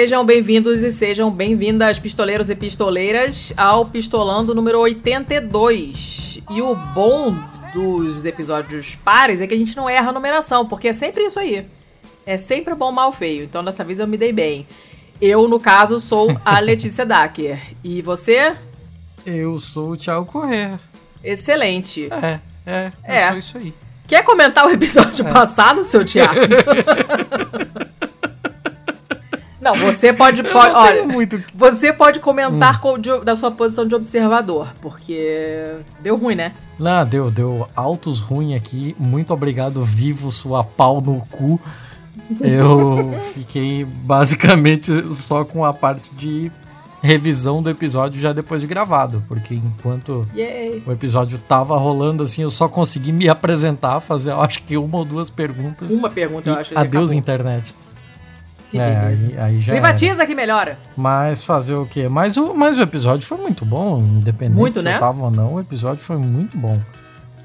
Sejam bem-vindos e sejam bem-vindas, pistoleiros e pistoleiras, ao Pistolando número 82. E o bom dos episódios pares é que a gente não erra a numeração, porque é sempre isso aí. É sempre bom, mal, feio. Então dessa vez eu me dei bem. Eu, no caso, sou a Letícia Dacker. E você? Eu sou o Thiago Corrêa. Excelente. É, é, É. sou isso aí. Quer comentar o episódio É. passado, seu Thiago? Não, você pode. pode olha, muito. você pode comentar com- de- da sua posição de observador, porque deu ruim, né? Não, deu, deu altos ruim aqui. Muito obrigado, vivo sua pau no cu. Eu fiquei basicamente só com a parte de revisão do episódio já depois de gravado, porque enquanto Yay. o episódio tava rolando assim, eu só consegui me apresentar, fazer acho que uma ou duas perguntas. Uma pergunta, eu acho. adeus acabou. internet. É, aí, aí já era. Privatiza que melhora. Mas fazer o quê? Mas o, mas o episódio foi muito bom, independente Muito, se né? eu tava ou não, o episódio foi muito bom.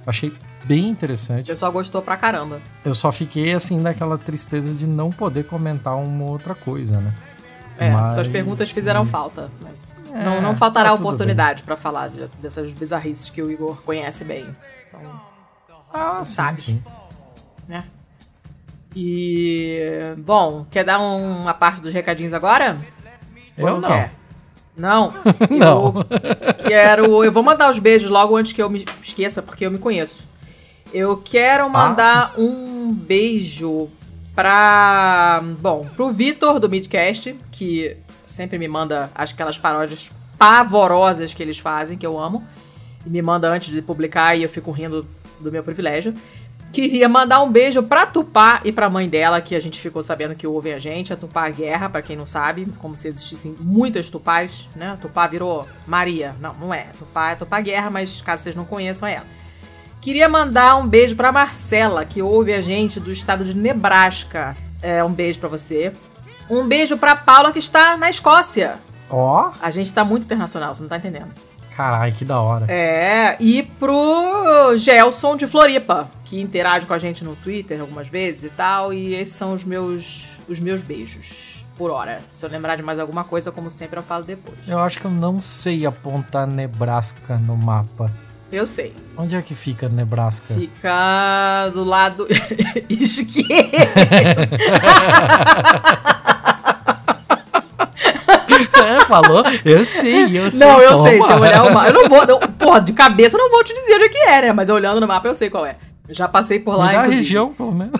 Achei bem O interessante. pessoal gostou pra caramba. Eu só fiquei assim daquela tristeza de não poder comentar uma outra coisa, né? É, Mas- suas perguntas fizeram falta. né? É, não, não faltará tá oportunidade pra falar de- dessas bizarrices que o Igor conhece bem. Então. Ah, sim, Sabe. sim. né? E. Bom, quer dar um- uma parte dos recadinhos agora? Ou Eu não. quer? Não. Não. Eu quero. Eu vou mandar os beijos logo antes que eu me esqueça, porque eu me conheço. Eu quero mandar um beijo pra. Bom, pro Vitor do Midcast, que sempre me manda aquelas paródias pavorosas que eles fazem, que eu amo. E me manda antes de publicar e eu fico rindo do meu privilégio. Queria mandar um beijo pra Tupá e pra mãe dela, que a gente ficou sabendo que ouvem a gente. A Tupá Guerra, pra quem não sabe, como se existissem muitas Tupás, né? A Tupá virou Maria. Não, não é. Tupá é Tupá Guerra, mas caso vocês não conheçam é ela. Queria mandar um beijo pra Marcela, que ouve a gente do estado de Nebraska. É, um beijo pra você. Um beijo pra Paula, que está na Escócia. Ó, A gente tá muito internacional, você não tá entendendo. Caralho, que da hora. É, e pro Gelson de Floripa, que interage com a gente no Twitter algumas vezes e tal. E esses são os meus, os meus beijos. Por hora. Se eu lembrar de mais alguma coisa, como sempre, eu falo depois. Eu acho que eu não sei apontar Nebraska no mapa. Eu sei. Onde é que fica Nebraska? Fica do lado esquerdo. Falou? Eu sei, eu sei. Não, eu sei. toma. Se eu olhar o mapa. Eu não vou. Não, porra, de cabeça eu não vou te dizer onde é que é, né? Mas olhando no mapa eu sei qual é. Já passei por lá, Me dá a inclusive. região, pelo menos.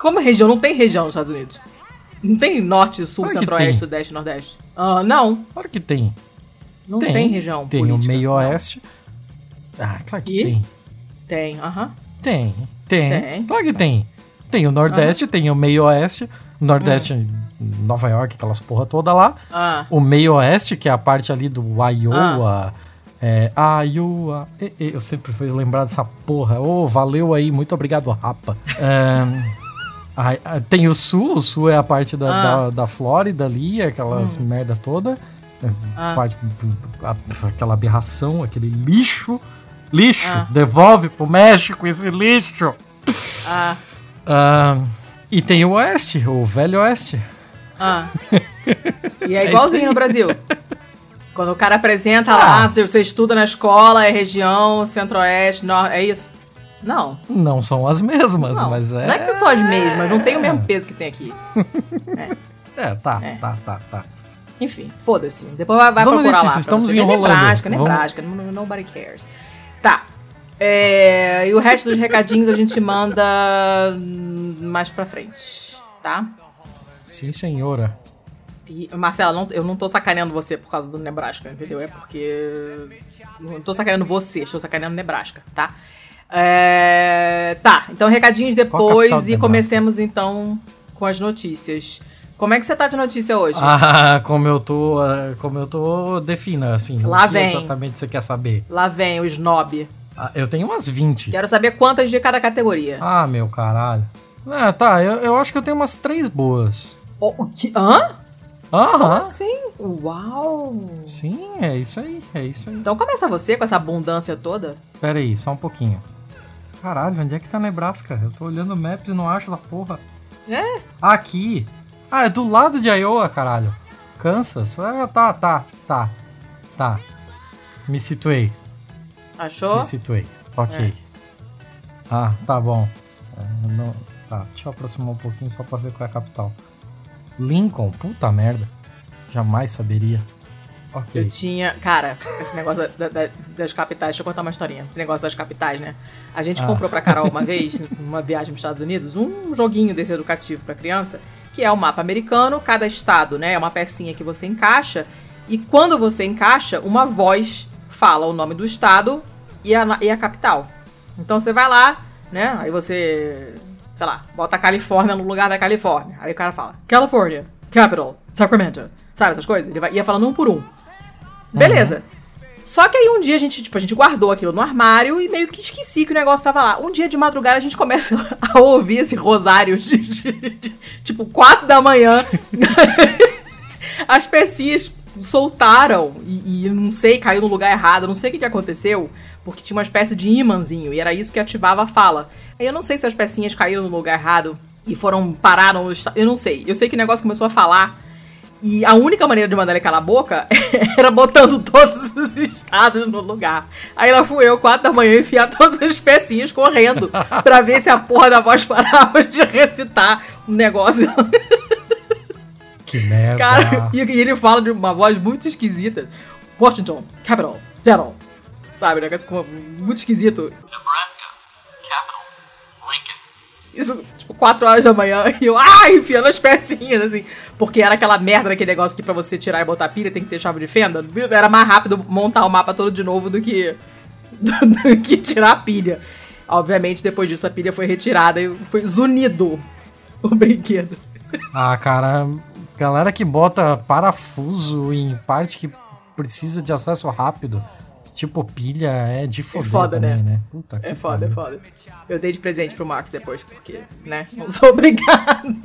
Como região? Não tem região nos Estados Unidos. Não tem norte, sul, centro-oeste, tem. sudeste, nordeste. Ah, não. Claro que tem. Não tem, região Tem política. o meio Não. oeste. Ah, claro que E? tem. Tem, aham. Tem, tem. Tem. Claro que tem. Tem o nordeste, tem o meio oeste. O nordeste, Nova York, aquelas porra toda lá. Ah, O meio oeste, que é a parte ali do Iowa. É, Iowa. E- e- Eu sempre fui lembrar dessa porra. Ô, valeu aí, muito obrigado, Rapa. Ahn, ai, ah, tem o sul, o sul é a parte da, Ah. da, da Flórida ali, aquelas merda toda. É, Ah. parte- a- aquela aberração, aquele lixo. Lixo, Ah. devolve pro México esse lixo. ah, Ahn, e tem o oeste, o velho oeste. Ah. E é É igualzinho aí. no Brasil. Quando o cara apresenta lá, Ah. você, você estuda na escola, é região, centro-oeste, norte, é isso? Não. Não são as mesmas, Não, mas é. não é que são as mesmas, não tem o mesmo peso que tem aqui. É, tá, É. tá, tá, tá. Enfim, foda-se. Depois vai, vai Dona procurar Letícia, lá. estamos você enrolando. Nebraska, Vamos- Nebraska, n- nobody cares. Tá. É, e o resto dos recadinhos a gente manda mais pra frente, tá? Sim, senhora. E, Marcela, não- eu não tô sacaneando você por causa do Nebraska, entendeu? É porque. Não tô sacaneando você, estou sacaneando Nebraska, tá? É, tá, então recadinhos depois e comecemos então com as notícias. Como é que você tá de notícia hoje? Ah, como eu tô. ah, Como eu tô defina, assim. Lá o que vem. exatamente você quer saber? Lá vem o snob. Ah, eu tenho umas 20. Quero saber quantas de cada categoria. Ah, meu caralho. Ah, tá. Eu, eu acho que eu tenho umas três boas. O, o que? Hã? Como Aham. assim? Uau! Sim, é isso aí. É isso aí. Então começa você com essa abundância toda. Pera aí, só um pouquinho. Caralho, onde é que tá Nebraska? Eu tô olhando o Maps e não acho essa porra. É? Aqui. Ah, é do lado de Iowa, caralho. Kansas? Ah, tá, tá, tá. Tá. Me situei. Achou? Me situei. Ok. É. Ah, tá bom. É, não... Tá, deixa eu aproximar um pouquinho só pra ver qual é a capital. Lincoln, puta merda. Jamais saberia. Okay. Eu tinha. Cara, esse negócio da, da, das capitais, deixa eu contar uma historinha. Esse negócio das capitais, né? A gente ah. comprou pra Carol uma vez, numa viagem nos Estados Unidos, um joguinho desse educativo pra criança, que é o mapa americano. Cada estado, né? É uma pecinha que você encaixa. E quando você encaixa, uma voz fala o nome do estado e a, e a capital. Então você vai lá, né? Aí você, sei lá, bota a Califórnia no lugar da Califórnia. Aí o cara fala: California, capital, Sacramento. Sabe essas coisas? Ele vai, ia falando um por um. Beleza. Uhum. Só que aí um dia a gente, tipo, a gente guardou aquilo no armário e meio que esqueci que o negócio tava lá. Um dia de madrugada a gente começa a ouvir esse rosário de, de, de tipo, quatro da manhã. As pecinhas soltaram e, e, não sei, caiu no lugar errado, não sei o que, que aconteceu, porque tinha uma espécie de imãzinho e era isso que ativava a fala. Eu não sei se as pecinhas caíram no lugar errado e foram parar no. Eu não sei. Eu sei que o negócio começou a falar e a única maneira de mandar ele calar a boca era botando todos os estados no lugar. Aí lá fui eu, quatro da manhã, enfiar todas as pecinhas correndo pra ver se a porra da voz parava de recitar o um negócio. Que merda. Cara, e, e, ele fala de uma voz muito esquisita. Washington, capital, zero. Sabe, negócio muito esquisito. Nebraska. Isso, tipo, 4 horas da manhã, e eu, ah, enfiando as pecinhas, assim. Porque era aquela merda daquele negócio que pra você tirar e botar pilha tem que ter chave de fenda. Era mais rápido montar o mapa todo de novo do que, do, do que tirar a pilha. Obviamente, depois disso, a pilha foi retirada e foi zunido o brinquedo. Ah, cara, galera que bota parafuso em parte que precisa de acesso rápido tipo, pilha é de foder é foda, também, né? né? Puta é foda, é foda. Eu dei de presente pro Marco depois, porque, né? Não sou obrigado.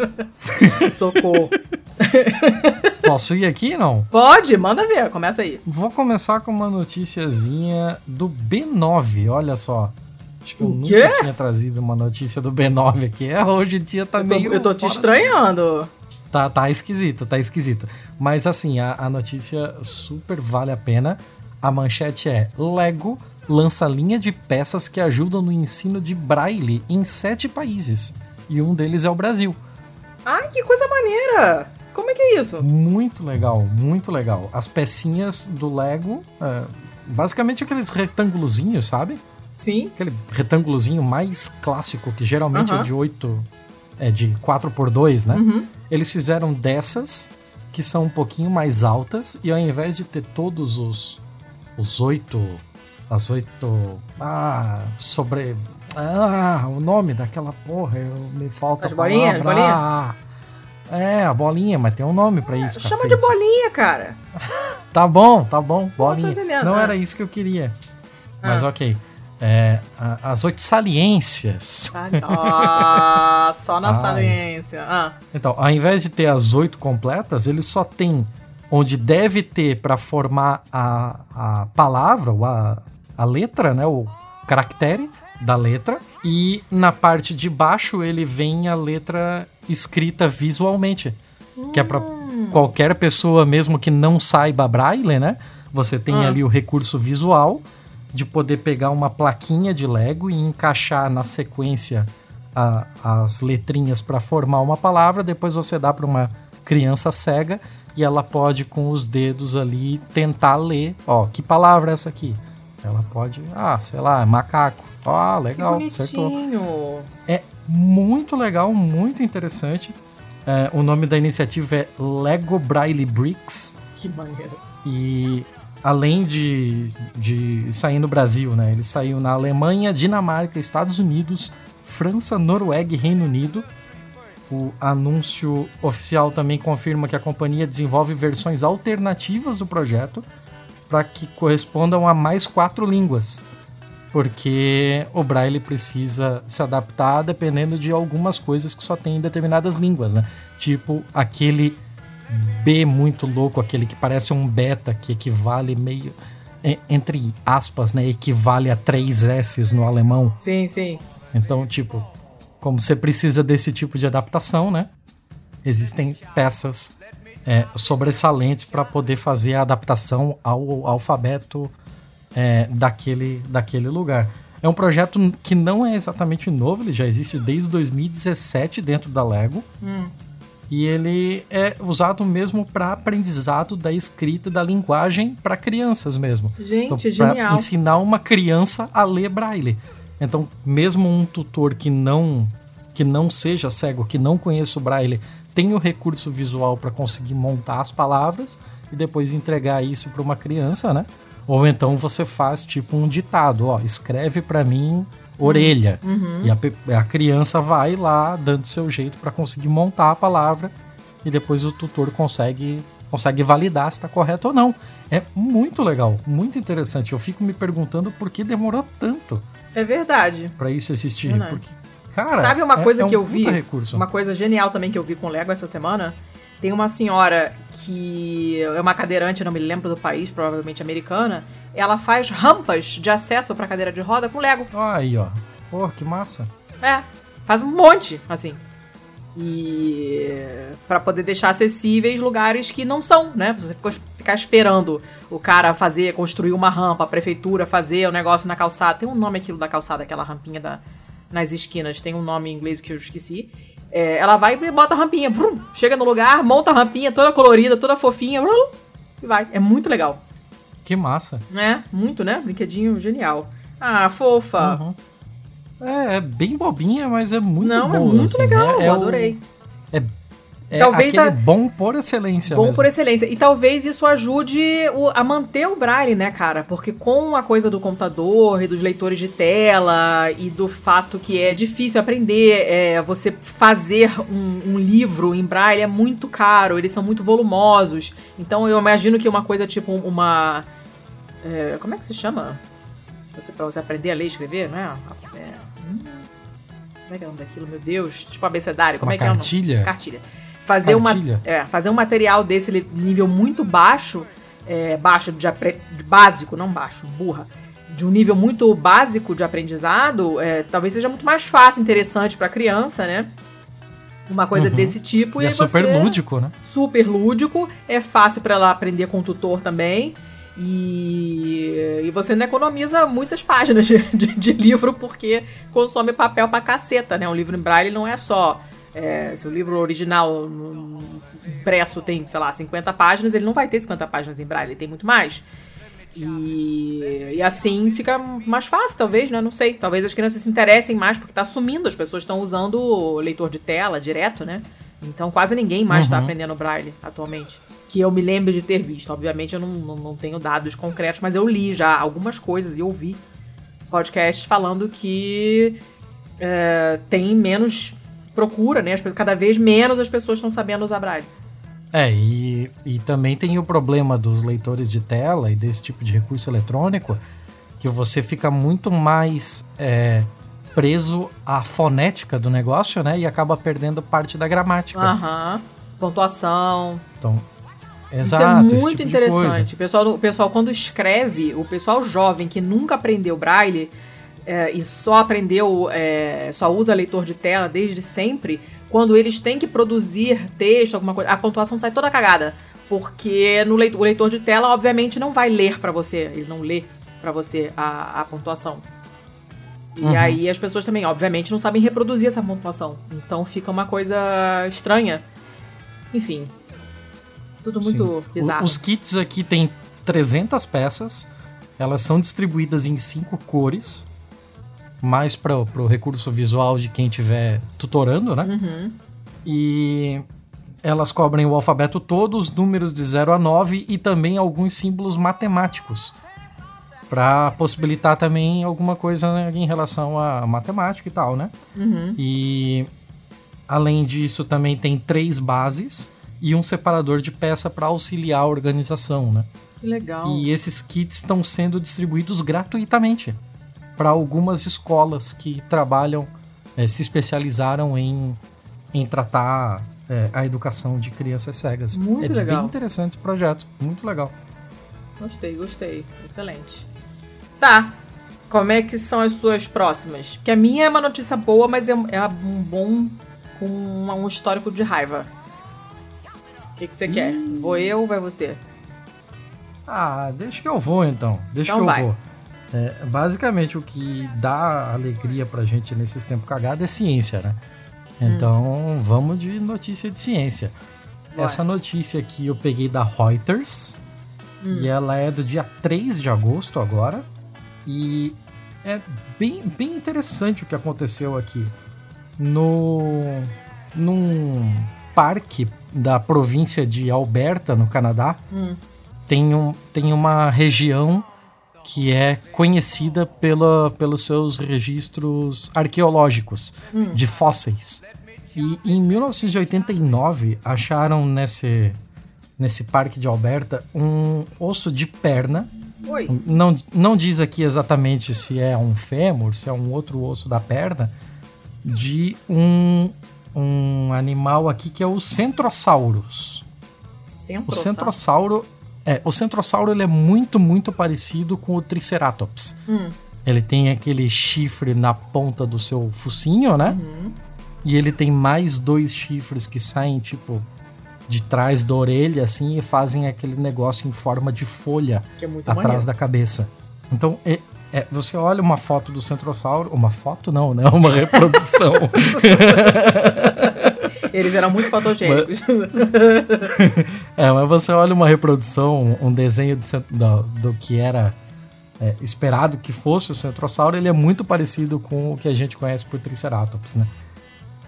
Socorro. Posso ir aqui, não? Pode, manda ver, começa aí. Vou começar com uma noticiazinha do B9, olha só. Acho que eu nunca tinha trazido uma notícia do B9 aqui. É, hoje em dia tá eu tô, meio. Eu tô te estranhando. Tá, tá esquisito, tá esquisito. Mas assim, a, a notícia super vale a pena. A manchete é: Lego lança linha de peças que ajudam no ensino de braille em sete países. E um deles é o Brasil. Ai, que coisa maneira! Como é que é isso? Muito legal, muito legal. As pecinhas do Lego, é, basicamente aqueles retângulozinhos, sabe? Sim. Aquele retângulozinho mais clássico, que geralmente é de 8. É de 4 por 2 né? Uhum. Eles fizeram dessas, que são um pouquinho mais altas, e ao invés de ter todos os os oito. As oito. Ah, sobre. Ah, o nome daquela porra, eu, me falta As bolinhas? Bolinha? Ah, é, a bolinha, mas tem um nome para isso, Chama cacete. de bolinha, cara. tá bom, tá bom, bolinha. Não, Não era isso que eu queria. Mas ah. ok. É, as oito saliências. Ah, só na saliência. Ah. Então, ao invés de ter as oito completas, ele só tem onde deve ter para formar a, a palavra, ou a, a letra, né, o caractere da letra, e na parte de baixo ele vem a letra escrita visualmente, hum. que é para qualquer pessoa mesmo que não saiba braille, né? Você tem ah. ali o recurso visual de poder pegar uma plaquinha de Lego e encaixar na sequência a, as letrinhas para formar uma palavra, depois você dá para uma criança cega e ela pode com os dedos ali tentar ler, ó, que palavra é essa aqui? Ela pode, ah, sei lá, macaco. Ah, legal, que acertou. É muito legal, muito interessante. É, o nome da iniciativa é Lego Braille Bricks. Que maneiro. E além de, de sair no Brasil, né? Ele saiu na Alemanha, Dinamarca, Estados Unidos, França, Noruega e Reino Unido. O anúncio oficial também confirma que a companhia desenvolve versões alternativas do projeto para que correspondam a mais quatro línguas, porque o Braille precisa se adaptar dependendo de algumas coisas que só tem em determinadas línguas, né? Tipo aquele B muito louco, aquele que parece um beta, que equivale meio entre aspas, né, equivale a três S no alemão. Sim, sim. Então, tipo, como você precisa desse tipo de adaptação, né? existem peças é, sobressalentes para poder fazer a adaptação ao alfabeto é, daquele, daquele lugar. É um projeto que não é exatamente novo, ele já existe desde 2017 dentro da Lego. Hum. E ele é usado mesmo para aprendizado da escrita e da linguagem para crianças mesmo. Gente, então, genial. ensinar uma criança a ler braille. Então, mesmo um tutor que não que não seja cego, que não conheça o braille, tem o recurso visual para conseguir montar as palavras e depois entregar isso para uma criança, né? Ou então você faz tipo um ditado, ó, escreve para mim orelha. Uhum. E a, a, criança vai lá dando seu jeito para conseguir montar a palavra e depois o tutor consegue consegue validar se está correto ou não. É muito legal, muito interessante. Eu fico me perguntando por que demorou tanto. É verdade. Para isso existir, verdade. porque cara, Sabe uma é, coisa é que um eu vi? Recurso. Uma coisa genial também que eu vi com Lego essa semana. Tem uma senhora que é uma cadeirante, não me lembro do país, provavelmente americana. Ela faz rampas de acesso para cadeira de roda com Lego. Aí, ó. Pô, que massa. É, faz um monte, assim. E para poder deixar acessíveis lugares que não são, né? Você ficar esperando o cara fazer, construir uma rampa, a prefeitura fazer o um negócio na calçada. Tem um nome aquilo da calçada, aquela rampinha da, nas esquinas, tem um nome em inglês que eu esqueci. É, ela vai e bota a rampinha, brum, chega no lugar, monta a rampinha toda colorida, toda fofinha, brum, e vai. É muito legal. Que massa. É, muito, né? Brinquedinho genial. Ah, fofa. Uhum. É, é bem bobinha, mas é muito Não, boa. É muito assim, legal, é, eu adorei. O, é talvez a, bom por excelência. Bom mesmo. por excelência. E talvez isso ajude o, a manter o Braille, né, cara? Porque com a coisa do computador e dos leitores de tela e do fato que é difícil aprender, é, você fazer um, um, livro em Braille é muito caro, eles são muito volumosos. Então eu imagino que uma coisa tipo uma. É, como é que se chama? Você, pra você aprender a ler e escrever, né? É, hum, como é que é o nome daquilo, meu Deus? Tipo abecedário, como uma é que é o nome? Cartilha fazer uma é, fazer um material desse nível muito baixo, é, baixo de, de, básico, não baixo, burra, de um nível muito básico de aprendizado, é, talvez seja muito mais fácil, interessante para criança, né? Uma coisa uhum. desse tipo e, e é super lúdico, né? Super lúdico, é fácil para ela aprender com o tutor também. E, e você não economiza muitas páginas de, de, de livro porque consome papel pra caceta, né? Um livro em braille não é só é, se o livro original impresso tem, sei lá, 50 páginas, ele não vai ter 50 páginas em braille, ele tem muito mais. E, e, assim fica mais fácil, talvez, né? Não sei. Talvez as crianças se interessem mais, porque tá sumindo, as pessoas estão usando o leitor de tela direto, né? Então quase ninguém mais está uhum. aprendendo braille atualmente. Que eu me lembro de ter visto. Obviamente eu não, não, não, tenho dados concretos, mas eu li já algumas coisas e ouvi podcasts falando que é, tem menos procura, né? Cada vez menos as pessoas estão sabendo usar braille. É, e, e também tem o problema dos leitores de tela e desse tipo de recurso eletrônico, que você fica muito mais é, preso à fonética do negócio, né? E acaba perdendo parte da gramática. Aham. Pontuação. Então, Exato, Isso é muito tipo interessante. O pessoal, o pessoal, quando escreve, o pessoal jovem que nunca aprendeu braille, é, e só aprendeu, é, só usa leitor de tela desde sempre, quando eles têm que produzir texto, alguma coisa, a pontuação sai toda cagada. Porque no leitor, o leitor de tela, obviamente, não vai ler para você, ele não lê para você a, a pontuação. E uhum. aí as pessoas também, obviamente, não sabem reproduzir essa pontuação. Então fica uma coisa estranha. Enfim. Tudo muito Sim. bizarro. Os kits aqui tem 300 peças. Elas são distribuídas em cinco cores mais para o recurso visual de quem estiver tutorando, né? Uhum. E elas cobrem o alfabeto todo, os números de 0 a 9 e também alguns símbolos matemáticos. Para possibilitar também alguma coisa né, em relação à matemática e tal, né? Uhum. E além disso, também tem três bases e um separador de peça para auxiliar a organização, né? Que legal. E esses kits estão sendo distribuídos gratuitamente para algumas escolas que trabalham, é, se especializaram em, em tratar é, a educação de crianças cegas. Muito é legal. bem interessante esse projeto, muito legal. Gostei, gostei. Excelente. Tá. Como é que são as suas próximas? Porque a minha é uma notícia boa, mas é, é um bom com um histórico de raiva. que, que você quer? Vou eu ou vai você? Ah, deixa que eu vou então. Deixa então que eu vai. vou. É, basicamente, o que dá alegria pra gente nesses tempos cagados é ciência, né? Então, hum. vamos de notícia de ciência. Essa notícia aqui eu peguei da Reuters. Hum. E ela é do dia 3 de agosto agora. E é bem, bem interessante o que aconteceu aqui. No. Num parque da província de Alberta, no Canadá, hum. tem, um, tem uma região que é conhecida pela, pelos seus registros arqueológicos hum. de fósseis. E em 1989 acharam nesse, nesse parque de Alberta um osso de perna. Oi. Não, não diz aqui exatamente se é um fêmur, se é um outro osso da perna, de um, um animal aqui que é o Centrosaurus. Centrosaurus? O Centrosauro é, o centrossauro ele é muito, muito parecido com o Triceratops. Hum. Ele tem aquele chifre na ponta do seu focinho, né? Uhum. E ele tem mais dois chifres que saem, tipo, de trás da orelha, assim, e fazem aquele negócio em forma de folha é atrás maneiro. da cabeça. Então, é, é, você olha uma foto do centrossauro, uma foto não, né? Uma reprodução. Eles eram muito fotogênicos. Mas... é, mas você olha uma reprodução, um desenho do, do, do que era é, esperado que fosse o centrossauro, ele é muito parecido com o que a gente conhece por Triceratops, né?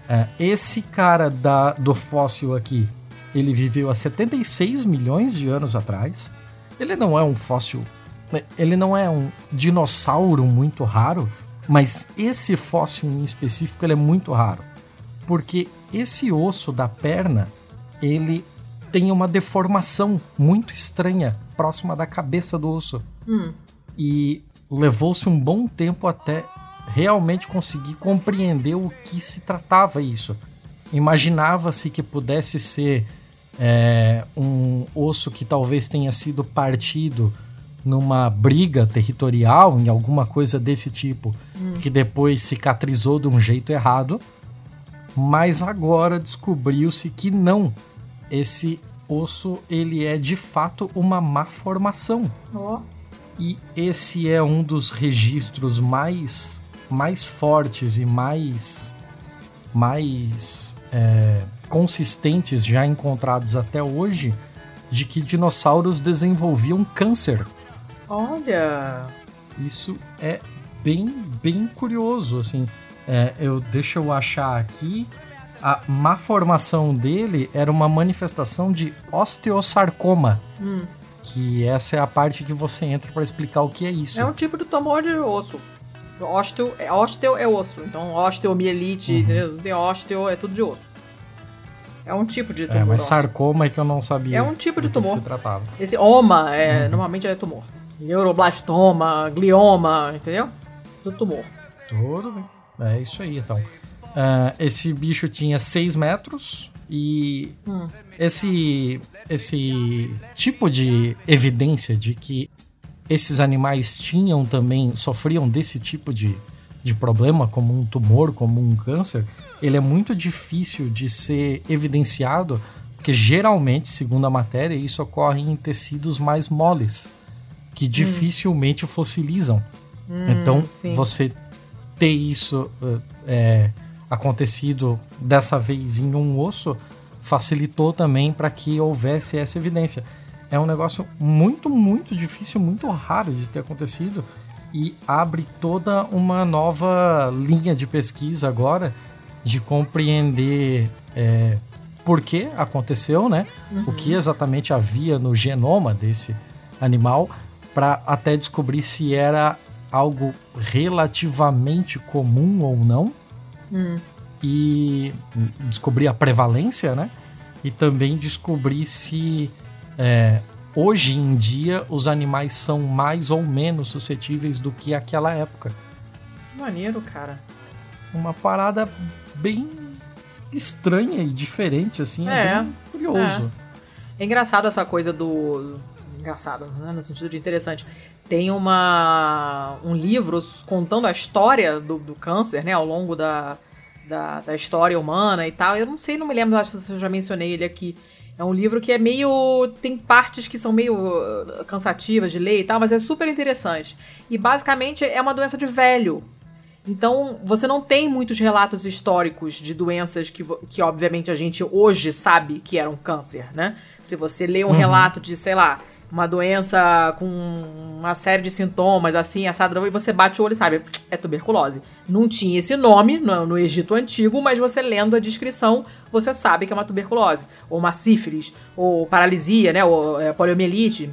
É, esse cara da, do fóssil aqui, ele viveu há 76 milhões de anos atrás. Ele não é um fóssil, ele não é um dinossauro muito raro, mas esse fóssil em específico ele é muito raro, porque esse osso da perna, ele tem uma deformação muito estranha próxima da cabeça do osso. Hum. E levou-se um bom tempo até realmente conseguir compreender o que se tratava isso. Imaginava-se que pudesse ser é, um osso que talvez tenha sido partido numa briga territorial, em alguma coisa desse tipo, hum. que depois cicatrizou de um jeito errado mas agora descobriu-se que não. Esse osso ele é de fato uma má formação. Oh. E esse é um dos registros mais mais fortes e mais mais é, consistentes já encontrados até hoje de que dinossauros desenvolviam câncer. Olha, isso é bem bem curioso assim. É, eu, deixa eu achar aqui. A má formação dele era uma manifestação de osteosarcoma. Hum. Que essa é a parte que você entra para explicar o que é isso. É um tipo de tumor de osso. Osteo é, osteo é osso. Então, osteomielite, uhum. osteo é tudo de osso. É um tipo de é, tumor. É, mas sarcoma é que eu não sabia. É um tipo de tumor. se tratava. Esse oma é, uhum. normalmente é tumor. Neuroblastoma, glioma, entendeu? Tudo tumor. Tudo bem. É isso aí, então. Uh, esse bicho tinha 6 metros e hum. esse, esse tipo de evidência de que esses animais tinham também, sofriam desse tipo de, de problema, como um tumor, como um câncer, ele é muito difícil de ser evidenciado, porque geralmente, segundo a matéria, isso ocorre em tecidos mais moles, que hum. dificilmente fossilizam. Hum, então, sim. você ter isso é, acontecido dessa vez em um osso facilitou também para que houvesse essa evidência. É um negócio muito, muito difícil, muito raro de ter acontecido e abre toda uma nova linha de pesquisa agora de compreender é, por que aconteceu, né? Uhum. O que exatamente havia no genoma desse animal para até descobrir se era algo relativamente comum ou não. Hum. E descobrir a prevalência, né? E também descobrir se é, hoje em dia os animais são mais ou menos suscetíveis do que aquela época. Maneiro, cara. Uma parada bem estranha e diferente, assim. É, é bem curioso. É. é engraçado essa coisa do. Engraçado, né? no sentido de interessante tem uma, um livro contando a história do, do câncer, né, ao longo da, da, da, história humana e tal. Eu não sei, não me lembro, acho que eu já mencionei ele aqui. É um livro que é meio. tem partes que são meio uh, cansativas de ler e tal, mas é super interessante. E basicamente é uma doença de velho. Então, você não tem muitos relatos históricos de doenças que, que obviamente, a gente hoje sabe que eram câncer, né? Se você lê um uhum. relato de, sei lá, uma doença com uma série de sintomas, assim, assado, e você bate o olho e sabe, é tuberculose. Não tinha esse nome no, no, Egito Antigo, mas você lendo a descrição, você sabe que é uma tuberculose, ou uma sífilis, ou paralisia, né, ou é, poliomielite,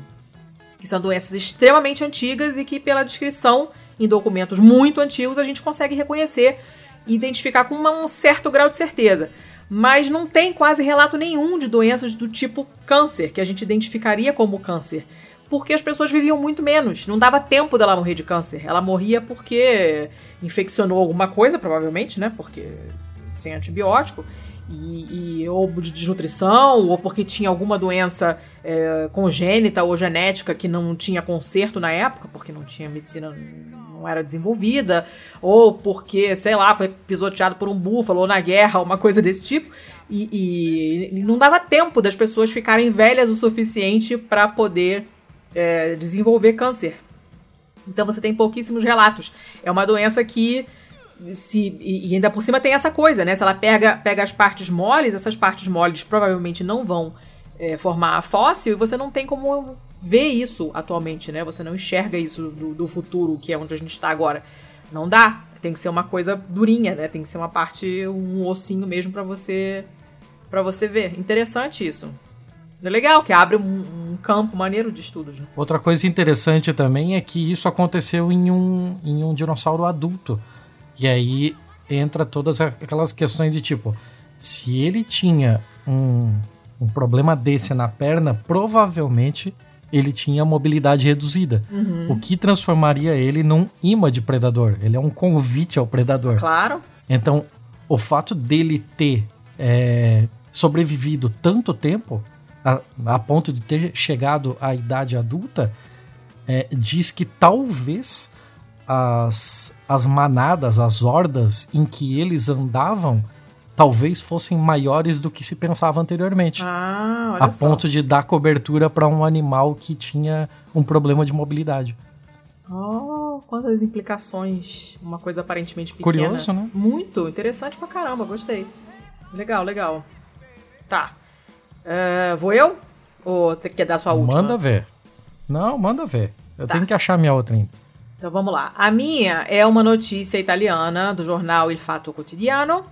que são doenças extremamente antigas e que, pela descrição em documentos muito antigos, a gente consegue reconhecer e identificar com uma, um certo grau de certeza mas não tem quase relato nenhum de doenças do tipo câncer, que a gente identificaria como câncer. Porque as pessoas viviam muito menos, não dava tempo dela morrer de câncer. Ela morria porque infeccionou alguma coisa, provavelmente, né? Porque sem antibiótico, e, e, ou de desnutrição, ou porque tinha alguma doença é, congênita ou genética que não tinha conserto na época, porque não tinha medicina não era desenvolvida, ou porque, sei lá, foi pisoteado por um búfalo ou na guerra, uma coisa desse tipo. E, e não dava tempo das pessoas ficarem velhas o suficiente para poder é, desenvolver câncer. Então você tem pouquíssimos relatos. É uma doença que se e ainda por cima tem essa coisa, né? Se ela pega, pega as partes moles, essas partes moles provavelmente não vão é, formar fóssil e você não tem como vê isso atualmente, né? Você não enxerga isso do, do futuro, que é onde a gente está agora. Não dá. Tem que ser uma coisa durinha, né? Tem que ser uma parte, um ossinho mesmo para você para você ver. Interessante isso. É legal, que abre um, um campo maneiro de estudos. Né? Outra coisa interessante também é que isso aconteceu em um, em um dinossauro adulto. E aí entra todas aquelas questões de tipo, se ele tinha um, um problema desse na perna, provavelmente ele tinha mobilidade reduzida, uhum. o que transformaria ele num imã de predador. Ele é um convite ao predador. Claro. Então, o fato dele ter é, sobrevivido tanto tempo, a, a, ponto de ter chegado à idade adulta, é, diz que talvez as, as manadas, as hordas em que eles andavam talvez fossem maiores do que se pensava anteriormente. Ah, a só. ponto de dar cobertura para um animal que tinha um problema de mobilidade. Oh, quantas implicações. Uma coisa aparentemente pequena. Curioso, né? Muito, interessante pra caramba, gostei. Legal, legal. Tá. Uh, vou eu? Ou quer dar sua última? Manda ver. Não, manda ver. Eu tá. tenho que achar minha outra ainda. Então vamos lá. A minha é uma notícia italiana do jornal Il Fatto Quotidiano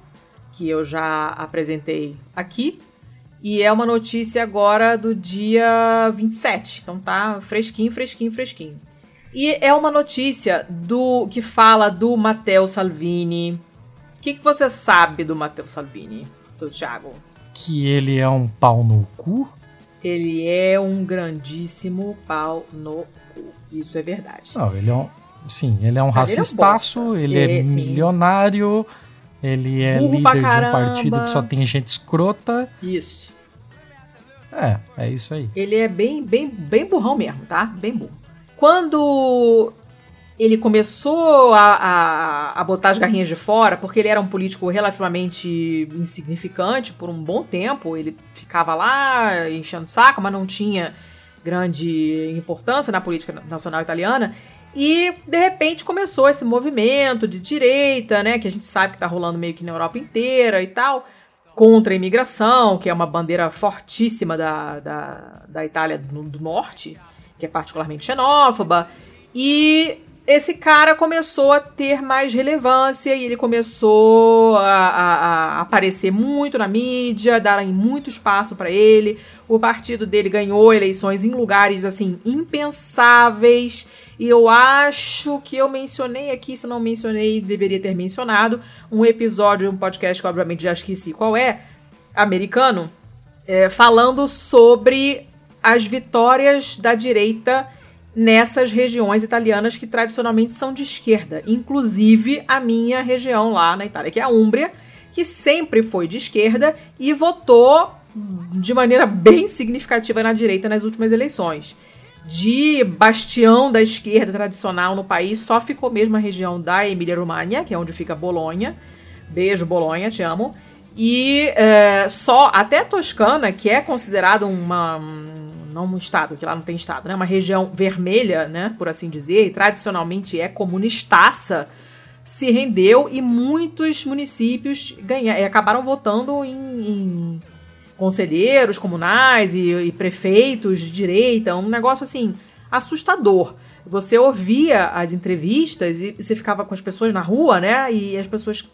que eu já apresentei aqui. E é uma notícia agora do dia 27. Então tá fresquinho, fresquinho, fresquinho. E é uma notícia do que fala do Matteo Salvini. O que, que você sabe do Matteo Salvini, seu Thiago? Que ele é um pau no cu? Ele é um grandíssimo pau no cu. Isso é verdade. Não, ele é um. Sim, ele é um racistaço, ele é, um ele é milionário. Ele é Burro líder de um partido que só tem gente escrota. Isso. É, é isso aí. Ele é bem, bem, bem burrão mesmo, tá? Bem burro. Quando ele começou a, a, a, botar as garrinhas de fora, porque ele era um político relativamente insignificante por um bom tempo. Ele ficava lá enchendo saco, mas não tinha grande importância na política nacional italiana. E de repente começou esse movimento de direita, né, que a gente sabe que está rolando meio que na Europa inteira e tal, contra a imigração, que é uma bandeira fortíssima da, da, da Itália do, do Norte, que é particularmente xenófoba. E esse cara começou a ter mais relevância e ele começou a, a, a aparecer muito na mídia, darem muito espaço para ele. O partido dele ganhou eleições em lugares assim impensáveis. E eu acho que eu mencionei aqui, se não mencionei, deveria ter mencionado, um episódio, um podcast que obviamente já esqueci qual é, americano, é, falando sobre as vitórias da direita nessas regiões italianas que tradicionalmente são de esquerda, inclusive a minha região lá na Itália, que é a Úmbria, que sempre foi de esquerda e votou de maneira bem significativa na direita nas últimas eleições de bastião da esquerda tradicional no país, só ficou mesmo a região da Emília-Romagna, que é onde fica Bolonha. Beijo, Bolonha, te amo. E é, só até Toscana, que é considerada uma não um estado, que lá não tem estado, né? Uma região vermelha, né? Por assim dizer, e tradicionalmente é comunistaça, se rendeu e muitos municípios ganha, acabaram votando em, em conselheiros comunais e, e prefeitos de direita, um negócio assim assustador. Você ouvia as entrevistas e você ficava com as pessoas na rua, né? E as pessoas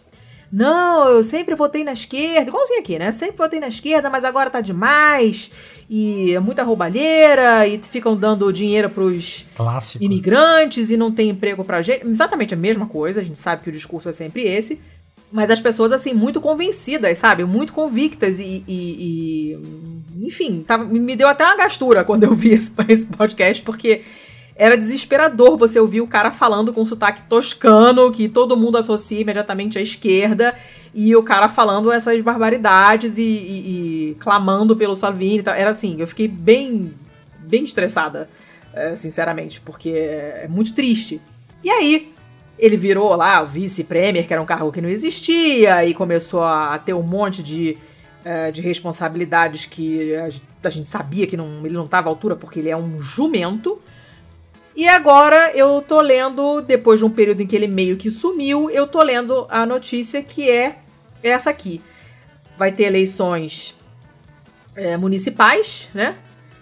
não, eu sempre votei na esquerda, igualzinho aqui, né? Sempre votei na esquerda, mas agora tá demais. E é muita roubalheira, e ficam dando dinheiro pros Clássico. imigrantes e não tem emprego pra gente. Exatamente a mesma coisa, a gente sabe que o discurso é sempre esse. Mas as pessoas, assim, muito convencidas, sabe? Muito convictas e. e, e enfim, me deu até uma gastura quando eu vi esse, esse podcast, porque era desesperador você ouvir o cara falando com sotaque toscano, que todo mundo associa imediatamente à esquerda, e o cara falando essas barbaridades e, e, e clamando pelo Salvini. Era assim, eu fiquei bem, bem estressada, eh, sinceramente, porque é muito triste. E aí, ele virou lá o vice-premier, que era um cargo que não existia, e começou a ter um monte de, uh, de responsabilidades que a, gente sabia que não, ele não estava à altura porque ele é um jumento. E agora eu tô lendo, depois de um período em que ele meio que sumiu, eu tô lendo a notícia que é essa aqui. Vai ter eleições é, municipais, né?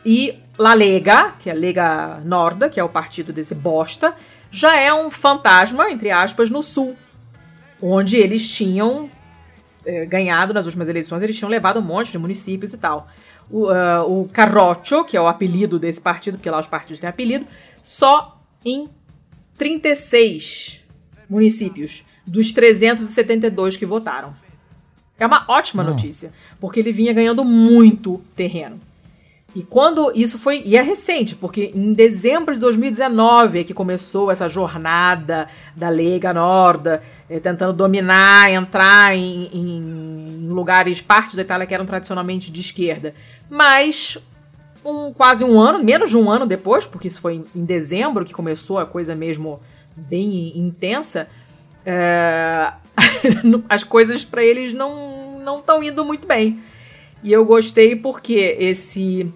E La Lega, que é a Lega Norda, que é o partido desse bosta, já é um fantasma, entre aspas, no sul. Onde eles tinham é, ganhado nas últimas eleições, eles tinham levado um monte de municípios e tal. O, uh, o Carrocho, que é o apelido desse partido, porque lá os partidos têm apelido, só em 36 municípios dos 372 que votaram. É uma ótima notícia, porque ele vinha ganhando muito terreno. E quando isso foi. E é recente, porque em dezembro de 2019 é que começou essa jornada da Lega Norda, é, tentando dominar, entrar em, em, lugares, partes da Itália que eram tradicionalmente de esquerda. Mas um, quase um ano, menos de um ano depois, porque isso foi em dezembro que começou a coisa mesmo bem intensa, é, as coisas para eles não não estão indo muito bem. E eu gostei porque esse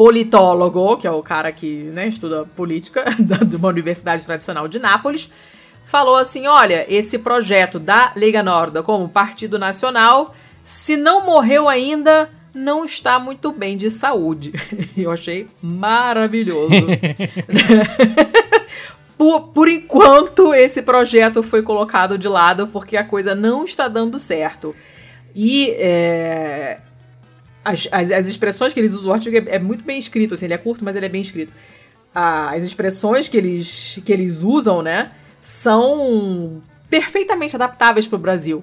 politólogo, que é o cara que né, estuda política de uma universidade tradicional de Nápoles, falou assim: olha, esse projeto da Liga Norda como partido nacional, se não morreu ainda, não está muito bem de saúde. Eu achei maravilhoso. por, por enquanto, esse projeto foi colocado de lado porque a coisa não está dando certo. E é, as, as, as, expressões que eles usam, o artigo é, é, muito bem escrito, assim, ele é curto, mas ele é bem escrito. as expressões que eles, que eles usam, né, são perfeitamente adaptáveis para o Brasil.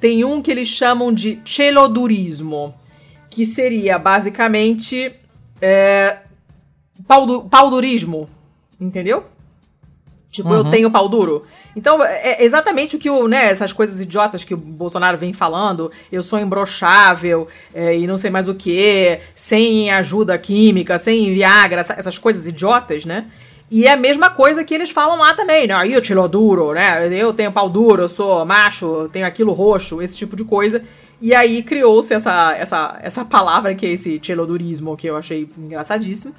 Tem um que eles chamam de chelodurismo, que seria basicamente é, paudurismo, entendeu? Tipo, uhum. eu tenho pau duro. Então, é, é exatamente o que o, né, essas coisas idiotas que o Bolsonaro vem falando, eu sou imbrochável é, e não sei mais o que, sem ajuda química, sem Viagra, essas coisas idiotas, né? E é a mesma coisa que eles falam lá também, né? Eu tiro duro, né? Eu tenho pau duro, eu sou macho, tenho aquilo roxo, esse tipo de coisa. E aí criou-se essa, essa, essa palavra que é esse telodurismo, que eu achei engraçadíssimo.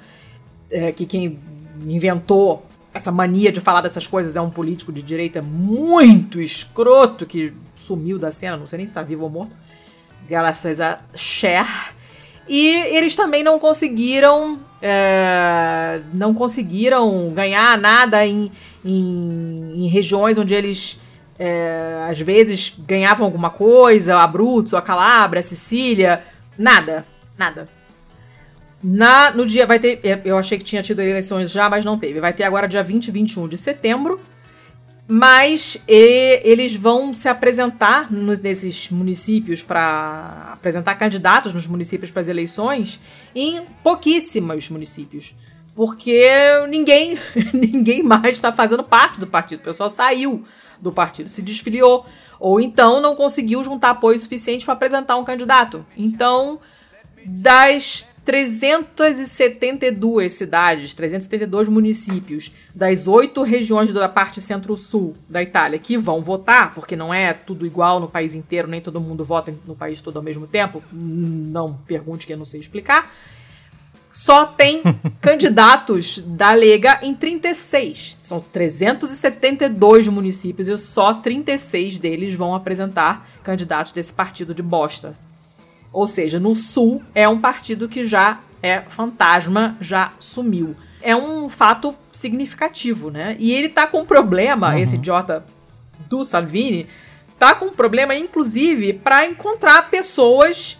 É, que quem inventou essa mania de falar dessas coisas é um político de direita muito escroto que sumiu da cena, não sei nem se está vivo ou morto, graças a Cher. E eles também não conseguiram é, não conseguiram ganhar nada em, em, em regiões onde eles é, às vezes ganhavam alguma coisa, Abruzzo, a Calabria, a Sicília, nada, nada. Na, no dia, vai ter, é, eu achei que tinha tido eleições já, mas não teve. Vai ter agora dia 20 e 21 de setembro, mas e, eles vão se apresentar nos, nesses municípios para apresentar candidatos nos municípios para as eleições em pouquíssimos municípios porque ninguém ninguém mais está fazendo parte do partido. O pessoal saiu do partido, se desfiliou, ou então não conseguiu juntar apoio suficiente para apresentar um candidato. Então, das 372 cidades, 372 municípios das oito regiões da parte centro-sul da Itália que vão votar, porque não é tudo igual no país inteiro, nem todo mundo vota no país todo ao mesmo tempo. Não pergunte que eu não sei explicar. Só tem candidatos da Lega em 36. São 372 municípios e só 36 deles vão apresentar candidatos desse partido de bosta. Ou seja, no Sul é um partido que já é fantasma, já sumiu. É um fato significativo, né? E ele tá com um problema, uhum. esse idiota do Salvini, tá com um problema, inclusive, para encontrar pessoas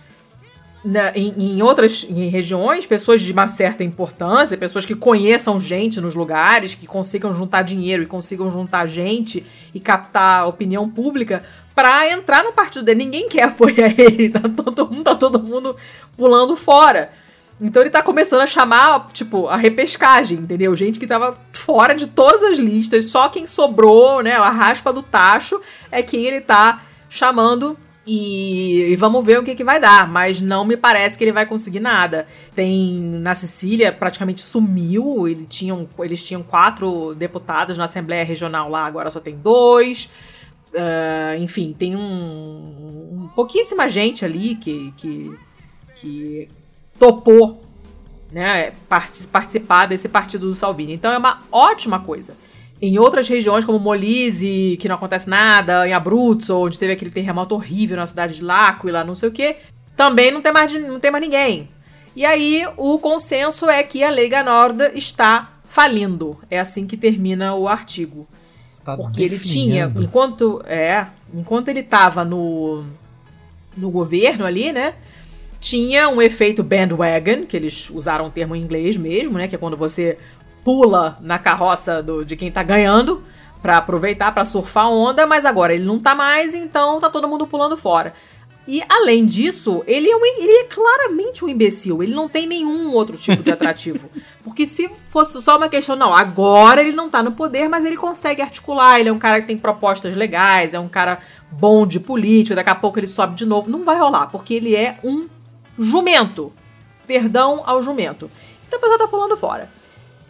na, em, em, outras em regiões, pessoas de uma certa importância, pessoas que conheçam gente nos lugares, que consigam juntar dinheiro e consigam juntar gente e captar opinião pública pra entrar no partido dele. Ninguém quer apoiar ele, tá todo mundo, tá todo mundo pulando fora. Então ele tá começando a chamar, tipo, a repescagem, entendeu? Gente que tava fora de todas as listas, só quem sobrou, né, a raspa do tacho é quem ele tá chamando e, e, vamos ver o que, que vai dar. Mas não me parece que ele vai conseguir nada. Tem na Sicília praticamente sumiu. Ele tinham, eles tinham quatro deputados na Assembleia Regional lá, agora só tem dois. Uh, enfim, tem um, um, pouquíssima gente ali que, que, que topou né, participar desse partido do Salvini. Então é uma ótima coisa. Em outras regiões, como Molise, que não acontece nada, em Abruzzo, onde teve aquele terremoto horrível na cidade de L'Aquila, não sei o que, também não tem, mais, não tem mais ninguém. E aí o consenso é que a Lega Nord está falindo. É assim que termina o artigo. Está Porque ele tinha, enquanto é, enquanto ele estava no no governo ali, né? Tinha um efeito bandwagon, que eles usaram o termo em inglês mesmo, né? Que é quando você pula na carroça do, de quem tá ganhando para aproveitar para surfar onda, mas agora ele não tá mais, então tá todo mundo pulando fora. E além disso, ele é, um, ele é claramente um imbecil. Ele não tem nenhum outro tipo de atrativo. Porque se fosse só uma questão, não, agora ele não tá no poder, mas ele consegue articular. Ele é um cara que tem propostas legais, é um cara bom de política. Daqui a pouco ele sobe de novo. Não vai rolar, porque ele é um jumento. Perdão ao jumento. Então a pessoa tá pulando fora.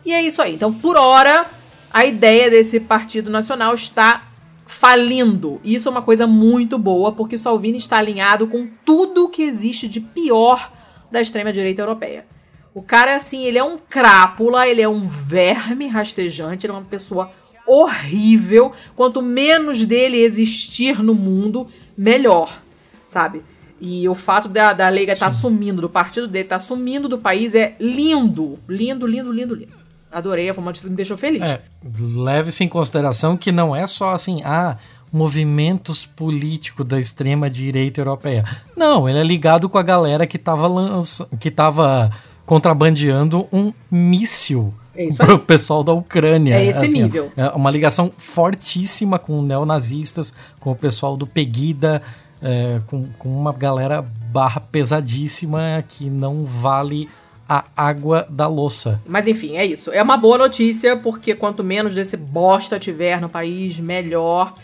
E é isso aí. Então, por hora, a ideia desse Partido Nacional está falindo. Isso é uma coisa muito boa, porque o Salvini está alinhado com tudo que existe de pior da extrema-direita europeia. O cara, assim, ele é um crápula, ele é um verme rastejante, ele é uma pessoa horrível. Quanto menos dele existir no mundo, melhor, sabe? E o fato da, da Lega estar tá sumindo, do partido dele estar tá sumindo do país é lindo. Lindo, lindo, lindo, lindo. Adorei, a uma me deixou feliz. É, Leve-se em consideração que não é só assim, ah, movimentos políticos da extrema direita europeia. Não, ele é ligado com a galera que estava lança... que tava contrabandeando um míssil é pro pessoal da Ucrânia. É esse assim, nível. É uma ligação fortíssima com neonazistas, com o pessoal do Pegida, é, com, com uma galera barra pesadíssima que não vale a água da louça. Mas enfim, é isso. É uma boa notícia, porque quanto menos desse bosta tiver no país, melhor.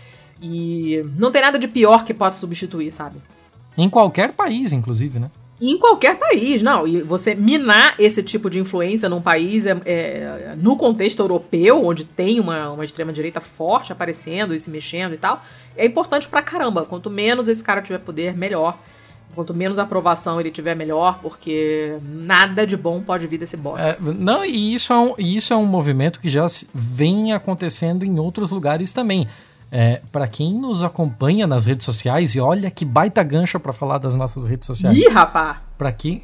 E não tem nada de pior que possa substituir, sabe? Em qualquer país, inclusive, né? Em qualquer país, não. E você minar esse tipo de influência num país, é, é, no contexto europeu, onde tem uma, uma extrema-direita forte aparecendo e se mexendo e tal, é importante pra caramba. Quanto menos esse cara tiver poder, melhor. Quanto menos aprovação ele tiver, melhor, porque nada de bom pode vir desse bosta. É, não, e isso é, um, isso é um movimento que já vem acontecendo em outros lugares também. É, para quem nos acompanha nas redes sociais, e olha que baita gancha para falar das nossas redes sociais. Ih, rapá! Para quem,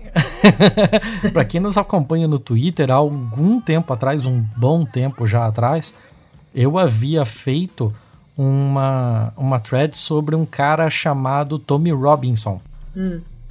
pra quem nos acompanha no Twitter, há algum tempo atrás, um bom tempo já atrás, eu havia feito uma, uma thread sobre um cara chamado Tommy Robinson.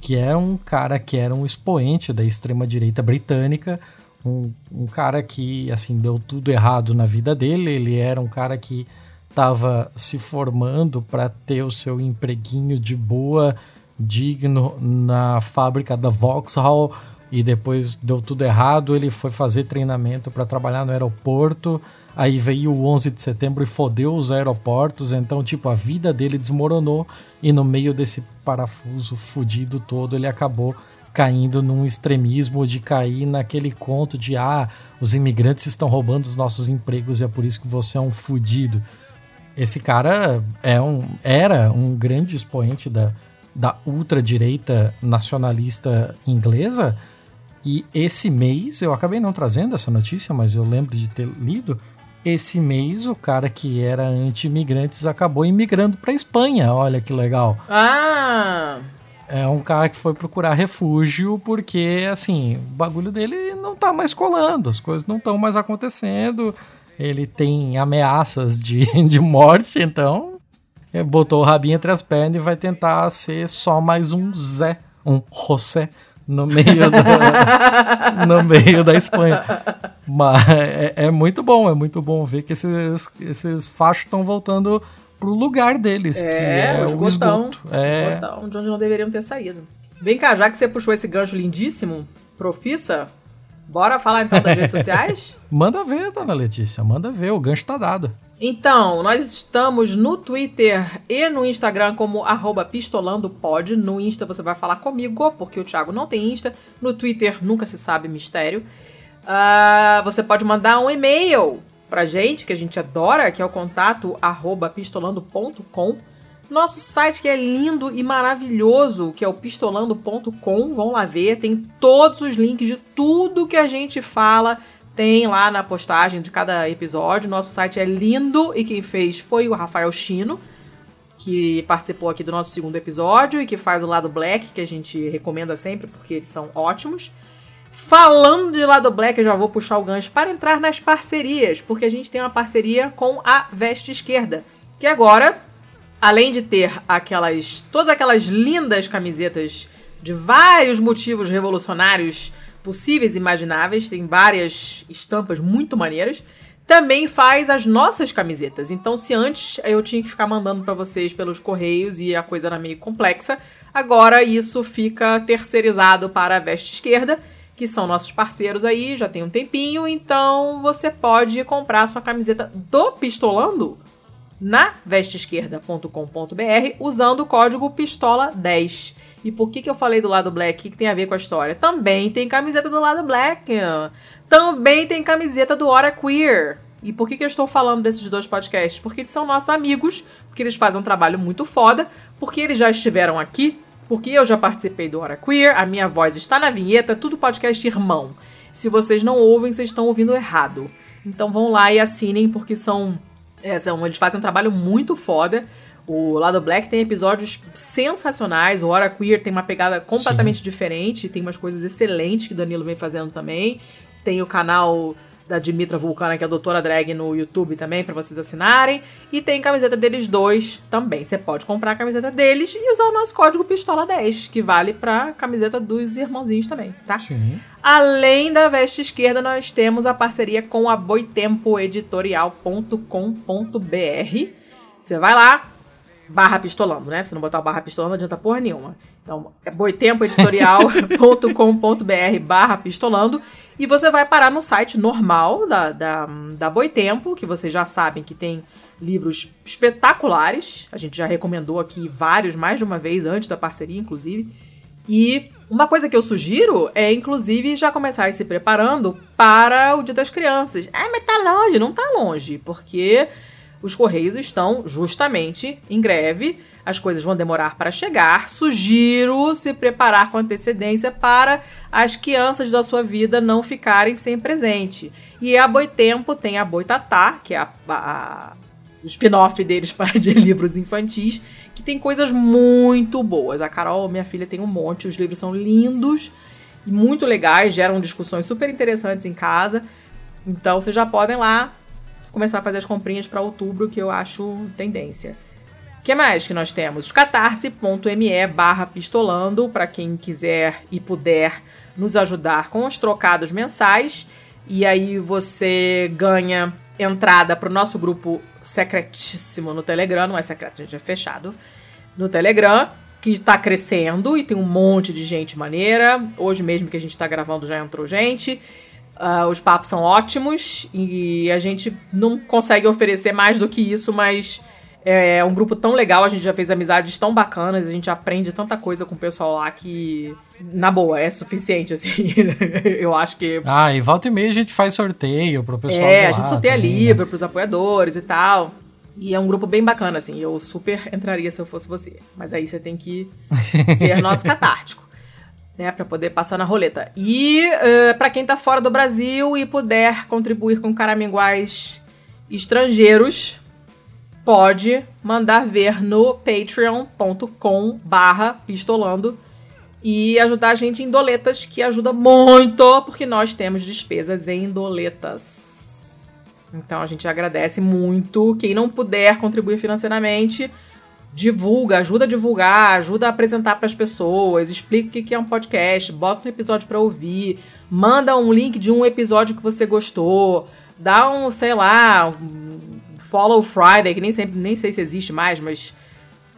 Que era um cara que era um expoente da extrema-direita britânica, um, um, cara que, assim, deu tudo errado na vida dele. Ele era um cara que estava se formando para ter o seu empreguinho de boa, digno na fábrica da Vauxhall e depois deu tudo errado. Ele foi fazer treinamento para trabalhar no aeroporto Aí veio o 11 de setembro e fodeu os aeroportos, então, tipo, a vida dele desmoronou e no meio desse parafuso fudido todo ele acabou caindo num extremismo de cair naquele conto de ah, os imigrantes estão roubando os nossos empregos e é por isso que você é um fudido. Esse cara é um, era um grande expoente da, da ultradireita nacionalista inglesa. E esse mês, eu acabei não trazendo essa notícia, mas eu lembro de ter lido. Esse mês, o cara que era anti-imigrantes acabou imigrando para Espanha. Olha que legal. Ah! É um cara que foi procurar refúgio porque, assim, o bagulho dele não tá mais colando, as coisas não estão mais acontecendo, ele tem ameaças de, de morte, então botou o rabinho entre as pernas e vai tentar ser só mais um Zé, um José no meio da, no meio da Espanha. Mas é, é, muito bom, é muito bom ver que esses, esses fachos estão voltando pro lugar deles, é, que é o, o esgoto. É. Esgotão, de onde não deveriam ter saído. Vem cá, já que você puxou esse gancho lindíssimo, profissa, bora falar então das redes sociais? Manda ver, dona Letícia, manda ver, o gancho tá dado. Então, nós estamos no Twitter e no Instagram como pistolandopod. No Insta você vai falar comigo, porque o Thiago não tem Insta. No Twitter nunca se sabe mistério. Uh, você pode mandar um e-mail pra gente, que a gente adora, que é o contato arroba pistolando.com. Nosso site que é lindo e maravilhoso, que é o pistolando.com. Vão lá ver, tem todos os links de tudo que a gente fala, tem lá na postagem de cada episódio. Nosso site é lindo e quem fez foi o Rafael Chino, que participou aqui do nosso segundo episódio e que faz o lado black, que a gente recomenda sempre porque eles são ótimos. Falando de lado black, eu já vou puxar o gancho para entrar nas parcerias, porque a gente tem uma parceria com a Veste Esquerda, que agora, além de ter aquelas todas aquelas lindas camisetas de vários motivos revolucionários possíveis e imagináveis, tem várias estampas muito maneiras, também faz as nossas camisetas. Então, se antes eu tinha que ficar mandando para vocês pelos correios e a coisa era meio complexa, agora isso fica terceirizado para a Veste Esquerda que são nossos parceiros aí, já tem um tempinho, então você pode comprar sua camiseta do Pistolando na vesteesquerda.com.br usando o código PISTOLA10. E por que, que eu falei do lado black? O que, tem a ver com a história? Também tem camiseta do lado black. Também tem camiseta do Hora Queer. E por que, que eu estou falando desses dois podcasts? Porque eles são nossos amigos, porque eles fazem um trabalho muito foda, porque eles já estiveram aqui porque eu já participei do Hora Queer, a minha voz está na vinheta, tudo podcast irmão. Se vocês não ouvem, vocês estão ouvindo errado. Então vão lá e assinem, porque são, é, são eles fazem um trabalho muito foda. O Lado Black tem episódios sensacionais, o Hora Queer tem uma pegada completamente Sim. diferente, tem umas coisas excelentes que o Danilo vem fazendo também. Tem o canal da Dimitra Vulcana, que é a doutora drag no YouTube também, para vocês assinarem. E tem camiseta deles dois também. Você pode comprar a camiseta deles e usar o nosso código Pistola10, que vale pra camiseta dos irmãozinhos também, tá? Sim. Além da veste esquerda, nós temos a parceria com a boitempoeditorial.com.br. Você vai lá, barra pistolando, né? Se não botar o barra pistolando, não adianta porra nenhuma. Então, é boitempoeditorial.com.br barra pistolando e você vai parar no site normal da, da, da Boitempo, que vocês já sabem que tem livros espetaculares. A gente já recomendou aqui vários, mais de uma vez, antes da parceria, inclusive. E uma coisa que eu sugiro é, inclusive, já começar a ir se preparando para o Dia das Crianças. Ah, mas tá longe, não tá longe, porque os Correios estão justamente em greve as coisas vão demorar para chegar. Sugiro se preparar com antecedência para as crianças da sua vida não ficarem sem presente. E a Boitempo tem a Boitatá, que é a, a, o spin-off deles para de livros infantis, que tem coisas muito boas. A Carol, minha filha, tem um monte, os livros são lindos e muito legais, geram discussões super interessantes em casa. Então vocês já podem lá começar a fazer as comprinhas para outubro, que eu acho tendência que mais que nós temos? catarse.me barra pistolando, para quem quiser e puder nos ajudar com os trocados mensais. E aí você ganha entrada para o nosso grupo secretíssimo no Telegram, não é secreto, gente, é fechado. No Telegram, que está crescendo e tem um monte de gente maneira. Hoje mesmo que a gente está gravando já entrou gente. Uh, os papos são ótimos e a gente não consegue oferecer mais do que isso, mas É, um grupo tão legal, a gente já fez amizades tão bacanas, a gente aprende tanta coisa com o pessoal lá que, na boa, é suficiente, assim. eu acho que. Ah, e volta e meia a gente faz sorteio pro pessoal. É, a gente sorteia também, né? livro né? pros apoiadores e tal. E é um grupo bem bacana, assim. Eu super entraria se eu fosse você. Mas aí você tem que ser nosso catártico. Né, para poder passar na roleta. E uh, eh, para quem tá fora do Brasil e puder contribuir com caraminguais estrangeiros, pode mandar ver no patreon.com barra pistolando e ajudar a gente em doletas, que ajuda muito, porque nós temos despesas em doletas. Então a gente agradece muito. Quem não puder contribuir financeiramente, divulga, ajuda a divulgar, ajuda a apresentar para as pessoas, explica o que é um podcast, bota um episódio para ouvir, manda um link de um episódio que você gostou, dá um, sei lá, um Follow Friday, que nem sempre, nem sei se existe mais, mas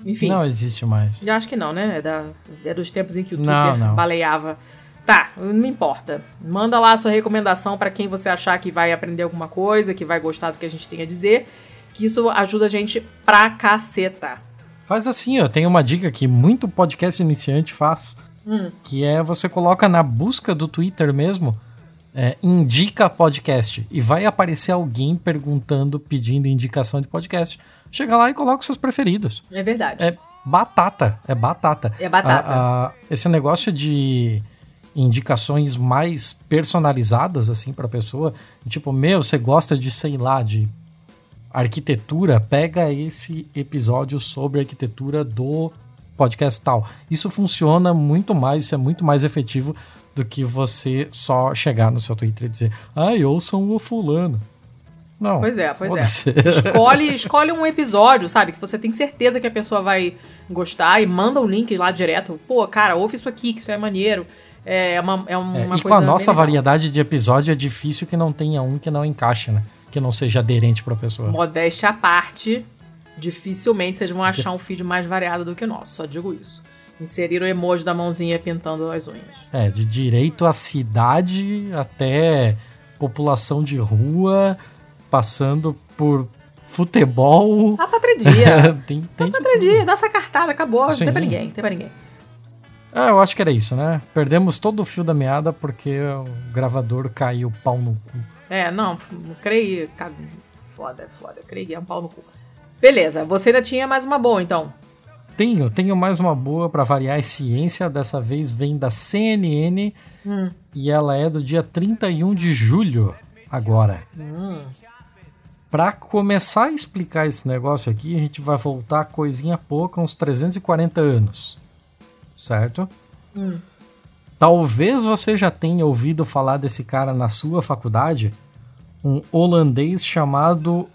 enfim. Não existe mais. Já acho que não, né? É, da, é dos tempos em que o Twitter não, não. baleava Tá, não importa. Manda lá a sua recomendação para quem você achar que vai aprender alguma coisa, que vai gostar do que a gente tem a dizer, que isso ajuda a gente pra caceta. Faz assim, ó, tem uma dica que muito podcast iniciante faz, hum. que é você coloca na busca do Twitter mesmo, é, indica podcast e vai aparecer alguém perguntando, pedindo indicação de podcast. Chega lá e coloca os seus preferidos. É verdade. É batata, é batata. É batata. A, a, esse negócio de indicações mais personalizadas assim para a pessoa, tipo, meu, você gosta de, sei lá, de arquitetura, pega esse episódio sobre arquitetura do podcast tal. Isso funciona muito mais, isso é muito mais efetivo do que você só chegar no seu Twitter e dizer, ai, ouçam o fulano. Não. Pois é, pois é. Escolhe, escolhe um episódio, sabe? Que você tem certeza que a pessoa vai gostar e manda o um link lá direto. Pô, cara, ouve isso aqui, que isso é maneiro. É uma, é uma é, E com a nossa variedade de episódio é difícil que não tenha um que não encaixe, né? Que não seja aderente pra pessoa. Modéstia à parte, dificilmente vocês vão achar um feed mais variado do que o nosso, só digo isso. Inserir o emoji da mãozinha pintando as unhas. É, de direito à cidade até população de rua, passando por futebol. Dá pra tredia. tem, tem dá pra tredia, dá essa cartada, acabou. Sim. Não tem pra ninguém, não tem pra ninguém. Ah, eu acho que era isso, né? Perdemos todo o fio da meada porque o gravador caiu pau no cu. É, não, creio. Foda, foda. Creio é um pau no cu. Beleza, você ainda tinha mais uma boa então. Tenho, tenho mais uma boa para variar é ciência. Dessa vez vem da CNN hum. e ela é do dia 31 de julho agora. Hum. Para começar a explicar esse negócio aqui, a gente vai voltar coisinha pouca, uns 340 anos certo? Hum. Talvez você já tenha ouvido falar desse cara na sua faculdade, um holandês chamado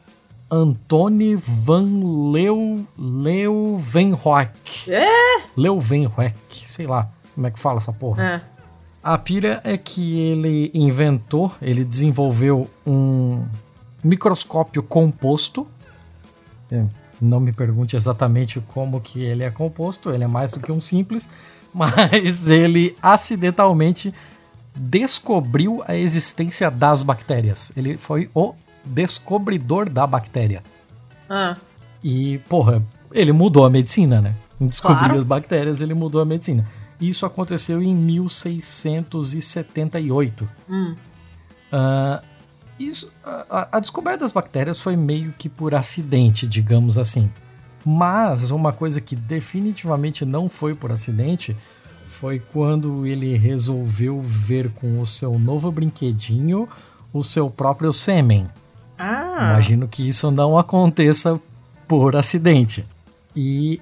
Antony van Leu, Leuwenhoek. É? Leuwenhoek, sei lá como é que fala essa porra. É. A pira é que ele inventou, ele desenvolveu um microscópio composto. É, não me pergunte exatamente como que ele é composto, ele é mais do que um simples, mas ele acidentalmente descobriu a existência das bactérias. Ele foi o descobridor da bactéria. Ah. E, porra, ele mudou a medicina, né? Em descobrir claro. as bactérias, ele mudou a medicina. Isso aconteceu em 1678. Hum. Uh, isso, a, a descoberta das bactérias foi meio que por acidente, digamos assim. Mas uma coisa que definitivamente não foi por acidente foi quando ele resolveu ver com o seu novo brinquedinho o seu próprio sêmen. Ah. Imagino que isso não aconteça por acidente. E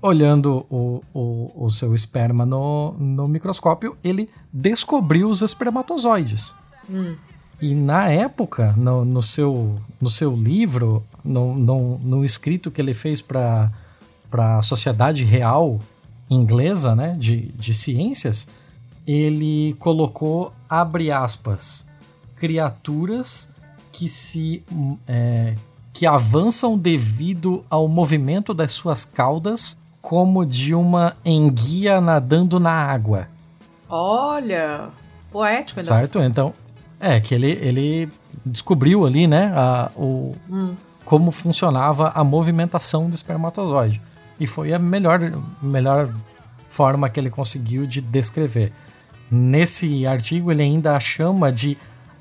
olhando o, o, o seu esperma no, no microscópio, ele descobriu os espermatozoides. Hum. E na época, no, no, seu, no seu livro, no, no, escrito que ele fez para a Sociedade Real Inglesa né, de, de Ciências, ele colocou, abre aspas, criaturas que se é, que avançam devido ao movimento das suas caudas como de uma enguia nadando na água. Olha, poético. Certo? Então, é, que ele, ele descobriu ali, né, a, o, hum. Como funcionava a movimentação do espermatozoide. E foi a melhor, melhor forma que ele conseguiu de descrever. Nesse artigo ele ainda chama de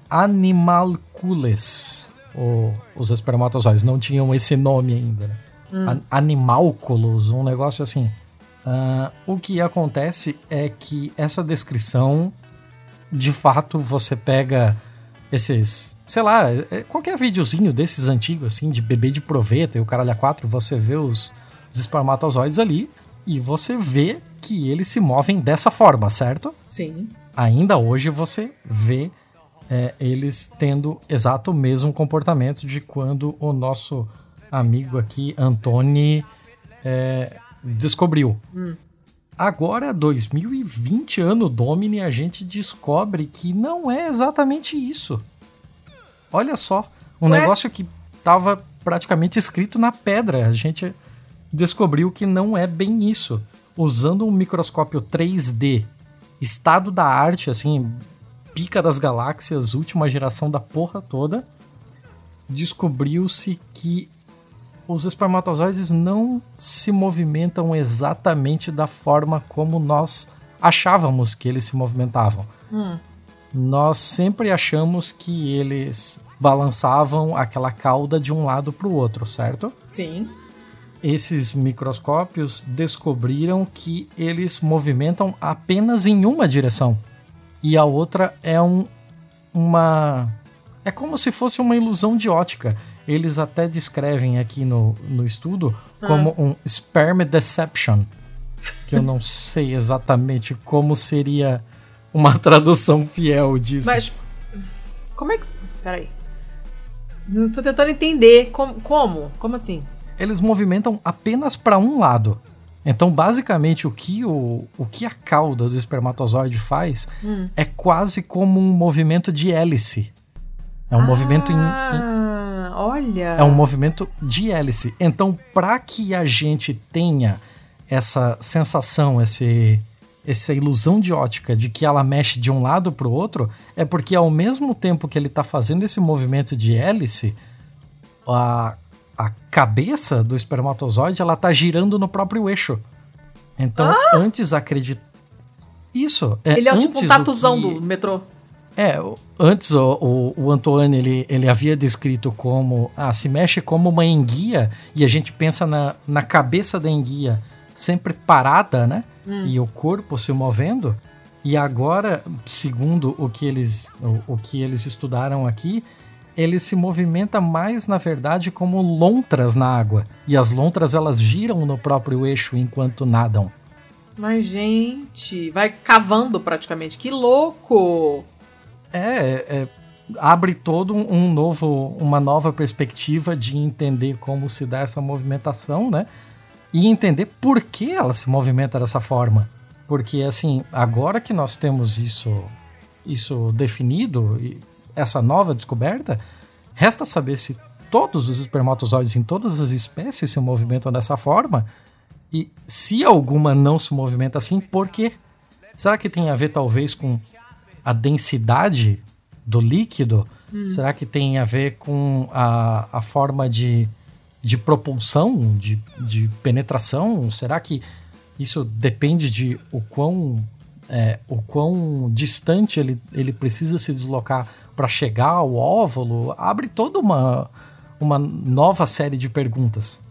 animalcules, o, os espermatozoides. Não tinham esse nome ainda. Né? Hum. Animalculos, um negócio assim. Uh, o que acontece é que essa descrição, de fato, você pega esses, sei lá, é, qualquer videozinho desses antigos, assim, de bebê de proveta e o caralho a quatro, você vê os, os espermatozoides ali e você vê que eles se movem dessa forma, certo? Sim. Ainda hoje você vê é, eles tendo exato o mesmo comportamento de quando o nosso amigo aqui, Antoni, é, descobriu. Hum. Agora, 2020, ano Domini, a gente descobre que não é exatamente isso. Olha só, um Ué? negócio que estava praticamente escrito na pedra. A gente descobriu que não é bem isso. Usando um microscópio 3D, estado da arte, assim, pica das galáxias, última geração da porra toda, descobriu-se que os espermatozoides não se movimentam exatamente da forma como nós achávamos que eles se movimentavam. Hum. Nós sempre achamos que eles balançavam aquela cauda de um lado para o outro, certo? Sim. Esses microscópios descobriram que eles movimentam apenas em uma direção. E a outra é um, uma. É como se fosse uma ilusão de ótica eles até descrevem aqui no, no estudo como ah. um sperm deception, que eu não sei exatamente como seria uma tradução fiel disso. Mas como é que... Peraí. Não tô tentando entender como, como, como assim? Eles movimentam apenas para um lado. Então, basicamente, o que, o, o que a cauda do espermatozoide faz hum. é quase como um movimento de hélice. É um ah. movimento em, em Olha! É um movimento de hélice. Então, para que a gente tenha essa sensação, esse, essa ilusão de ótica de que ela mexe de um lado para o outro, é porque ao mesmo tempo que ele está fazendo esse movimento de hélice, a, a cabeça do espermatozoide ela está girando no próprio eixo. Então, ah! antes acredita. Isso. É, ele é tipo um tatuzão que... do metrô. É, antes o, o, o Antoine ele, ele havia descrito como ah, se mexe como uma enguia e a gente pensa na, na cabeça da enguia sempre parada, né? Hum. E o corpo se movendo. E agora, segundo o que eles, o, o que eles estudaram aqui, ele se movimenta mais, na verdade, como lontras na água. E as lontras elas giram no próprio eixo enquanto nadam. Mas, gente, vai cavando praticamente. Que louco! É, é, abre todo um novo, uma nova perspectiva de entender como se dá essa movimentação, né? E entender por que ela se movimenta dessa forma. Porque, assim, agora que nós temos isso, isso definido, essa nova descoberta, resta saber se todos os espermatozoides em todas as espécies se movimentam dessa forma e se alguma não se movimenta assim, por quê? Será que tem a ver talvez com a densidade do líquido? Hum. Será que tem a ver com a, a forma de, de propulsão, de, de penetração? Será que isso depende de o quão, é, o quão distante ele, ele precisa se deslocar para chegar ao óvulo? Abre toda uma, uma nova série de perguntas.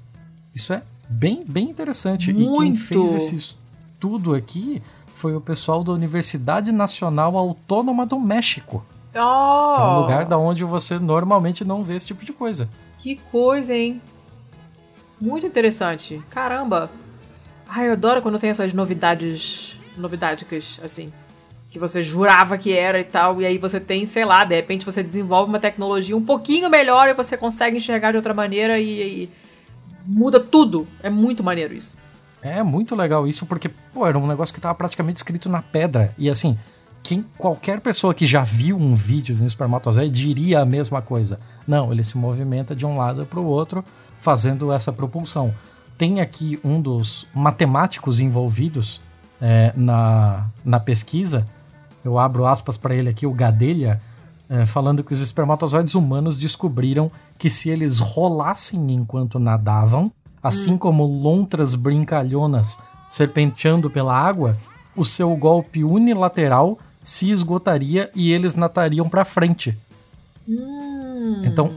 Isso é bem, bem interessante. Muito. E quem fez esse estudo aqui foi o pessoal da Universidade Nacional Autônoma do México. Oh. Que é um lugar da onde você normalmente não vê esse tipo de coisa. Que coisa, hein? Muito interessante. Caramba. Ai, eu adoro quando tem essas novidades, novidades assim, que você jurava que era e tal, e aí você tem, sei lá, de repente você desenvolve uma tecnologia um pouquinho melhor e você consegue enxergar de outra maneira e, e muda tudo. É muito maneiro isso. É muito legal isso, porque, pô, era um negócio que estava praticamente escrito na pedra. E assim, quem, qualquer pessoa que já viu um vídeo de um espermatozoide diria a mesma coisa. Não, ele se movimenta de um lado para o outro, fazendo essa propulsão. Tem aqui um dos matemáticos envolvidos é, na, na pesquisa, eu abro aspas para ele aqui, o Gadelha, é, falando que os espermatozoides humanos descobriram que se eles rolassem enquanto nadavam, assim hum. como lontras brincalhonas serpenteando pela água, o seu golpe unilateral se esgotaria e eles natariam para frente. Hum. Então,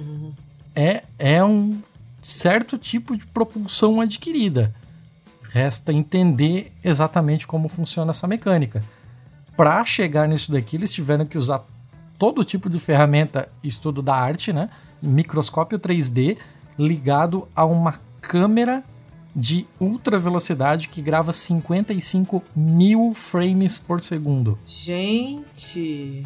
é, é um certo tipo de propulsão adquirida. Resta entender exatamente como funciona essa mecânica. Para chegar nisso daqui, eles tiveram que usar todo tipo de ferramenta estudo da arte, né? Microscópio 3D ligado a uma câmera de ultra velocidade que grava 55 mil frames por segundo. Gente!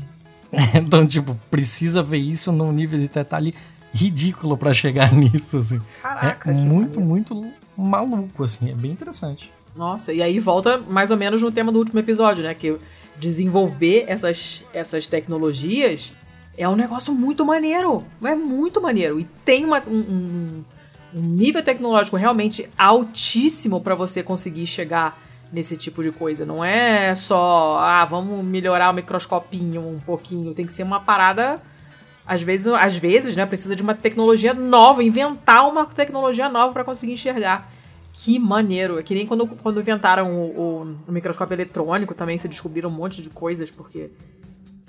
então, tipo, precisa ver isso num nível de detalhe ridículo para chegar nisso, assim. Caraca, é muito, muito maluco, assim. É bem interessante. Nossa, e aí volta mais ou menos no tema do último episódio, né? Que desenvolver essas, essas tecnologias é um negócio muito maneiro. É muito maneiro. E tem uma, um, um nível tecnológico realmente altíssimo para você conseguir chegar nesse tipo de coisa. Não é só, ah, vamos melhorar o microscopinho um pouquinho. Tem que ser uma parada. Às vezes, às vezes, né, precisa de uma tecnologia nova, inventar uma tecnologia nova para conseguir enxergar. Que maneiro. É que nem quando, quando inventaram o, o, o, microscópio eletrônico também se descobriram um monte de coisas, porque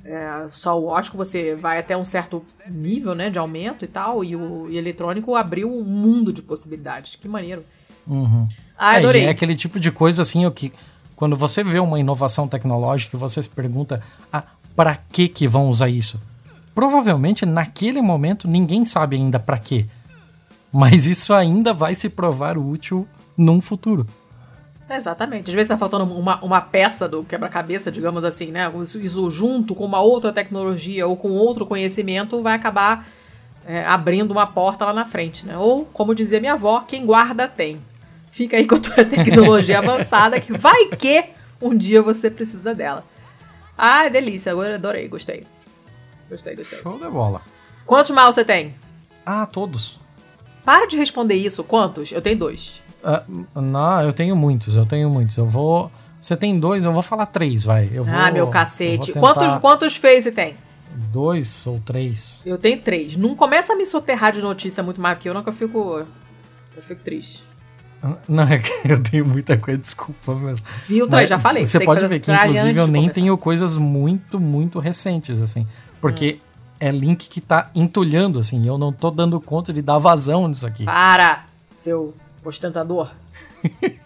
é, só o óptico você vai até um certo nível né, de aumento e tal, e o e eletrônico abriu um mundo de possibilidades. Que maneiro. Uhum. Ah, adorei. É, é aquele tipo de coisa assim, que quando você vê uma inovação tecnológica, você se pergunta, ah, para que que vão usar isso? Provavelmente naquele momento ninguém sabe ainda para quê. Mas isso ainda vai se provar útil num futuro. Exatamente. Às vezes tá faltando uma, uma peça do quebra-cabeça, digamos assim, né? Isso junto com uma outra tecnologia ou com outro conhecimento vai acabar é, abrindo uma porta lá na frente, né? Ou, como dizia minha avó, quem guarda tem. Fica aí com a tua tecnologia avançada que vai que um dia você precisa dela. Ah, delícia. Agora adorei, gostei. Gostei, gostei. Show de bola. Quantos mal você tem? Ah, todos. Para de responder isso. Quantos? Eu tenho dois. Uh, não, eu tenho muitos, eu tenho muitos. Eu vou. Você tem dois, eu vou falar três, vai. Eu vou, ah, meu cacete. Quantos, quantos feios você tem? Dois ou três. Eu tenho três. Não começa a me soterrar de notícia muito mais que eu, não, que eu fico. Eu fico triste. Não, é que eu tenho muita coisa, desculpa mesmo. Filtra, já falei. Você pode ver que, inclusive, eu nem começar. tenho coisas muito, muito recentes, assim. Porque hum. é link que tá entulhando, assim. Eu não tô dando conta de dar vazão nisso aqui. Para, seu ostentador.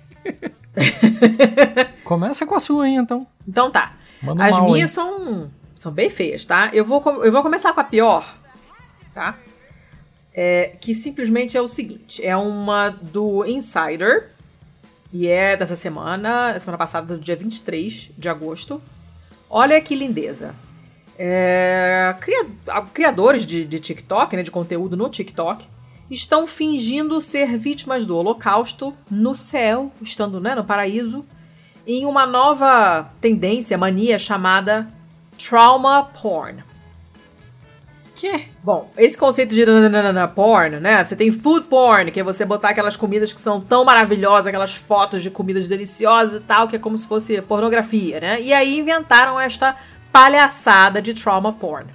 Começa com a sua aí, então. Então tá. Manda As minhas são, são bem feias, tá? Eu vou, eu vou começar com a pior, tá? É, que simplesmente é o seguinte: é uma do Insider. E é dessa semana, semana passada, do dia 23 de agosto. Olha que lindeza. É, criadores de, de TikTok, né, de conteúdo no TikTok, estão fingindo ser vítimas do Holocausto no céu, estando né, no paraíso, em uma nova tendência, mania chamada trauma porn. Que? Bom, esse conceito de nananana porn, né? Você tem food porn, que é você botar aquelas comidas que são tão maravilhosas, aquelas fotos de comidas deliciosas e tal, que é como se fosse pornografia, né? E aí inventaram esta palhaçada de trauma porn.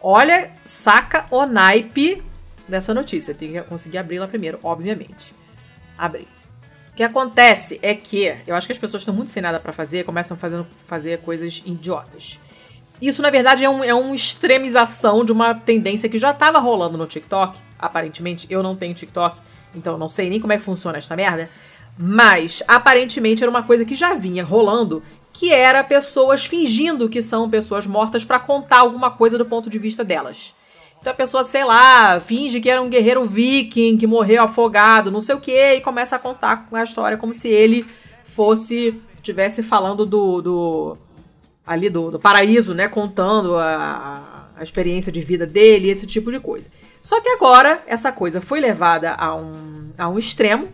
Olha, saca o naipe dessa notícia. Tem que conseguir abri-la primeiro, obviamente. Abri. O que acontece é que eu acho que as pessoas estão muito sem nada para fazer, começam fazer, fazer coisas idiotas. Isso, na verdade, é, um, é uma extremização de uma tendência que já estava rolando no TikTok. Aparentemente, eu não tenho TikTok, então não sei nem como é que funciona esta merda. Mas, aparentemente, era uma coisa que já vinha rolando, que era pessoas fingindo que são pessoas mortas para contar alguma coisa do ponto de vista delas. Então a pessoa, sei lá, finge que era um guerreiro viking que morreu afogado, não sei o que, e começa a contar a história como se ele fosse, tivesse falando do, do ali do, do, paraíso, né, contando a, a experiência de vida dele, esse tipo de coisa. Só que agora essa coisa foi levada a um, a um extremo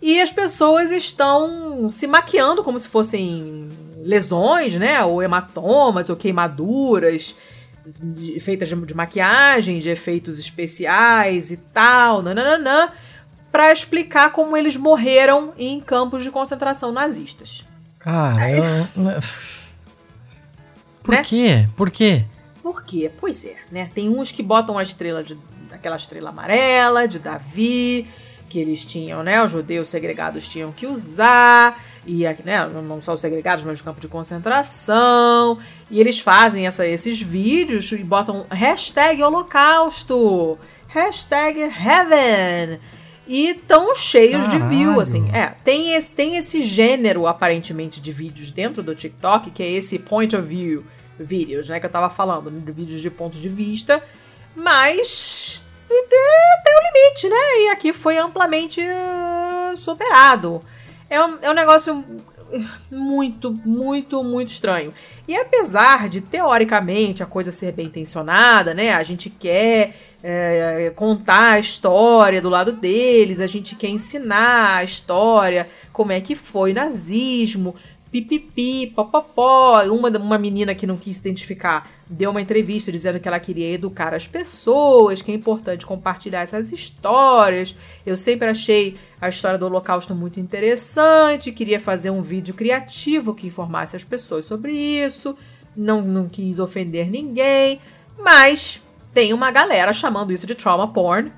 e as pessoas estão se maquiando como se fossem lesões, né, ou hematomas, ou queimaduras, de, feitas de, de, maquiagem, de efeitos especiais e tal, nananã, para explicar como eles morreram em campos de concentração nazistas. Cara, eu... Por né? quê? Por quê? Por quê? Pois é, né? Tem uns que botam a estrela de aquela estrela amarela de Davi, que eles tinham, né? Os judeus segregados tinham que usar, e né, não só os segregados, mas o campo de concentração. E eles fazem essa, esses vídeos e botam hashtag holocausto, hashtag heaven. E tão cheios Caralho. de view, assim. É, tem esse, tem esse gênero, aparentemente, de vídeos dentro do TikTok, que é esse point of view vídeos, né? Que eu tava falando, de vídeos de ponto de vista. Mas tem um limite, né? E aqui foi amplamente uh, superado. É um, é um negócio muito, muito, muito estranho. E apesar de, teoricamente, a coisa ser bem intencionada, né? A gente quer é, contar a história do lado deles, a gente quer ensinar a história, como é que foi nazismo, pipipi, popopó. Uma, uma menina que não quis se identificar deu uma entrevista dizendo que ela queria educar as pessoas, que é importante compartilhar essas histórias. Eu sempre achei a história do Holocausto muito interessante, queria fazer um vídeo criativo que informasse as pessoas sobre isso. Não, não quis ofender ninguém, mas tem uma galera chamando isso de trauma porn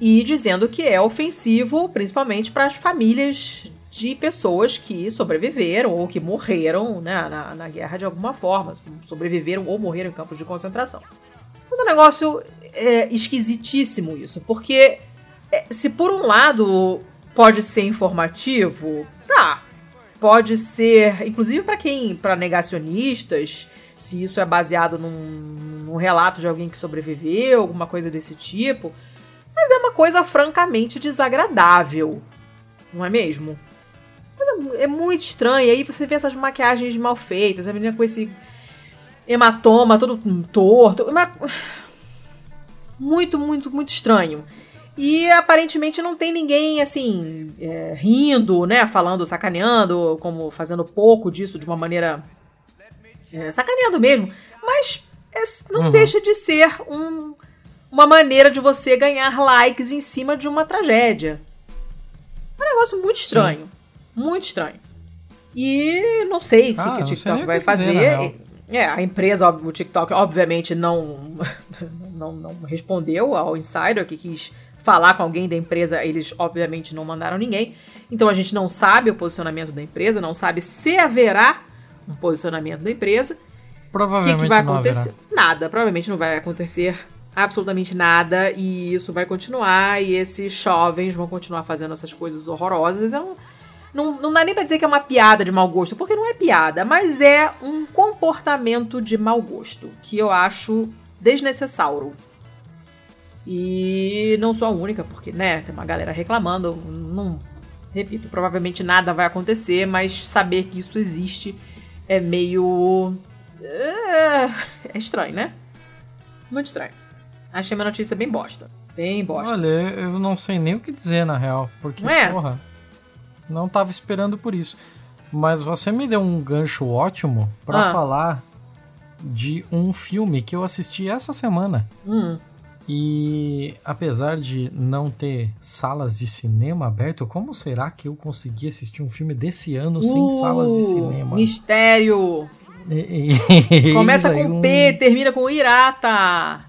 e dizendo que é ofensivo, principalmente para as famílias de pessoas que sobreviveram ou que morreram né, na, na guerra de alguma forma. Sobreviveram ou morreram em campos de concentração. É um negócio é, esquisitíssimo isso, porque é, se por um lado pode ser informativo, tá. Pode ser, inclusive para quem, para negacionistas, se isso é baseado num, num relato de alguém que sobreviveu, alguma coisa desse tipo. Mas é uma coisa francamente desagradável, não é mesmo? É muito estranho. Aí você vê essas maquiagens mal feitas, a menina com esse hematoma todo torto. Muito, muito, muito estranho. E aparentemente não tem ninguém assim, é, rindo, né? Falando, sacaneando, como fazendo pouco disso de uma maneira. É, sacaneando mesmo. Mas é, não uhum. deixa de ser um, uma maneira de você ganhar likes em cima de uma tragédia. É um negócio muito estranho. Sim. Muito estranho. E não sei o que, ah, que o TikTok vai fazer. Dizer, é, a empresa, o TikTok, obviamente não, não, não respondeu ao insider que quis falar com alguém da empresa, eles obviamente não mandaram ninguém. Então a gente não sabe o posicionamento da empresa, não sabe se haverá um posicionamento da empresa. Provavelmente que, que vai acontecer? Nada, provavelmente não vai acontecer absolutamente nada e isso vai continuar e esses jovens vão continuar fazendo essas coisas horrorosas. É um, não, não dá nem pra dizer que é uma piada de mau gosto, porque não é piada, mas é um comportamento de mau gosto que eu acho desnecessário. E não sou a única, porque, né, tem uma galera reclamando. Não, repito, provavelmente nada vai acontecer, mas saber que isso existe é meio. É, é estranho, né? Muito estranho. Achei uma notícia bem bosta. Bem bosta. Olha, eu não sei nem o que dizer na real. Porque, não é? porra. Não estava esperando por isso. Mas você me deu um gancho ótimo para ah. falar de um filme que eu assisti essa semana. Hum. E apesar de não ter salas de cinema aberto, como será que eu consegui assistir um filme desse ano uh, sem salas de cinema? Mistério! Começa com um... P, termina com Irata.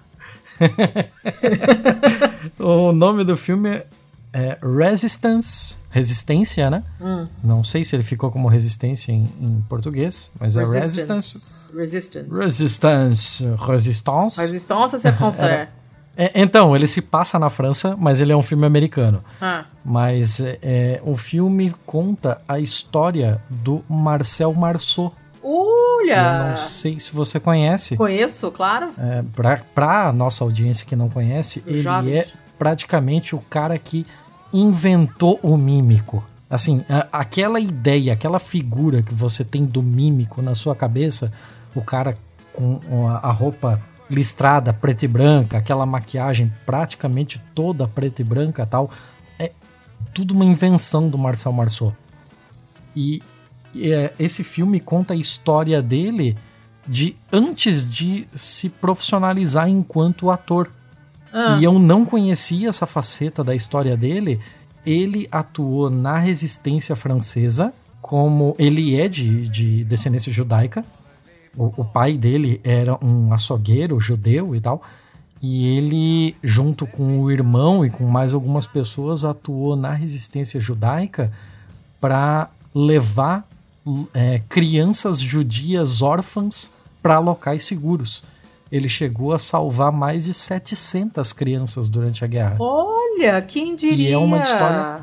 o nome do filme é Resistance Resistência, né? Hum. Não sei se ele ficou como resistência em, em português, mas Resistance. é Resistance. Resistance. Resistance. Resistance. Resistance, c'est français. É, então, ele se passa na França, mas ele é um filme americano. Ah. Mas é, o filme conta a história do Marcel Marceau. Olha! Eu não sei se você conhece. Conheço, claro. É, pra, pra nossa audiência que não conhece, ele jovens. é praticamente o cara que inventou o mímico. Assim, aquela ideia, aquela figura que você tem do mímico na sua cabeça, o cara com a, a roupa listrada, preta e branca, aquela maquiagem praticamente toda preta e branca tal, é tudo uma invenção do Marcel Marceau. E, e é, esse filme conta a história dele de antes de se profissionalizar enquanto ator. Ah. E eu não conhecia essa faceta da história dele. Ele atuou na resistência francesa, como ele é de, de descendência judaica. O, o pai dele era um açougueiro judeu e tal. E ele, junto com o irmão e com mais algumas pessoas, atuou na resistência judaica para levar é, crianças judias órfãs para locais seguros. Ele chegou a salvar mais de 700 crianças durante a guerra. Olha, quem diria? E é uma história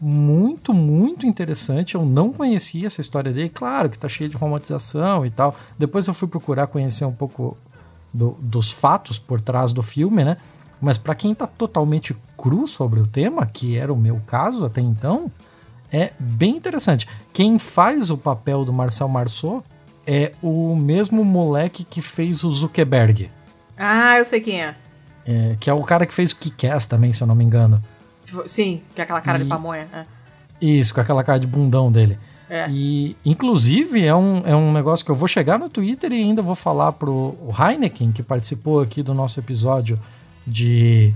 muito, muito interessante. Eu não conhecia essa história dele. Claro que tá cheio de romantização e tal. Depois eu fui procurar conhecer um pouco do, dos fatos por trás do filme, né? Mas para quem tá totalmente cru sobre o tema, que era o meu caso até então, é bem interessante. Quem faz o papel do Marcel Marceau é o mesmo moleque que fez o Zuckerberg. Ah, eu sei quem é. é que é o cara que fez o Kick-Ass também, se eu não me engano. Sim, que é aquela cara e... de pamonha. É. Isso, com aquela cara de bundão dele. É. E, inclusive, é um, é um negócio que eu vou chegar no Twitter e ainda vou falar pro Heineken, que participou aqui do nosso episódio de.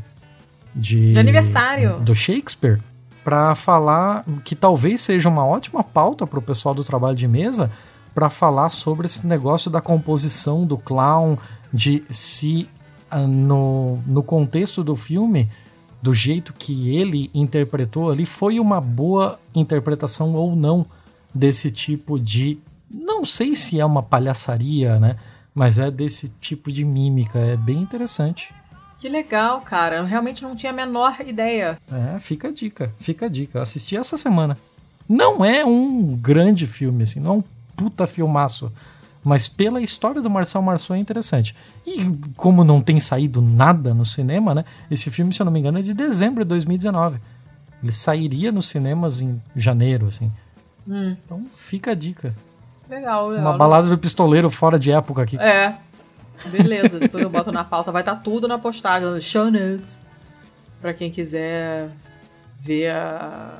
De, de aniversário. Do Shakespeare, para falar que talvez seja uma ótima pauta pro pessoal do trabalho de mesa para falar sobre esse negócio da composição do clown, de se ah, no, no contexto do filme, do jeito que ele interpretou ali, foi uma boa interpretação ou não desse tipo de. Não sei se é uma palhaçaria, né? Mas é desse tipo de mímica. É bem interessante. Que legal, cara. Eu realmente não tinha a menor ideia. É, fica a dica. Fica a dica. Eu assisti essa semana. Não é um grande filme, assim. Não é um puta filmaço. Mas pela história do Marcel Marceau é interessante. E como não tem saído nada no cinema, né? Esse filme, se eu não me engano, é de dezembro de 2019. Ele sairia nos cinemas em janeiro, assim. Hum. Então fica a dica. Legal, legal. Uma balada do pistoleiro fora de época aqui. É. Beleza, depois eu boto na pauta. Vai estar tá tudo na postagem, show notes. Pra quem quiser ver a,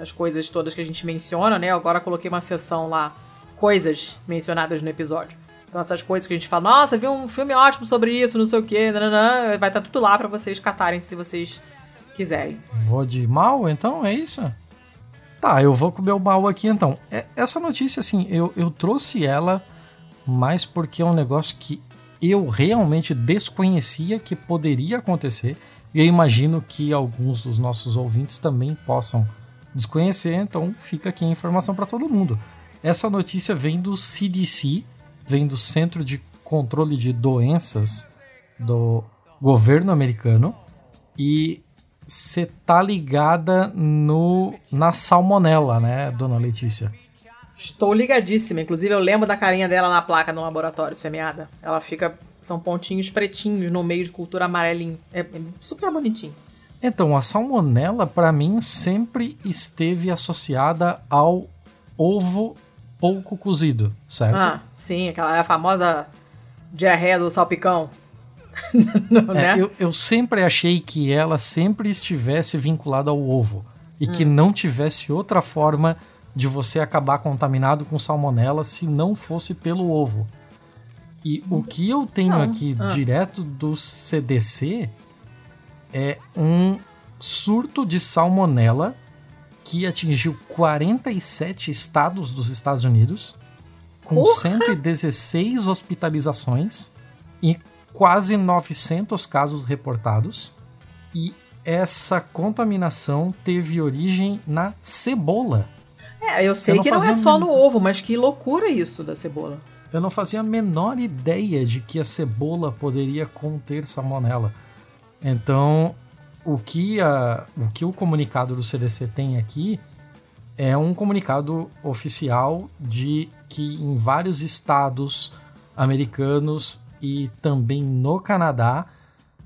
as coisas todas que a gente menciona, né? Agora coloquei uma seção lá, coisas mencionadas no episódio. Então essas coisas que a gente fala, nossa, viu um filme ótimo sobre isso, não sei o quê, nananã, vai estar tá tudo lá para vocês catarem se vocês quiserem. Vou de mal, então, é isso? Tá, eu vou com o meu mal aqui então. É, essa notícia, assim, eu, eu trouxe ela mais porque é um negócio que eu realmente desconhecia que poderia acontecer. E eu imagino que alguns dos nossos ouvintes também possam desconhecer, então fica aqui a informação para todo mundo. Essa notícia vem do CDC, vem do Centro de Controle de Doenças do governo americano e você tá ligada no na salmonela, né, dona Letícia? Estou ligadíssima. Inclusive, eu lembro da carinha dela na placa no laboratório semeada. Ela fica. São pontinhos pretinhos no meio de cultura amarelinho. É, é super bonitinho. Então, a salmonela para mim sempre esteve associada ao ovo pouco cozido, certo? Ah, sim, aquela famosa diarreia do salpicão. Não, é, né? eu, eu sempre achei que ela sempre estivesse vinculada ao ovo e hum. que não tivesse outra forma de você acabar contaminado com salmonela se não fosse pelo ovo. E o que eu tenho não. aqui ah. direto do CDC é um surto de salmonela que atingiu 47 estados dos Estados Unidos, com Porra! 116 hospitalizações e quase 900 casos reportados. E essa contaminação teve origem na cebola. É, eu sei eu que não é só no ovo, mas que loucura isso da cebola. Eu não fazia a menor ideia de que a cebola poderia conter salmonela. Então, o que, a, o que o comunicado do CDC tem aqui é um comunicado oficial de que em vários estados americanos e também no Canadá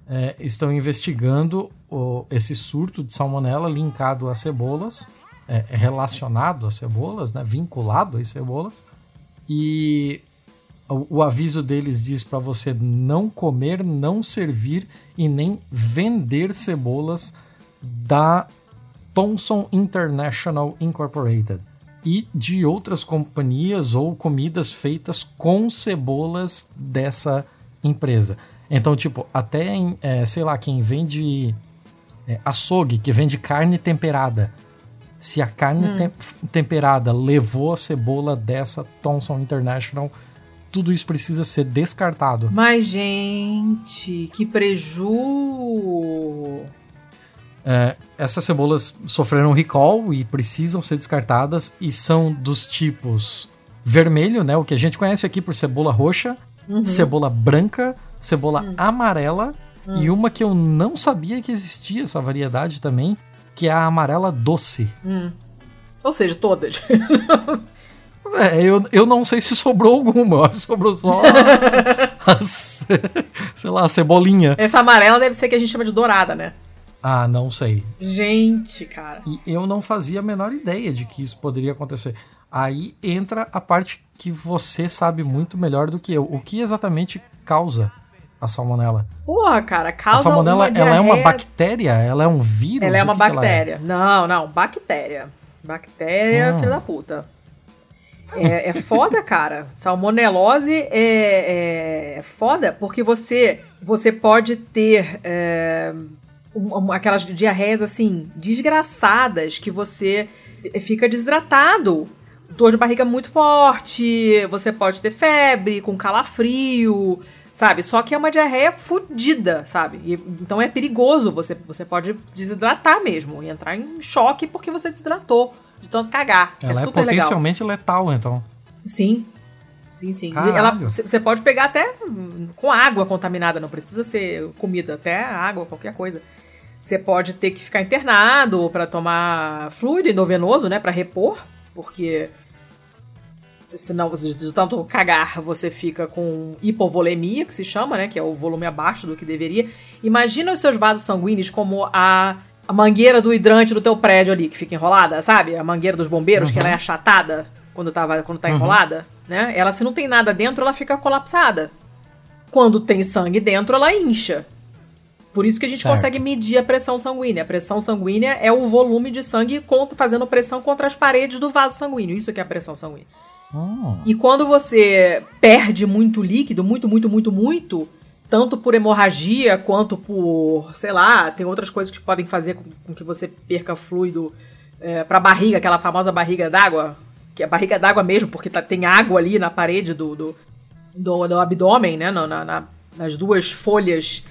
é, estão investigando o, esse surto de salmonela linkado a cebolas, é, relacionado a cebolas, né, vinculado a cebolas, e o, o aviso deles diz para você não comer, não servir e nem vender cebolas da Thomson International Incorporated e de outras companhias ou comidas feitas com cebolas dessa empresa. Então, tipo, até, é, sei lá, quem vende é, açougue, que vende carne temperada, se a carne hum. te temperada levou a cebola dessa Thomson International tudo isso precisa ser descartado. Mas, gente, que preju! É, essas cebolas sofreram recall e precisam ser descartadas e são dos tipos vermelho, né? O que a gente conhece aqui por cebola roxa, uhum. cebola branca, cebola uhum. amarela uhum. e uma que eu não sabia que existia essa variedade também, que é a amarela doce. Hum. Ou seja, todas. É, eu, eu não sei se sobrou alguma, sobrou só a, sei lá, a cebolinha. Essa amarela deve ser que a gente chama de dourada, né? Ah, não sei. Gente, cara. E eu não fazia a menor ideia de que isso poderia acontecer. Aí entra a parte que você sabe muito melhor do que eu. O que exatamente causa a salmonela? Porra, cara, causa A salmonela, ela é uma bactéria? Ela é um vírus? Ela é uma bactéria. É? Não, não, bactéria. Bactéria, hum. filha da puta. É, é foda, cara. Salmonelose é, é, foda porque você, você pode ter é, um, aquelas diarreias assim, desgraçadas, que você fica desidratado. Dor de barriga muito forte, você pode ter febre, com calafrio, sabe? Só que é uma diarreia fodida, sabe? E, então é perigoso, você, você pode desidratar mesmo e entrar em choque porque você desidratou de tanto cagar. Ela é, é potencialmente legal. letal, então. Sim, Sim, sim. Você pode pegar até com água contaminada, não precisa ser comida, até água, qualquer coisa. Você pode ter que ficar internado para tomar fluido endovenoso, né, para repor, porque senão de tanto cagar você fica com hipovolemia, que se chama, né, que é o volume abaixo do que deveria. Imagina os seus vasos sanguíneos como a, a mangueira do hidrante do teu prédio ali, que fica enrolada, sabe? A mangueira dos bombeiros, uhum. que ela é achatada quando, tava, quando tá uhum. enrolada, né? Ela, se não tem nada dentro, ela fica colapsada. Quando tem sangue dentro, ela incha. Por isso que a gente certo. consegue medir a pressão sanguínea. A pressão sanguínea é o volume de sangue fazendo pressão contra as paredes do vaso sanguíneo. Isso que é a pressão sanguínea. Hum. E quando você perde muito líquido, muito, muito, muito, muito, tanto por hemorragia quanto por, sei lá, tem outras coisas que podem fazer com, que você perca fluido é, para a barriga, aquela famosa barriga d'água, que é barriga d'água mesmo, porque tá, tem água ali na parede do, do, do, do abdômen, né, na, na, nas duas folhas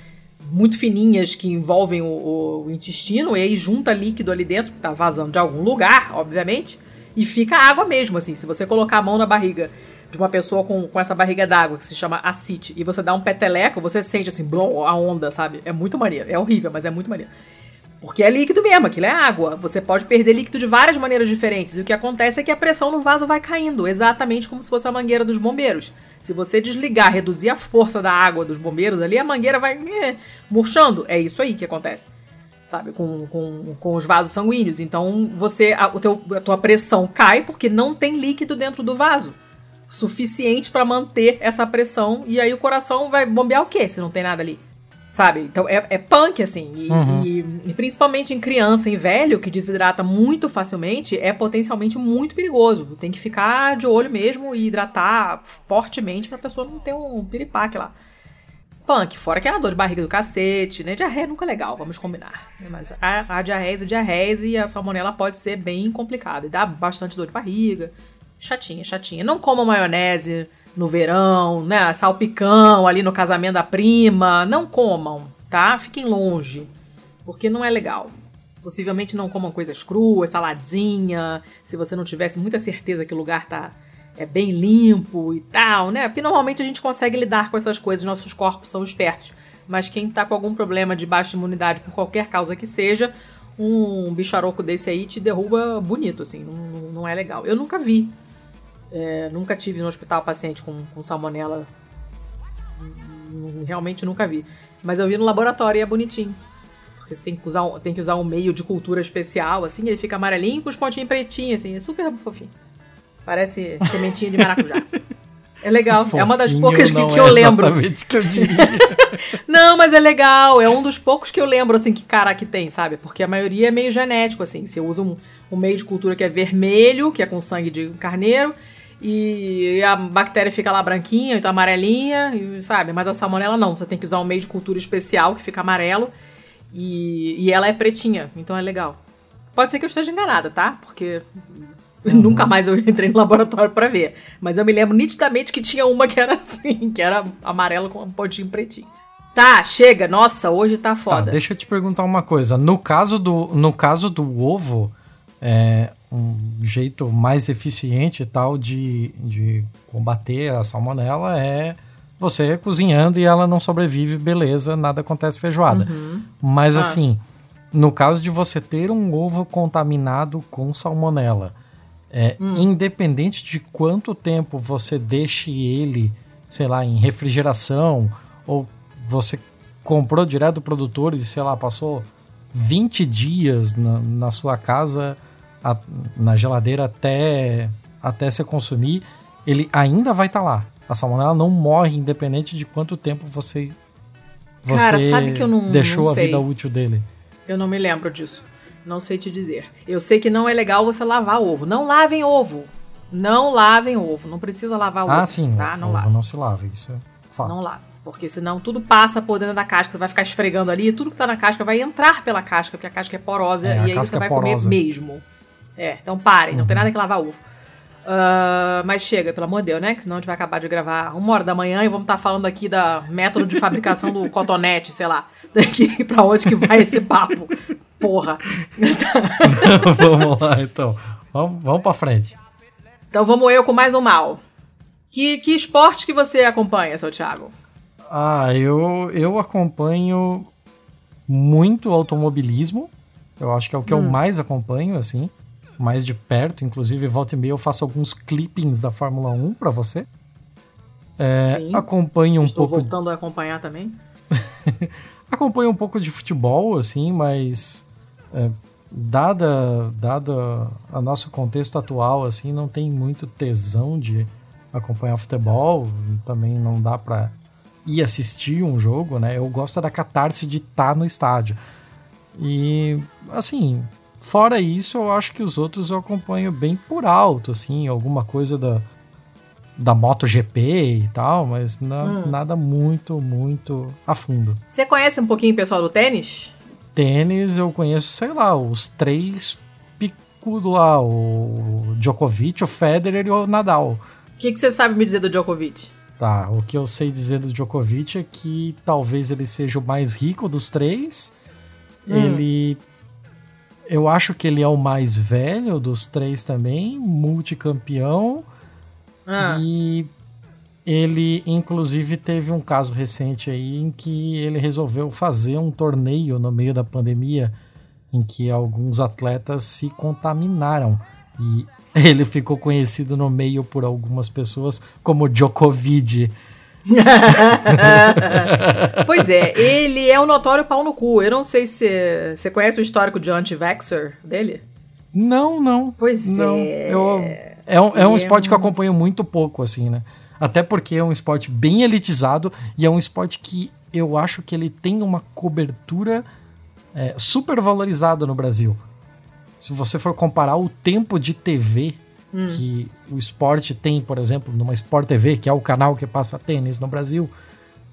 muito fininhas que envolvem o, o, intestino, e aí junta líquido ali dentro, que tá vazando de algum lugar, obviamente, e fica água mesmo, assim. Se você colocar a mão na barriga de uma pessoa com, com essa barriga d'água, que se chama acite, e você dá um peteleco, você sente assim, blom, a onda, sabe? É muito maneiro. É horrível, mas é muito maneiro. Porque é líquido mesmo, aquilo é água. Você pode perder líquido de várias maneiras diferentes. E o que acontece é que a pressão no vaso vai caindo, exatamente como se fosse a mangueira dos bombeiros. Se você desligar, reduzir a força da água dos bombeiros ali, a mangueira vai eh, murchando. É isso aí que acontece. Sabe, com, com, com os vasos sanguíneos. Então, você a, o teu, a tua pressão cai porque não tem líquido dentro do vaso suficiente para manter essa pressão. E aí o coração vai bombear o quê se não tem nada ali? Sabe? Então é, é punk, assim. E, uhum. e, e, principalmente em criança e velho, que desidrata muito facilmente, é potencialmente muito perigoso. Tem que ficar de olho mesmo e hidratar fortemente pra pessoa não ter um piripaque lá. Punk, fora que é uma dor de barriga do cacete, né? Diarreia nunca é legal, vamos combinar. Mas a, a diarreia é diarreia e a salmonela pode ser bem complicada. E dá bastante dor de barriga. Chatinha, chatinha. Não coma maionese no verão, né? Salpicão ali no casamento da prima. Não comam, tá? Fiquem longe, porque não é legal. Possivelmente não comam coisas cruas, saladinha, se você não tivesse muita certeza que o lugar tá é bem limpo e tal, né? Porque normalmente a gente consegue lidar com essas coisas, nossos corpos são espertos. Mas quem tá com algum problema de baixa imunidade por qualquer causa que seja, um bicharoco desse aí te derruba bonito, assim, não, não é legal. Eu nunca vi é, nunca tive no hospital paciente com, com salmonela. Realmente nunca vi. Mas eu vi no laboratório e é bonitinho. Porque você tem que usar, tem que usar um meio de cultura especial, assim, ele fica amarelinho com os pontinhos pretinhos, assim, é super fofinho. Parece sementinha de maracujá. É legal. Fofinho é uma das poucas que, que é eu lembro. Exatamente que eu diria. não, mas é legal. É um dos poucos que eu lembro, assim, que cara que tem, sabe? Porque a maioria é meio genético, assim. Você usa um, um meio de cultura que é vermelho, que é com sangue de carneiro, e a bactéria fica lá branquinha, então amarelinha, e, sabe? Mas a salmonela não, você tem que usar um meio de cultura especial que fica amarelo e, e ela é pretinha, então é legal. Pode ser que eu esteja enganada, tá? Porque Uhum. Nunca mais eu entrei no laboratório para ver. Mas eu me lembro nitidamente que tinha uma que era assim, que era amarela com um pontinho pretinho. Tá, chega. Nossa, hoje tá foda. Tá, deixa eu te perguntar uma coisa. No caso do, no caso do ovo, é um jeito mais eficiente e tal de, de combater a salmonela é você cozinhando e ela não sobrevive, beleza, nada acontece feijoada. Uhum. Mas ah. assim, no caso de você ter um ovo contaminado com salmonela, é, hum. independente de quanto tempo você deixe ele, sei lá, em refrigeração ou você comprou direto do produtor e, sei lá, passou 20 dias na, na sua casa, a, na geladeira até, até você consumir, ele ainda vai estar tá lá. A salmonela não morre independente de quanto tempo você, você Cara, sabe que eu não, deixou não a vida útil dele. Eu não me lembro disso. Não sei te dizer. Eu sei que não é legal você lavar ovo. Não lavem ovo. Não lavem ovo. Não precisa lavar ah, ovo. Ah, sim. Tá? Não ovo lava. não se lava. Isso é fato. Não lava. Porque senão tudo passa por dentro da casca, você vai ficar esfregando ali, e tudo que tá na casca vai entrar pela casca, porque a casca é porosa é, e aí você vai porosa. comer mesmo. É, então parem, uhum. não tem uhum. nada que lavar ovo. Uh, mas chega, pelo amor de Deus, né? Que senão a gente vai acabar de gravar uma hora da manhã e vamos estar tá falando aqui da método de fabricação do cotonete, sei lá. Daqui pra onde que vai esse papo? Porra. vamos lá, então. Vamos, vamos pra frente. Então vamos eu com mais um mal. Que, que esporte que você acompanha, seu Thiago? Ah, eu, eu acompanho muito automobilismo. Eu acho que é o que hum. eu mais acompanho, assim. Mais de perto. Inclusive, volta e meia eu faço alguns clippings da Fórmula 1 para você. É, Sim, acompanho um estou pouco. Estou voltando a acompanhar também. acompanho um pouco de futebol, assim, mas. É, dada, dada a nosso contexto atual, assim, não tem muito tesão de acompanhar futebol. Também não dá para ir assistir um jogo, né? Eu gosto da catarse de estar tá no estádio. E, assim, fora isso, eu acho que os outros eu acompanho bem por alto, assim, alguma coisa da, da MotoGP e tal, mas na, hum. nada muito, muito a fundo. Você conhece um pouquinho o pessoal do tênis? Tênis, eu conheço, sei lá, os três picudos lá, o Djokovic, o Federer e o Nadal. O que, que você sabe me dizer do Djokovic? Tá, o que eu sei dizer do Djokovic é que talvez ele seja o mais rico dos três. Hum. Ele. Eu acho que ele é o mais velho dos três também, multicampeão. Ah. E ele, inclusive, teve um caso recente aí em que ele resolveu fazer um torneio no meio da pandemia em que alguns atletas se contaminaram. E ele ficou conhecido no meio por algumas pessoas como Djokovic. pois é, ele é um notório pau no cu. Eu não sei se você conhece o histórico de anti-vaxxer dele? Não, não. Pois não. é. Eu, é um, é um esporte que eu acompanho muito pouco, assim, né? Até porque é um esporte bem elitizado e é um esporte que eu acho que ele tem uma cobertura é, super valorizada no Brasil se você for comparar o tempo de TV hum. que o esporte tem, por exemplo, numa Sport TV, que é o canal que passa tênis no Brasil,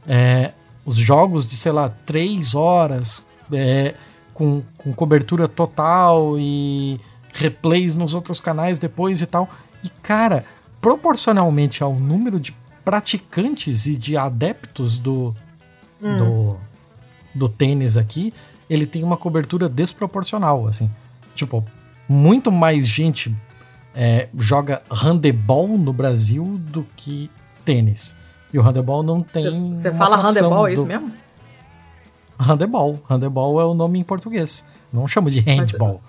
é, os jogos de, sei lá, três horas, é, com, com cobertura total e replays nos outros canais depois e tal. E, cara, proporcionalmente ao número de praticantes e de adeptos do, hum. do, do tênis aqui, ele tem uma cobertura desproporcional, assim. Tipo, muito mais gente é, joga handebol no Brasil do que tênis. E o handebol não tem. Você fala handebol, é isso mesmo? Handebol. Handebol é o nome em português. Não chamo de handball.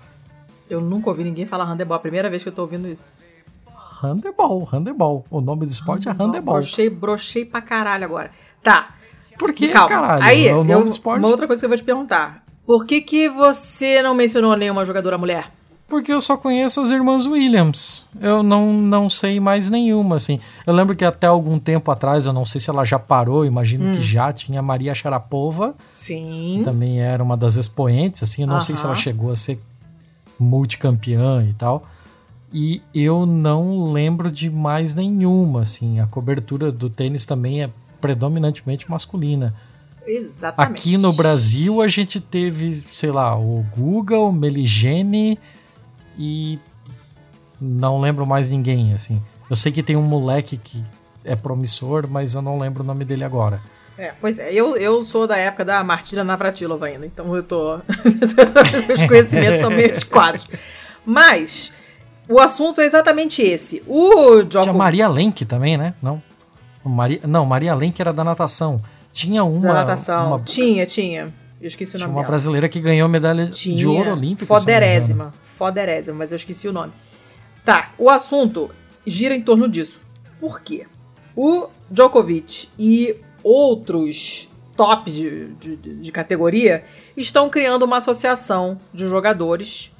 eu nunca ouvi ninguém falar handebol. É a primeira vez que eu tô ouvindo isso. Handebol, handebol. O nome do esporte handebol. é handebol. Brochei, brochei pra caralho agora. Tá. Por que, Calma. caralho? Aí, é eu, uma outra coisa que eu vou te perguntar. Por que, que você não mencionou nenhuma jogadora mulher? Porque eu só conheço as irmãs Williams. Eu não, não sei mais nenhuma, assim. Eu lembro que até algum tempo atrás, eu não sei se ela já parou, imagino hum. que já, tinha a Maria Sharapova. Sim. também era uma das expoentes, assim. Eu não uh -huh. sei se ela chegou a ser multicampeã e tal. E eu não lembro de mais nenhuma, assim. A cobertura do tênis também é predominantemente masculina. Exatamente. Aqui no Brasil a gente teve, sei lá, o Google, Meligene e não lembro mais ninguém, assim. Eu sei que tem um moleque que é promissor, mas eu não lembro o nome dele agora. É, pois é, eu, eu sou da época da Martina Navratilova ainda, então eu tô. Meus conhecimentos são meio quadros. Mas, o assunto é exatamente esse. O Djokovic... Tinha Maria Lenk também, né? Não? Maria... Não, Maria Lenk era da natação. Tinha uma. Da natação. Uma... Tinha, tinha. Eu esqueci o nome Tinha uma dela. brasileira que ganhou medalha tinha. de ouro olímpica. Foderésima. Foderésima, mas eu esqueci o nome. Tá, o assunto gira em torno disso. Por quê? O Djokovic e outros tops de, de, de categoria estão criando uma associação de jogadores.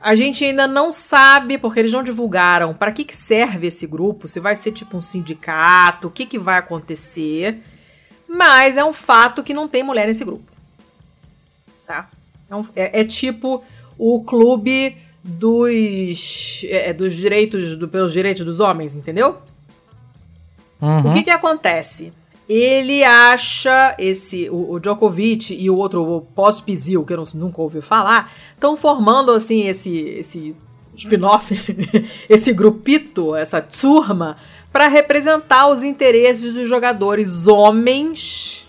A gente ainda não sabe, porque eles não divulgaram para que, que serve esse grupo, se vai ser tipo um sindicato, o que, que vai acontecer. Mas é um fato que não tem mulher nesse grupo. Tá? É, um, é, é tipo o clube dos, é, dos direitos, do, pelos direitos dos homens, entendeu? Uhum. O que que acontece? Ele acha esse o, o Djokovic e o outro o Pospisil, que eu não, nunca ouvi falar, estão formando assim esse esse spin-off, esse grupito, essa turma para representar os interesses dos jogadores homens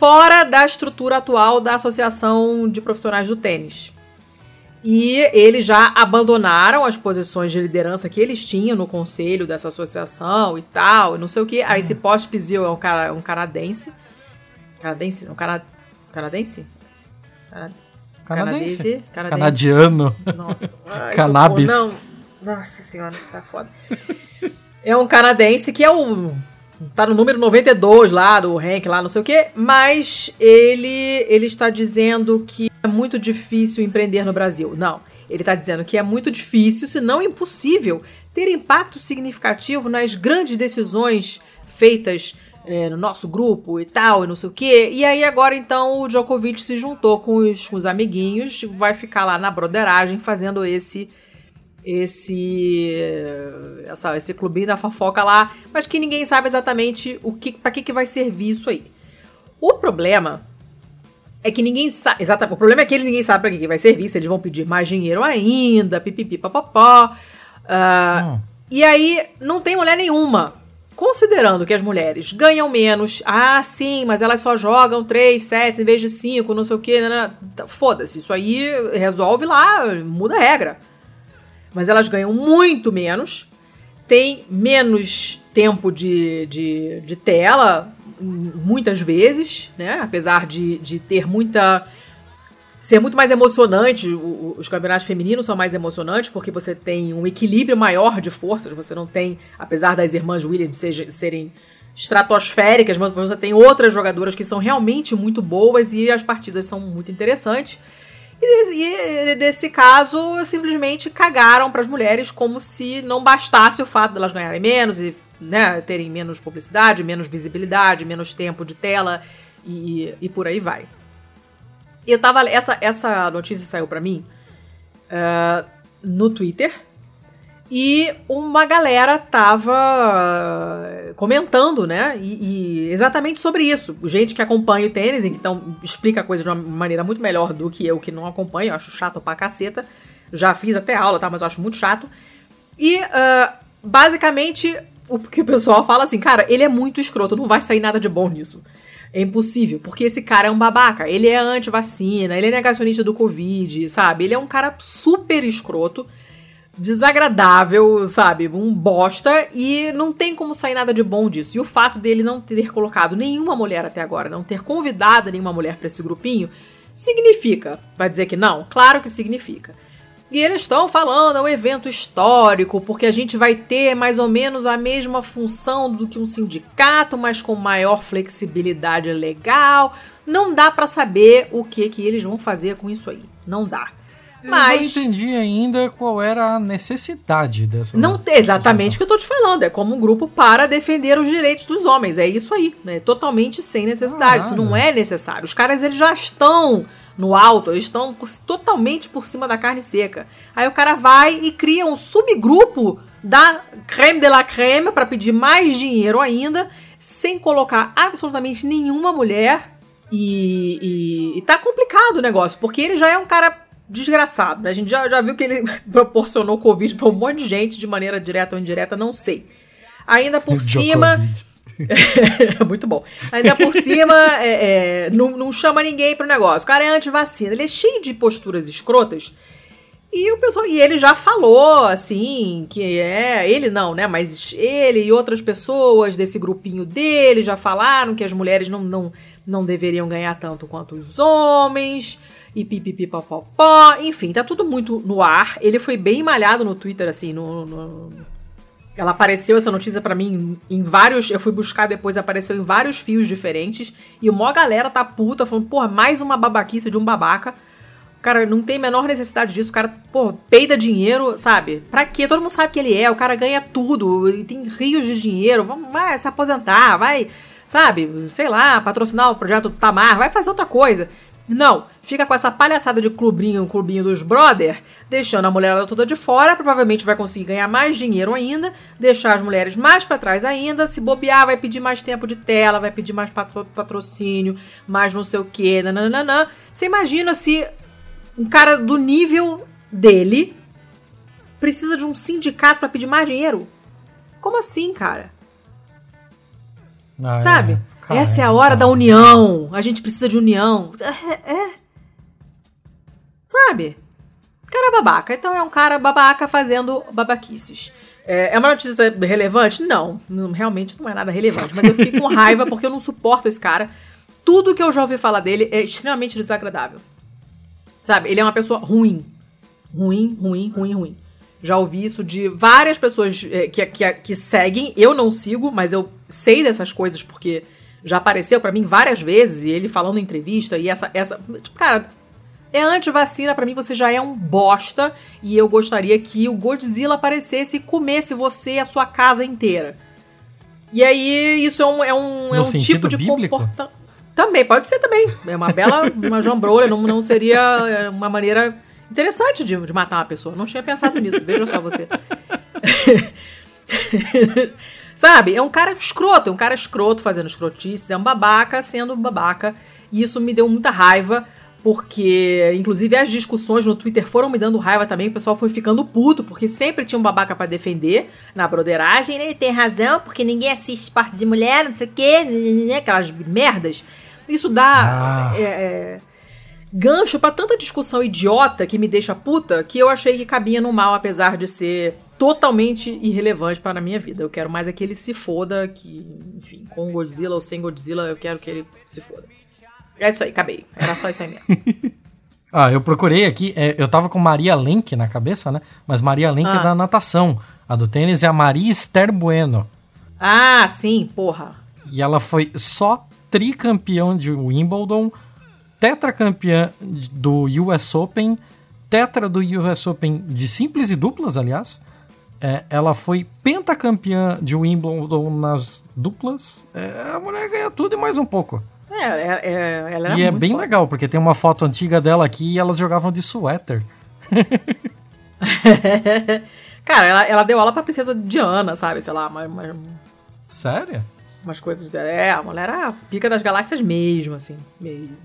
fora da estrutura atual da Associação de Profissionais do Tênis. E eles já abandonaram as posições de liderança que eles tinham no conselho dessa associação e tal, e não sei o que. Aí esse uhum. Post Pizil é um, cara, um canadense. Canadense? Um cana, canadense? Cana, canadense? Canadense? Canadiano. Nossa. Ai, Cannabis. Não. Nossa senhora, tá foda. é um canadense que é o tá no número 92 lá do rank lá, não sei o quê, mas ele ele está dizendo que é muito difícil empreender no Brasil. Não, ele está dizendo que é muito difícil, se não impossível, ter impacto significativo nas grandes decisões feitas é, no nosso grupo e tal, e não sei o quê. E aí agora então o Djokovic se juntou com os, com os amiguinhos, vai ficar lá na broderagem fazendo esse esse essa, esse clubinho da fofoca lá, mas que ninguém sabe exatamente o que para que, que vai servir isso aí. O problema é que ninguém sabe. Exatamente. O problema é que ele ninguém sabe para que, que vai servir, se eles vão pedir mais dinheiro ainda, pipipi, papapó. Uh, hum. E aí, não tem mulher nenhuma. Considerando que as mulheres ganham menos, ah, sim, mas elas só jogam 3 sets em vez de 5, não sei o quê. Né, né, né. Foda-se, isso aí resolve lá, muda a regra mas elas ganham muito menos, tem menos tempo de, de, de tela, muitas vezes, né? Apesar de, de ter muita. ser muito mais emocionante, os campeonatos femininos são mais emocionantes porque você tem um equilíbrio maior de forças, você não tem, apesar das irmãs Williams serem estratosféricas, mas você tem outras jogadoras que são realmente muito boas e as partidas são muito interessantes. E, e nesse caso, simplesmente cagaram para as mulheres como se não bastasse o fato delas de ganharem menos e né, terem menos publicidade, menos visibilidade, menos tempo de tela e, e por aí vai. Eu tava. Essa, essa notícia saiu para mim uh, no Twitter e uma galera tava comentando, né? E, e, exatamente sobre isso. Gente que acompanha o tênis, então explica a coisa de uma maneira muito melhor do que eu que não acompanho. Eu acho chato pra caceta. Já fiz até aula, tá? Mas eu acho muito chato. E uh, basicamente o que o pessoal fala assim, cara, ele é muito escroto, não vai sair nada de bom nisso. É impossível, porque esse cara é um babaca. Ele é anti-vacina, ele é negacionista do Covid, sabe? Ele é um cara super escroto desagradável, sabe? Um bosta e não tem como sair nada de bom disso. E o fato dele não ter colocado nenhuma mulher até agora, não ter convidado nenhuma mulher para esse grupinho, significa. Vai dizer que não? Claro que significa. E eles estão falando, é um evento histórico, porque a gente vai ter mais ou menos a mesma função do que um sindicato, mas com maior flexibilidade legal. Não dá para saber o que que eles vão fazer com isso aí. Não dá. Mas... Eu não entendi ainda qual era a necessidade dessa. Não exatamente o que eu tô te falando. É como um grupo para defender os direitos dos homens. É isso aí. Né? Totalmente sem necessidade. Isso não é necessário. Os caras eles já estão no alto, eles estão totalmente por cima da carne seca. Aí o cara vai e cria um subgrupo da creme de la creme para pedir mais dinheiro ainda, sem colocar absolutamente nenhuma mulher. E, e, e tá complicado o negócio, porque ele já é um cara desgraçado, né? A gente já, já viu que ele proporcionou Covid para um monte de gente de maneira direta ou indireta, não sei. Ainda por cima. Muito bom. Ainda por cima, é, é, não, não chama ninguém pro negócio. O cara é anti-vacina. Ele é cheio de posturas escrotas. E o pessoal, e ele já falou assim, que é, ele não, né, mas ele e outras pessoas desse grupinho dele já falaram que as mulheres não, não, não deveriam ganhar tanto quanto os homens, e pipipipopopó, enfim, tá tudo muito no ar. Ele foi bem malhado no Twitter, assim, no, no ela apareceu essa notícia para mim em vários. Eu fui buscar depois, apareceu em vários fios diferentes. E uma galera tá puta, falando, porra, mais uma babaquice de um babaca. Cara, não tem a menor necessidade disso. O cara, pô, peida dinheiro, sabe? Pra quê? Todo mundo sabe que ele é. O cara ganha tudo. Ele tem rios de dinheiro. Vai se aposentar, vai, sabe? Sei lá, patrocinar o projeto Tamar, vai fazer outra coisa. Não, fica com essa palhaçada de clubinho, clubinho dos brother, deixando a mulherada toda de fora, provavelmente vai conseguir ganhar mais dinheiro ainda, deixar as mulheres mais para trás ainda, se bobear vai pedir mais tempo de tela, vai pedir mais patrocínio, mais não sei o que, nananana. Você imagina se um cara do nível dele precisa de um sindicato para pedir mais dinheiro? Como assim, cara? Ah, Sabe? É. Cara, Essa é a hora da união. A gente precisa de união. É, é. Sabe? Cara é babaca. Então é um cara babaca fazendo babaquices. É, é uma notícia relevante? Não, não, realmente não é nada relevante. Mas eu fiquei com raiva porque eu não suporto esse cara. Tudo que eu já ouvi falar dele é extremamente desagradável. Sabe? Ele é uma pessoa ruim. Ruim, ruim, ruim, ruim. Já ouvi isso de várias pessoas é, que, que, que seguem. Eu não sigo, mas eu sei dessas coisas porque já apareceu para mim várias vezes. E ele falando em entrevista. E essa. essa tipo, cara, é anti-vacina, para mim você já é um bosta. E eu gostaria que o Godzilla aparecesse e comesse você e a sua casa inteira. E aí, isso é um, é um, é um tipo de comportamento. Também, pode ser também. É uma bela uma jambrolha, não, não seria é, uma maneira interessante de, de matar uma pessoa. Não tinha pensado nisso, veja só você. Sabe? É um cara escroto, é um cara escroto fazendo escrotices, é um babaca sendo babaca. E isso me deu muita raiva, porque, inclusive, as discussões no Twitter foram me dando raiva também. O pessoal foi ficando puto, porque sempre tinha um babaca para defender na broderagem. Ele tem razão, porque ninguém assiste parte de mulher, não sei o quê, né, né, né, aquelas merdas. Isso dá. Ah. É, é, gancho para tanta discussão idiota que me deixa puta que eu achei que cabia no mal, apesar de ser totalmente irrelevante para a minha vida. Eu quero mais é que ele se foda, que, enfim, com Godzilla ou sem Godzilla, eu quero que ele se foda. É isso aí, acabei. Era só isso aí mesmo. ah, eu procurei aqui, é, eu tava com Maria Lenk na cabeça, né? Mas Maria Lenk é ah. é da natação. A do tênis é a Maria Esther Bueno. Ah, sim, porra. E ela foi só tricampeão de Wimbledon, tetracampeã do US Open, tetra do US Open de simples e duplas, aliás. É, ela foi pentacampeã de Wimbledon nas duplas. É, a mulher ganha tudo e mais um pouco. É, é, é ela E é bem forte. legal, porque tem uma foto antiga dela aqui e elas jogavam de suéter. Cara, ela, ela deu aula pra princesa Diana, sabe? Sei lá, mas. mas... Sério? Umas coisas. É, a mulher era a pica das galáxias mesmo, assim. Mesmo.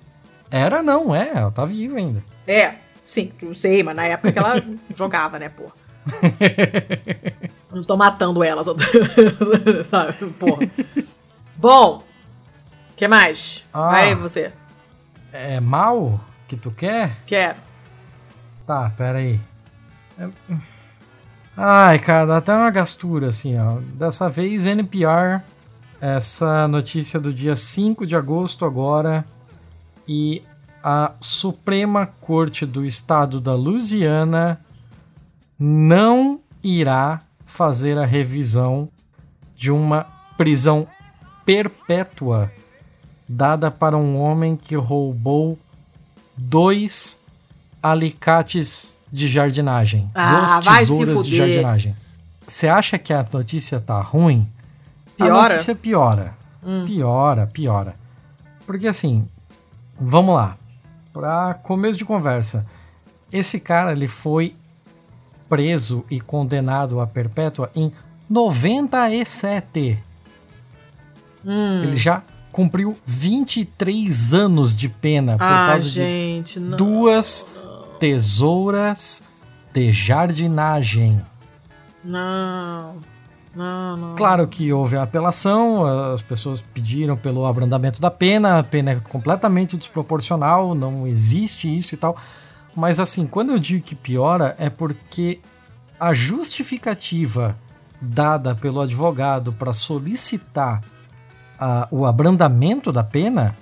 Era não, é, ela tá viva ainda. É, sim, não sei, mas na época que ela jogava, né, porra. não tô matando elas, sabe, porra. Bom, que mais? Ah, Vai você. É mal que tu quer? Quero. Tá, pera aí. É... Ai, cara, dá até uma gastura assim, ó. Dessa vez NPR, essa notícia do dia 5 de agosto agora, e a Suprema Corte do Estado da Louisiana não irá fazer a revisão de uma prisão perpétua dada para um homem que roubou dois alicates de jardinagem. Ah, duas tesouras de jardinagem. Você acha que a notícia tá ruim? Piora? A notícia piora. Hum. Piora, piora. Porque assim, Vamos lá. Para começo de conversa, esse cara ele foi preso e condenado a perpétua em 97. Hum. Ele já cumpriu 23 anos de pena por ah, causa gente, de não, duas tesouras de jardinagem. Não. Não, não. Claro que houve a apelação, as pessoas pediram pelo abrandamento da pena, a pena é completamente desproporcional, não existe isso e tal. Mas assim, quando eu digo que piora, é porque a justificativa dada pelo advogado para solicitar a, o abrandamento da pena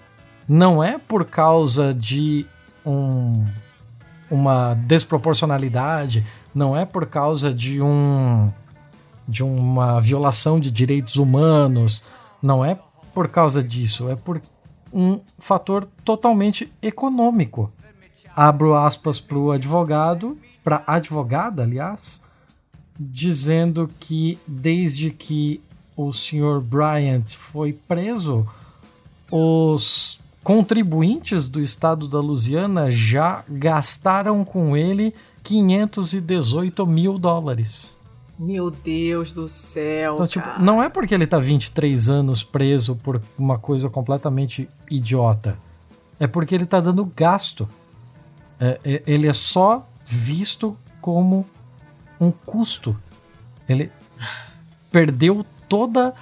não é por causa de um, uma desproporcionalidade, não é por causa de um de uma violação de direitos humanos, não é por causa disso, é por um fator totalmente econômico. Abro aspas para o advogado, para advogada, aliás, dizendo que desde que o Sr. Bryant foi preso, os contribuintes do estado da Louisiana já gastaram com ele 518 mil dólares. Meu Deus do céu. Então, tipo, não é porque ele tá 23 anos preso por uma coisa completamente idiota. É porque ele tá dando gasto. É, é, ele é só visto como um custo. Ele perdeu toda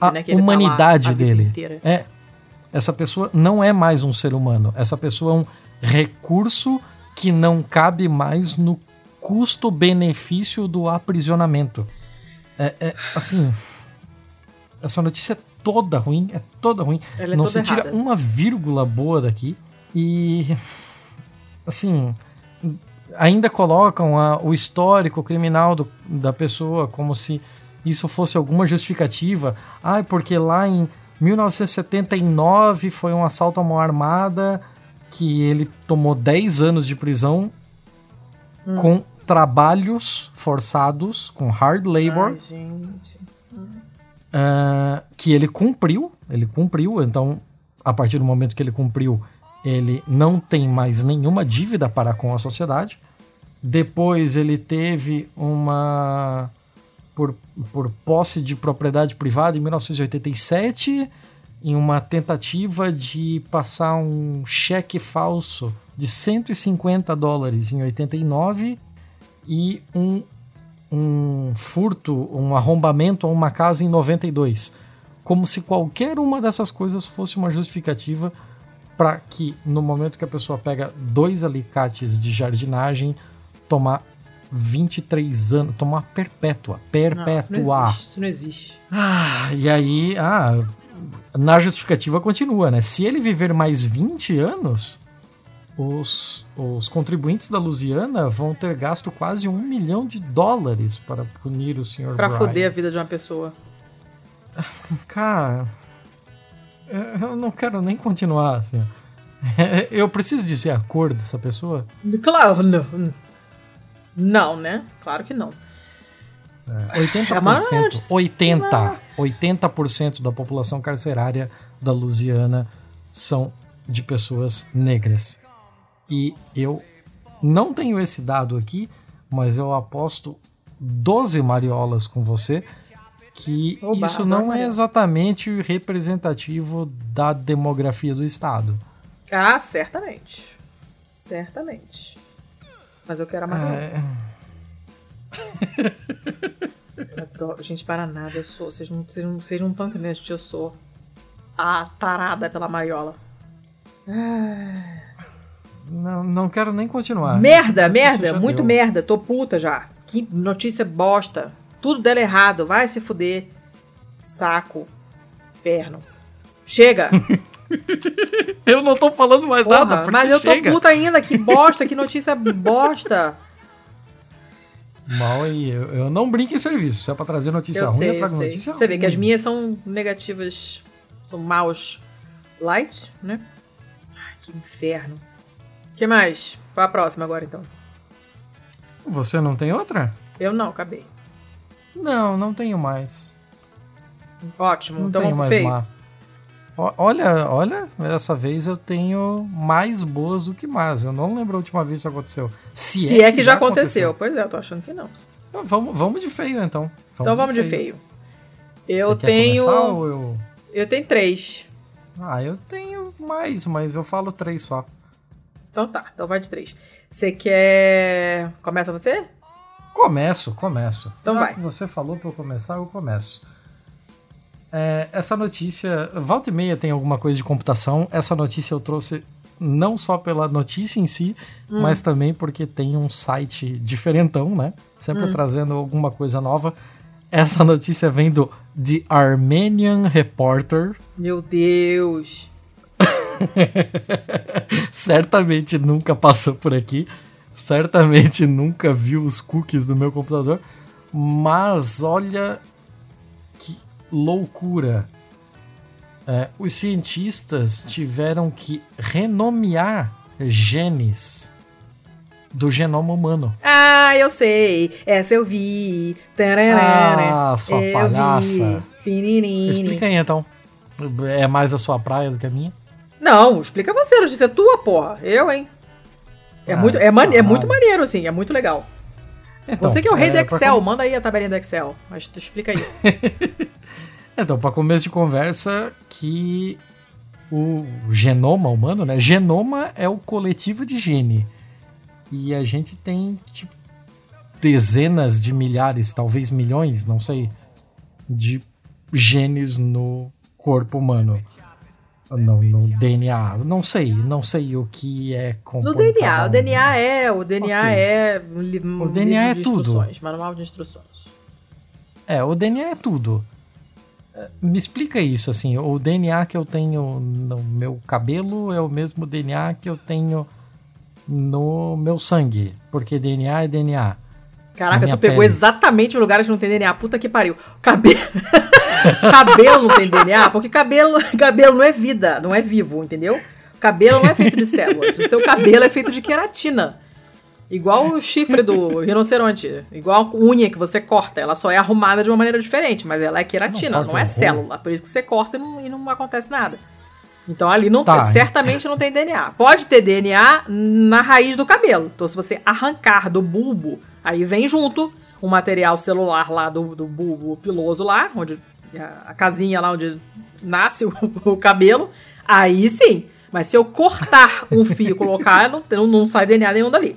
a né, humanidade tá lá, dele. É, essa pessoa não é mais um ser humano. Essa pessoa é um recurso que não cabe mais no custo-benefício do aprisionamento. É, é, assim, essa notícia é toda ruim, é toda ruim. Ela é não se tira errada. uma vírgula boa daqui. E, assim, ainda colocam a- o histórico criminal do- da pessoa como se isso fosse alguma justificativa. Ah, porque lá em 1979 foi um assalto à mão armada que ele tomou 10 anos de prisão Hum. com trabalhos forçados, com hard labor, Ai, gente. ah, que ele cumpriu. Ele cumpriu, então, a partir do momento que ele cumpriu, ele não tem mais nenhuma dívida para com a sociedade. Depois ele teve uma. Por, por posse de propriedade privada em 1987, em uma tentativa de passar um cheque falso de 150 dólares em 89 e um, um furto, um arrombamento a uma casa em 92. Como se qualquer uma dessas coisas fosse uma justificativa para que no momento que a pessoa pega dois alicates de jardinagem, tomar 23 anos, tomar perpétua, Não, perpétua. isso não existe. Isso não existe. Ah, e aí, ah, na justificativa continua, né? Se ele viver mais 20 anos, os, os contribuintes da Louisiana vão ter gasto quase um milhão de dólares para punir o. Pra Bryant. foder a vida de uma pessoa. Cara, eu não quero nem continuar, assim. Eu preciso dizer a cor dessa pessoa? Claro, não. Não, né? Claro que não. 80%, É uma notícia. 80, 80% da população carcerária da Louisiana são de pessoas negras. E eu não tenho esse dado aqui, mas eu aposto 12 mariolas com você que Oba, isso não é exatamente representativo da demografia do estado. Ah, certamente. Certamente. Mas eu quero a Mariola. É, adoro- Gente, para nada, eu sou. Vocês não estão não, vocês não estão entendendo, gente. Eu sou a tarada pela Mariola. Ah, não, não quero nem continuar. merda, merda, muito deu. merda. Tô puta já. Que notícia bosta. Tudo dela errado. Vai se fuder. Saco. Inferno. Chega. Eu não tô falando mais Porra, nada, porque mas eu tô chega. puta ainda. Que bosta, que notícia bosta. Mal aí, eu, eu não brinco em serviço. Se é pra trazer notícia Eu ruim, sei, eu eu trago sei. notícia Você vê que as minhas são negativas, são maus light, né? Ai, que inferno. O que mais? Qual a próxima agora, então? Você não tem outra? Eu não, acabei. Não, não tenho mais. Ótimo, Não então tenho vamos mais feio. má. Olha, olha, dessa vez eu tenho mais boas do que más. Eu não lembro a última vez que isso aconteceu. Se, Se é que já aconteceu. Pois é, eu tô achando que não. Então, vamos, vamos de feio, então. Então vamos de feio. Eu Você tenho. eu... Eu tenho três. Ah, eu tenho mais, mas eu falo três só. Então tá, então vai de três. Você quer. Começa você? Começo, começo. Então vai. Você falou pra eu começar, eu começo. É, essa notícia, volta e meia tem alguma coisa de computação. Essa notícia eu trouxe não só pela notícia em si, Hum. mas também porque tem um site diferentão, né? Sempre Hum. trazendo alguma coisa nova. Essa notícia vem do The Armenian Reporter. Meu Deus. certamente nunca passou por aqui, certamente nunca viu os cookies do meu computador, mas olha que loucura. É, os cientistas tiveram que renomear genes do genoma humano. Ah, eu sei. Essa eu vi. Tararara. Ah, sua eu palhaça. Vi. Explica aí então. É mais a sua praia do que a minha? Não, explica você, notícia é tua, porra. Eu, hein? É, Ah, muito, é, mane- é muito maneiro, assim, é muito legal. Então, você que é o rei do pra Excel, manda aí a tabelinha do Excel. Mas tu explica aí. Então, para começo de conversa, que o genoma humano, né? Genoma é o coletivo de gene. E a gente tem tipo, dezenas de milhares, talvez milhões, não sei, de genes no corpo humano. Não, no DNA. Não sei, não sei o que é No DNA, cada o um. DNA é, o DNA Ok. é um li- um O DNA é tudo. instruções, manual de instruções. É, o DNA é tudo. É, Me explica isso, assim, o DNA que eu tenho no meu cabelo é o mesmo DNA que eu tenho no meu sangue, porque DNA é DNA. Caraca, tu pegou pele. exatamente os lugares que não tem DNA. Puta que pariu. Cabelo. Cabelo não tem DNA, porque cabelo, cabelo não é vida, não é vivo, entendeu? Cabelo não é feito de células. O teu cabelo é feito de queratina. Igual o chifre do rinoceronte. Igual a unha que você corta. Ela só é arrumada de uma maneira diferente, mas ela é queratina, Não não, é o célula. Por isso que você corta e não, e não acontece nada. Então ali não Tá. certamente não tem DNA. Pode ter DNA na raiz do cabelo. Então se você arrancar do bulbo, aí vem junto o material celular lá do, do bulbo piloso lá, onde a, a casinha lá onde nasce o, o cabelo, aí sim. Mas se eu cortar um fio e colocar, não, não, não sai DNA nenhum dali.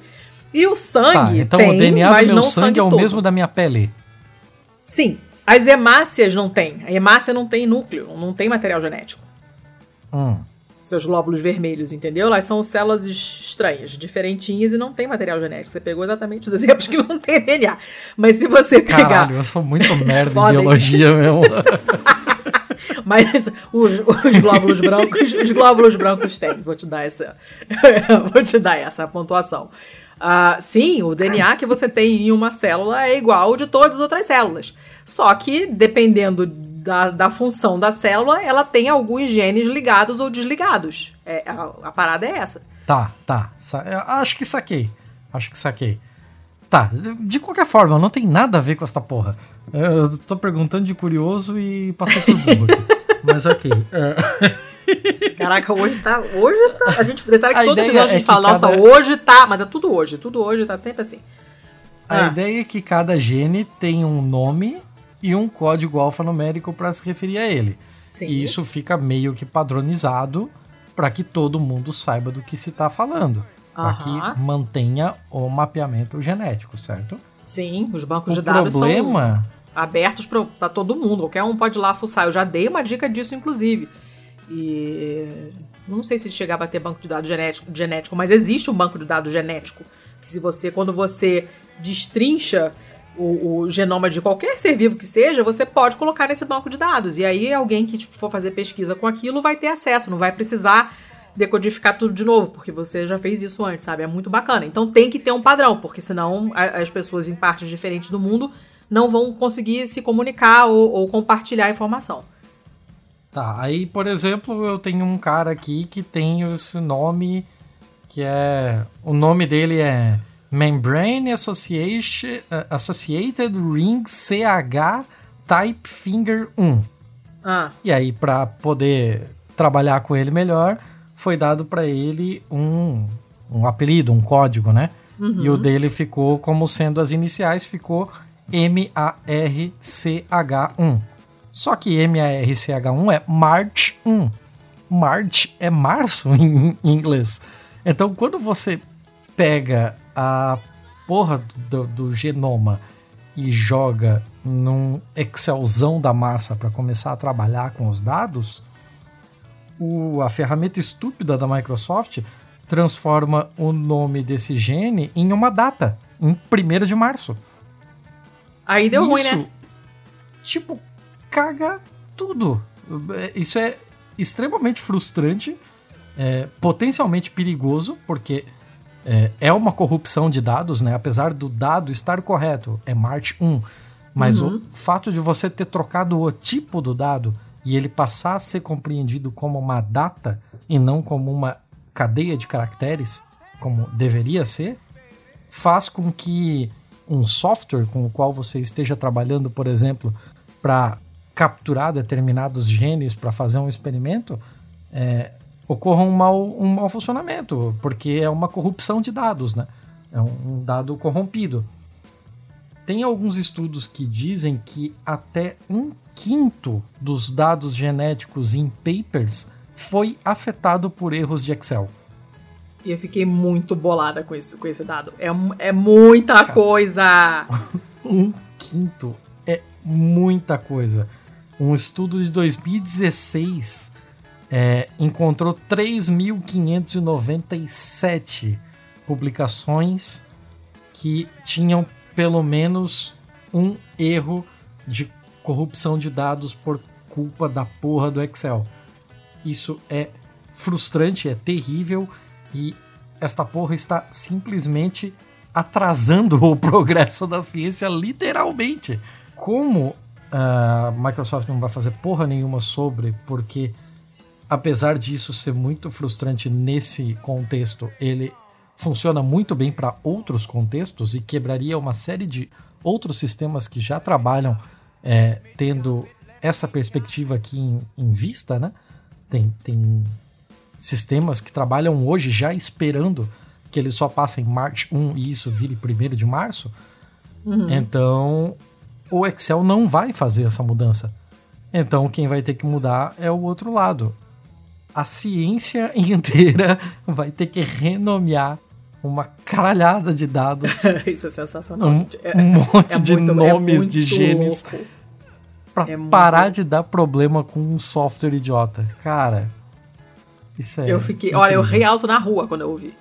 E o Tá, sangue então tem, o DNA mas do meu não sangue é o todo. mesmo da minha pele. Sim. As hemácias não tem. A hemácia não tem núcleo, não tem material genético. Hum. Seus glóbulos vermelhos, entendeu? Elas são células estranhas, diferentinhas e não tem material genético. Você pegou exatamente os exemplos que não tem DNA. Mas se você pegar. Caralho, eu sou muito merda em biologia mesmo. Mas os, os glóbulos brancos, os glóbulos brancos têm. Vou te dar essa, vou te dar essa pontuação. Ah, sim, o DNA que você tem em uma célula é igual ao de todas as outras células. Só que, dependendo da, da função da célula, ela tem alguns genes ligados ou desligados. É, a, a parada é essa. Tá, tá. Eu Acho que saquei. Acho que saquei. Tá, de qualquer forma, não tem nada a ver com essa porra. Eu tô perguntando de curioso e passei por burro. Mas ok. É, Caraca, hoje tá. Hoje tá. A gente detalhe que A todo episódio a é gente fala, nossa, cada- hoje tá. Mas é tudo hoje. Tudo hoje tá sempre assim. a Ah. ideia é que cada gene tem um nome e um código alfanumérico para se referir a ele. Sim. E isso fica meio que padronizado para que todo mundo saiba do que se está falando. Para que mantenha o mapeamento genético, certo? Sim, os bancos O de dados são problema. abertos para todo mundo. Qualquer um pode ir lá fuçar. Eu já dei uma dica disso, inclusive. E não sei se chegava a ter banco de dados genético, genético, mas existe um banco de dados genético. Que se você, quando você destrincha o, o genoma de qualquer ser vivo que seja, você pode colocar nesse banco de dados. E aí alguém que tipo, for fazer pesquisa com aquilo vai ter acesso, não vai precisar decodificar tudo de novo, porque você já fez isso antes, sabe? É muito bacana. Então tem que ter um padrão, porque senão as pessoas em partes diferentes do mundo não vão conseguir se comunicar ou, ou compartilhar a informação. Tá, aí, por exemplo, eu tenho um cara aqui que tem esse nome que é. O nome dele é Membrane eh, Associated Ring CH Type Finger 1. Ah, E aí, para poder trabalhar com ele melhor, foi dado para ele um, um apelido, um código, né? E o dele ficou como sendo as iniciais, ficou M-A-R-C-H-1. Só que M-A-R-C-H-1 é March 1. March é março em em inglês. Então, quando você pega a porra do, do genoma e joga num Excelzão da massa para começar a trabalhar com os dados, o, a ferramenta estúpida da Microsoft transforma o nome desse gene em uma data, em 1 de março. Aí deu Isso, ruim, né? Tipo, caga tudo. Isso é extremamente frustrante, é, potencialmente perigoso, porque é, é, uma corrupção de dados, né? Apesar do dado estar correto, é March 1. Mas uhum. o fato de você ter trocado o tipo do dado e ele passar a ser compreendido como uma data e não como uma cadeia de caracteres, como deveria ser, faz com que um software com o qual você esteja trabalhando, por exemplo, para capturar determinados genes para fazer um experimento, é, ocorra um mau, um mau funcionamento, porque é uma corrupção de dados, né? É um dado corrompido. Tem alguns estudos que dizem que até um quinto dos dados genéticos em papers foi afetado por erros de Excel. E eu fiquei muito bolada com, isso, com esse dado. É, é muita Cara, coisa! um quinto é muita coisa. Um estudo de 2016 é, encontrou 3.597 publicações que tinham pelo menos um erro de corrupção de dados por culpa da porra do Excel. Isso é frustrante, é terrível e esta porra está simplesmente atrasando o progresso da ciência, literalmente. Como a Microsoft não vai fazer porra nenhuma sobre, porque apesar disso ser muito frustrante nesse contexto, ele funciona muito bem para outros contextos e quebraria uma série de outros sistemas que já trabalham é, tendo essa perspectiva aqui em, em vista, né? Tem, tem sistemas que trabalham hoje já esperando que eles só passem March 1 e isso vire 1 de março. Uhum. Então, o Excel não vai fazer essa mudança. Então, quem vai ter que mudar é o outro lado. A ciência inteira vai ter que renomear uma caralhada de dados. Isso é sensacional. Um, é, um monte é de muito, é nomes de genes. Pra é parar muito... de dar problema com um software idiota. Cara, isso é. Eu fiquei. Incrível. Olha, eu rei alto na rua quando eu ouvi.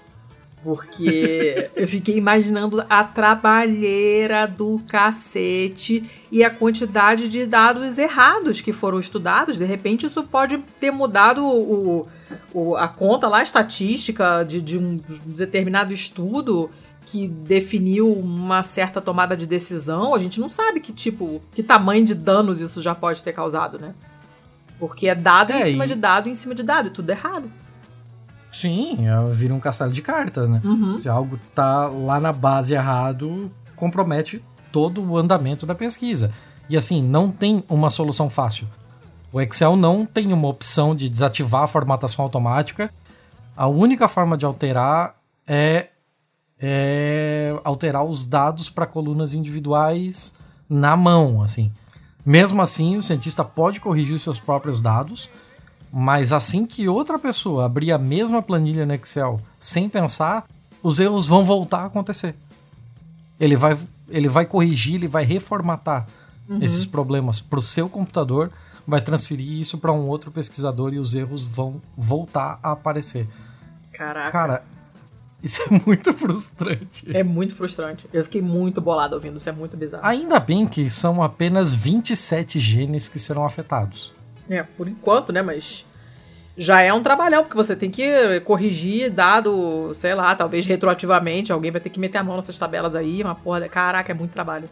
Porque eu fiquei imaginando a trabalheira do cacete e a quantidade de dados errados que foram estudados. De repente, isso pode ter mudado o, o a conta lá, a estatística de, de um determinado estudo que definiu uma certa tomada de decisão. A gente não sabe que tipo, que tamanho de danos isso já pode ter causado, né? Porque é dado é, em cima e... de dado em cima de dado, e tudo errado. Sim, vira um castelo de cartas, né? Uhum. Se algo tá lá na base errado, compromete todo o andamento da pesquisa. E assim, não tem uma solução fácil. O Excel não tem uma opção de desativar a formatação automática. A única forma de alterar é, é alterar os dados para colunas individuais na mão, assim. Mesmo assim, o cientista pode corrigir os seus próprios dados, mas assim que outra pessoa abrir a mesma planilha no Excel sem pensar, os erros vão voltar a acontecer. Ele vai, ele vai corrigir, ele vai reformatar uhum. esses problemas para o seu computador, vai transferir isso para um outro pesquisador e os erros vão voltar a aparecer. Caraca. Cara, isso é muito frustrante. É muito frustrante. Eu fiquei muito bolado ouvindo, isso é muito bizarro. Ainda bem que são apenas 27 genes que serão afetados. É, por enquanto, né? Mas já é um trabalhão, porque você tem que corrigir dado, sei lá, talvez retroativamente. Alguém vai ter que meter a mão nessas tabelas aí. Uma porra. Caraca, é muito trabalho.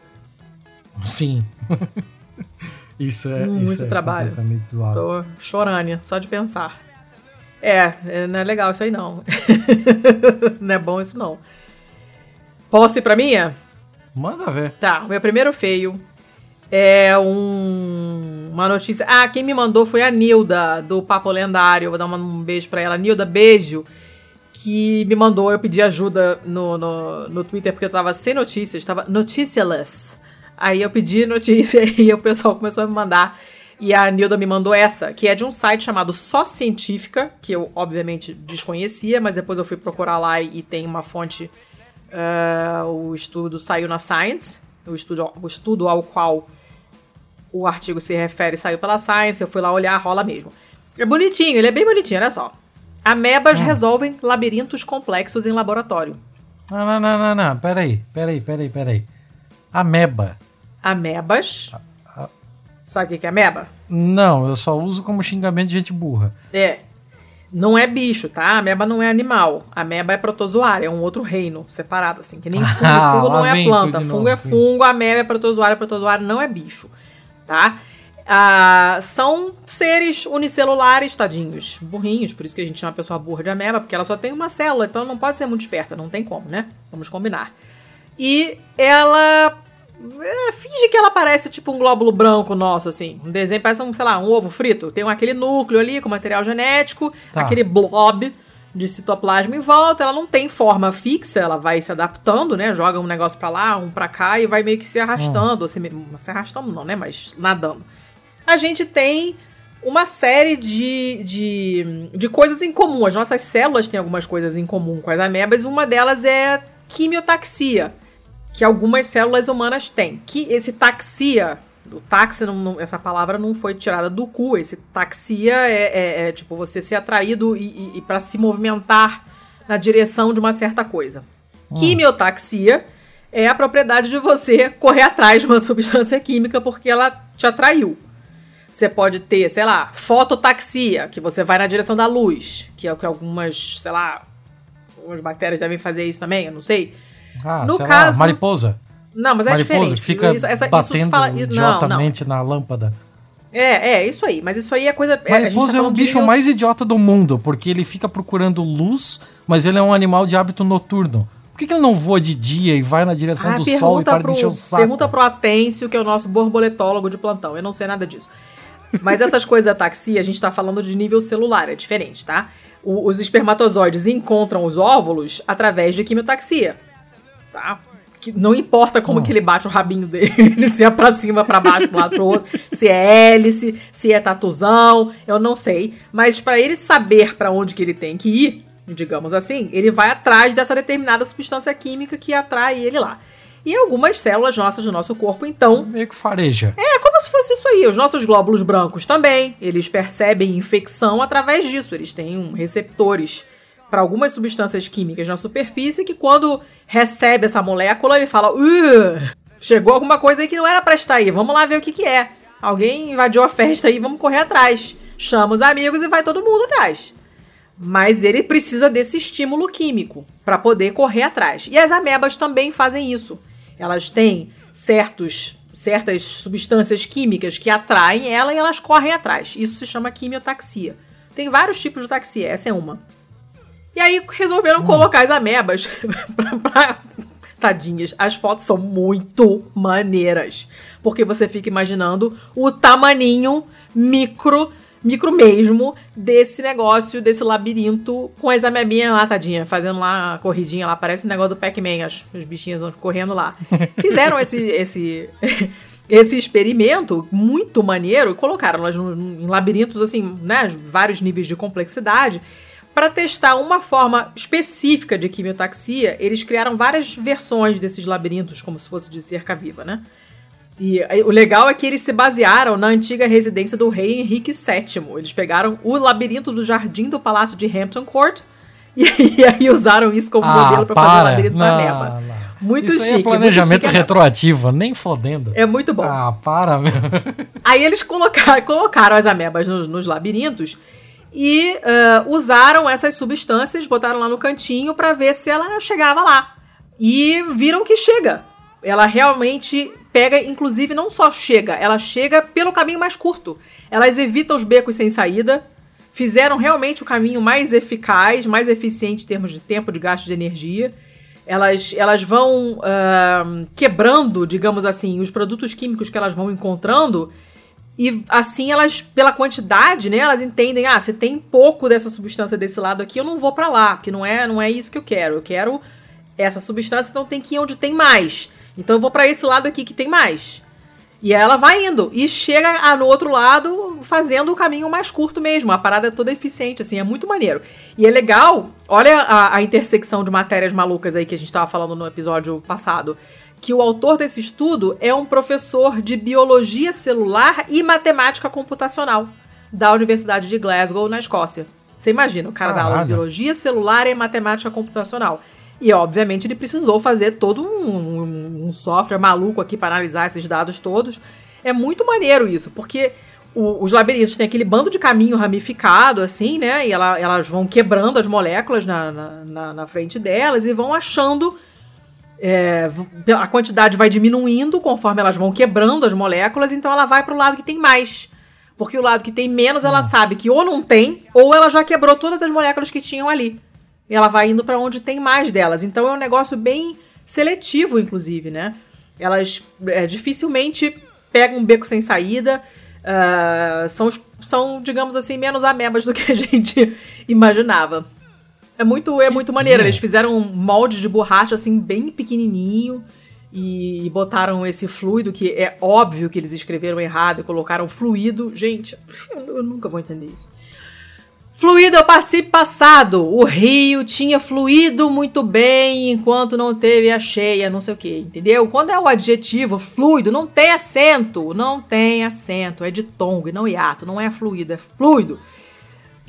Sim. isso é. Muito isso é trabalho. zoado. Tô chorando só de pensar. É, é, não é legal isso aí não. não é bom isso não. Posso ir pra minha? Manda ver. Tá, o meu primeiro feio é um, uma notícia. Ah, quem me mandou foi a Nilda, do Papo Lendário. Vou dar um beijo pra ela. Nilda, beijo. Que me mandou, eu pedi ajuda no, no, no Twitter porque eu tava sem notícias, tava noticialess. Aí eu pedi notícia e o pessoal começou a me mandar E a Nilda me mandou essa, que é de um site chamado Só Científica, que eu obviamente desconhecia, mas depois eu fui procurar lá e, tem uma fonte. Uh, o estudo saiu na Science, o estudo, o estudo ao qual o artigo se refere saiu pela Science, eu fui lá olhar, rola mesmo. É bonitinho, ele é bem bonitinho, olha só. Amebas hum. resolvem labirintos complexos em laboratório. Não, não, não, não, não. Peraí, peraí, peraí, peraí. Ameba. Amebas. Sabe o que é ameba? Não, eu só uso como xingamento de gente burra. É. Não é bicho, tá? Ameba não é animal. Ameba é protozoário, é um outro reino separado, assim. Que nem fungo. Ah, fungo não é planta. Fungo é fungo, ameba é protozoário, protozoário não é bicho, tá? Ah, são seres unicelulares, tadinhos, burrinhos, por isso que a gente chama a pessoa burra de ameba, porque ela só tem uma célula, então ela não pode ser muito esperta, não tem como, né? Vamos combinar. E ela é, finge que ela parece tipo um glóbulo branco nosso, assim. Um desenho parece um, sei lá, um ovo frito. Tem aquele núcleo ali com material genético, tá. aquele blob de citoplasma em volta. Ela não tem forma fixa, ela vai se adaptando, né? Joga um negócio para lá, um para cá e vai meio que se arrastando, hum. assim, se arrastando não, né? Mas nadando a gente tem uma série de, de, de coisas em comum. As nossas células têm algumas coisas em comum com as amebas. Uma delas é quimiotaxia, que algumas células humanas têm. Que esse taxia, o táxi, não, não, essa palavra não foi tirada do cu. Esse taxia é, é, é tipo você ser atraído e, e, e para se movimentar na direção de uma certa coisa. Hum. Quimiotaxia é a propriedade de você correr atrás de uma substância química porque ela te atraiu. Você pode ter, sei lá, fototaxia, que você vai na direção da luz, que é o que algumas, sei lá, algumas bactérias devem fazer isso também, eu não sei. Ah, no caso, lá, mariposa. Não, mas é mariposa diferente. Fica isso, essa, batendo isso fala, idiotamente não, não. na lâmpada. É, é, isso aí. Mas isso aí é coisa. É, mariposa tá é o bicho mais idiota do mundo, porque ele fica procurando luz, mas ele é um animal de hábito noturno. Por que, que ele não voa de dia e vai na direção ah, do sol e para pro, de encher o saco? Pergunta pro Atêncio, que é o nosso borboletólogo de plantão. Eu não sei nada disso. Mas essas coisas da taxia, a gente tá falando de nível celular, é diferente, tá? O, os espermatozoides encontram os óvulos através de quimiotaxia, tá? Que não importa como hum. que ele bate o rabinho dele, se é pra cima, pra baixo, pro lado, pro outro, se é hélice, se é tatuzão, eu não sei. Mas para ele saber para onde que ele tem que ir, digamos assim, ele vai atrás dessa determinada substância química que atrai ele lá. E algumas células nossas do nosso corpo, então. Meio que fareja. É, como se fosse isso aí. Os nossos glóbulos brancos também. Eles percebem infecção através disso. Eles têm um receptores para algumas substâncias químicas na superfície que, quando recebe essa molécula, ele fala: chegou alguma coisa aí que não era para estar aí. Vamos lá ver o que, que é. Alguém invadiu a festa aí, vamos correr atrás. Chama os amigos e vai todo mundo atrás. Mas ele precisa desse estímulo químico para poder correr atrás. E as amebas também fazem isso. Elas têm certos, certas substâncias químicas que atraem ela e elas correm atrás. Isso se chama quimiotaxia. Tem vários tipos de taxia, essa é uma. E aí resolveram hum. colocar as amebas pra, Tadinhas, as fotos são muito maneiras. Porque você fica imaginando o tamaninho micro micro mesmo desse negócio, desse labirinto com as amebinhas lá, tadinha, fazendo lá a corridinha lá, parece o negócio do Pac-Man, as, as bichinhas correndo lá. Fizeram esse, esse, esse experimento muito maneiro e colocaram elas em labirintos, assim, né, vários níveis de complexidade. Para testar uma forma específica de quimiotaxia, eles criaram várias versões desses labirintos, como se fosse de cerca viva, né? E o legal é que eles se basearam na antiga residência do rei Henrique VII. Eles pegaram o labirinto do jardim do palácio de Hampton Court e, e aí usaram isso como ah, modelo para fazer o labirinto não, da Meba. Muito isso chique. é planejamento chique, retroativo, nem fodendo. É muito bom. Ah, para, meu. Aí eles colocaram, colocaram as amebas nos, nos labirintos e uh, usaram essas substâncias, botaram lá no cantinho para ver se ela chegava lá. E viram que chega. Ela realmente pega, inclusive, não só chega, ela chega pelo caminho mais curto. Elas evitam os becos sem saída, fizeram realmente o caminho mais eficaz, mais eficiente em termos de tempo, de gasto de energia. Elas, elas vão uh, quebrando, digamos assim, os produtos químicos que elas vão encontrando. E assim elas, pela quantidade, né, elas entendem, ah, se tem pouco dessa substância desse lado aqui, eu não vou para lá, porque não é, não é isso que eu quero. Eu quero essa substância, então tem que ir onde tem mais. Então eu vou para esse lado aqui que tem mais. E ela vai indo e chega no outro lado fazendo o caminho mais curto mesmo. A parada é toda eficiente, assim, é muito maneiro. E é legal, olha a, a intersecção de matérias malucas aí que a gente estava falando no episódio passado. Que o autor desse estudo é um professor de biologia celular e matemática computacional da Universidade de Glasgow, na Escócia. Você imagina, o cara Caralho. dá aula de biologia celular e matemática computacional. E, obviamente, ele precisou fazer todo um, um, um software maluco aqui para analisar esses dados todos. É muito maneiro isso, porque o, os labirintos têm aquele bando de caminho ramificado, assim, né? E ela, elas vão quebrando as moléculas na, na, na frente delas e vão achando. É, a quantidade vai diminuindo conforme elas vão quebrando as moléculas, então ela vai para o lado que tem mais. Porque o lado que tem menos, ela hum. sabe que ou não tem, ou ela já quebrou todas as moléculas que tinham ali. E ela vai indo para onde tem mais delas. Então é um negócio bem seletivo, inclusive, né? Elas é, dificilmente pegam um beco sem saída. Uh, são, são, digamos assim, menos amebas do que a gente imaginava. É muito, é muito maneiro. Eles fizeram um molde de borracha, assim, bem pequenininho e botaram esse fluido, que é óbvio que eles escreveram errado e colocaram fluido. Gente, eu, eu nunca vou entender isso. Fluido é o participe passado. O rio tinha fluído muito bem enquanto não teve a cheia, não sei o que, entendeu? Quando é o adjetivo fluido, não tem acento. Não tem acento. É de tongo não hiato. Não é fluido, é fluido.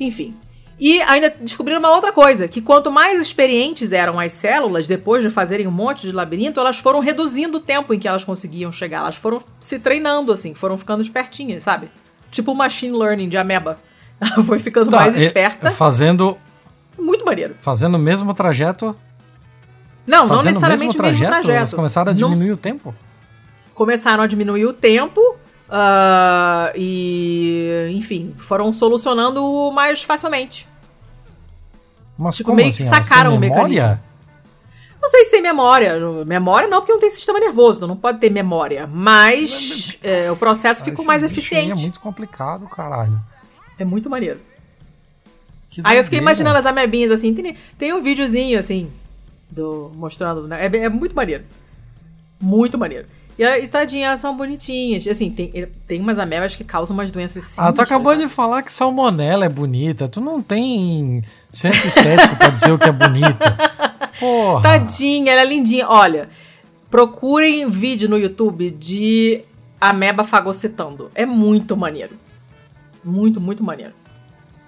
Enfim. E ainda descobriram uma outra coisa, que quanto mais experientes eram as células, depois de fazerem um monte de labirinto, elas foram reduzindo o tempo em que elas conseguiam chegar. Elas foram se treinando, assim, foram ficando espertinhas, sabe? Tipo machine learning de ameba. Ela foi ficando tá, mais esperta. Fazendo. Muito maneiro. Fazendo o mesmo trajeto. Não, não necessariamente o mesmo trajeto. mesmo trajeto. Eles começaram a diminuir não... o tempo? Começaram a diminuir o tempo Uh, e, enfim, foram solucionando mais facilmente. Mas tipo, meio assim? que sacaram o mecanismo. Não sei se tem memória. Memória não, porque não tem sistema nervoso, não pode ter memória. Mas é, o processo ficou mais eficiente. É muito complicado, caralho. É muito maneiro. Que aí eu fiquei imaginando as amebinhas assim. Tem, tem um videozinho assim, do, mostrando. Né? É, é muito maneiro. Muito maneiro. E as tadinhas são bonitinhas. Assim, tem, tem umas amebas que causam umas doenças sinistras. Ah, tu acabou sabe? de falar que salmonela é bonita. Tu não tem senso estético pra dizer o que é bonito. Porra. Tadinha, ela é lindinha. Olha, procurem vídeo no YouTube de ameba fagocitando. É muito maneiro. Muito, muito maneiro.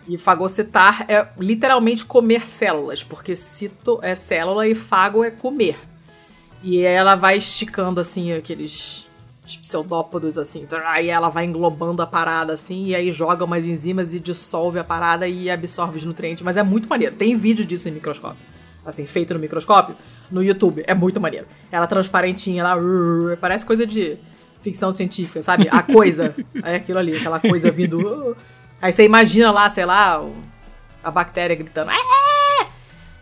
E fagocitar é literalmente comer células, porque cito é célula e fago é comer. E ela vai esticando, assim, aqueles pseudópodos, assim. Aí ela vai englobando a parada, assim, e aí joga umas enzimas e dissolve a parada e absorve os nutrientes. Mas é muito maneiro. Tem vídeo disso em microscópio. Assim, feito no microscópio, no YouTube. É muito maneiro. Ela transparentinha lá, parece coisa de ficção científica, sabe? A coisa. é aquilo ali, aquela coisa vindo. Aí você imagina lá, sei lá, a bactéria gritando.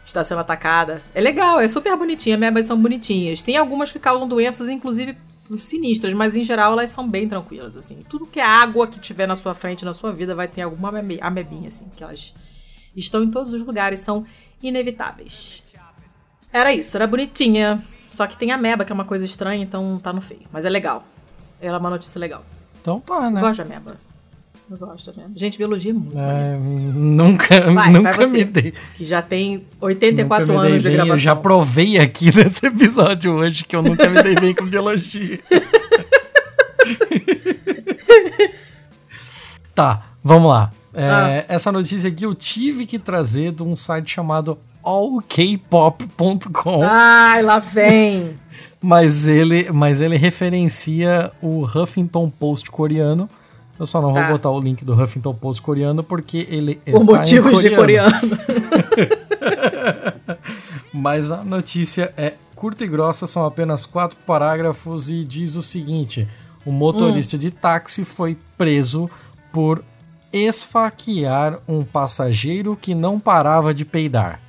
Está sendo atacada. É legal, é super bonitinha, amebas são bonitinhas. Tem algumas que causam doenças, inclusive sinistras, mas em geral elas são bem tranquilas, assim. Tudo que é água que tiver na sua frente, na sua vida, vai ter alguma amebinha, assim, que elas estão em todos os lugares, são inevitáveis. Era isso, era bonitinha. Só que tem ameba, que é uma coisa estranha, então tá no feio. Mas é legal. Ela é uma notícia legal. Então tá, né? Eu gosto de ameba. Eu gosto mesmo. Gente, biologia é muito. É, nunca vai, nunca vai me dei. Que já tem 84 anos de bem. gravação. Eu já provei aqui nesse episódio hoje que eu nunca me dei bem com biologia. tá, vamos lá. É, ah. Essa notícia aqui eu tive que trazer de um site chamado allkpop.com. Ai, lá vem! mas, ele, mas ele referencia o Huffington Post coreano eu só não vou tá. botar o link do Huffington Post coreano porque ele Por motivos de coreano. Mas a notícia é curta e grossa, são apenas quatro parágrafos e diz o seguinte: o motorista hum. de táxi foi preso por esfaquear um passageiro que não parava de peidar.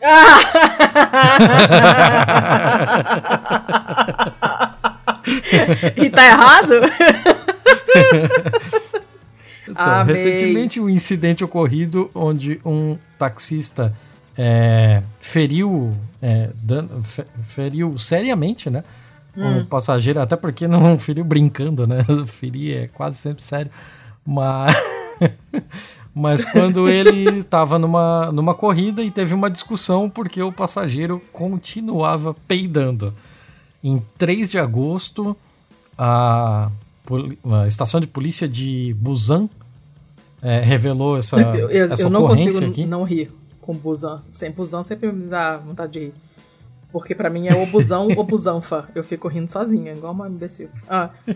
e tá errado? então, recentemente um incidente ocorrido onde um taxista é, feriu, é, feriu seriamente, né? hum. o passageiro, até porque não feriu brincando, né? Ferir é quase sempre sério. Mas. Mas quando ele estava numa, numa corrida e teve uma discussão porque o passageiro continuava peidando. Em 3 de agosto, a, a estação de polícia de Busan é, revelou essa, eu, eu, essa eu não consigo aqui. não rir com Busan. Sem Busan sempre me dá vontade de rir. Porque pra mim é o busão ou busanfa. Eu fico rindo sozinha, igual uma imbecil. Ah.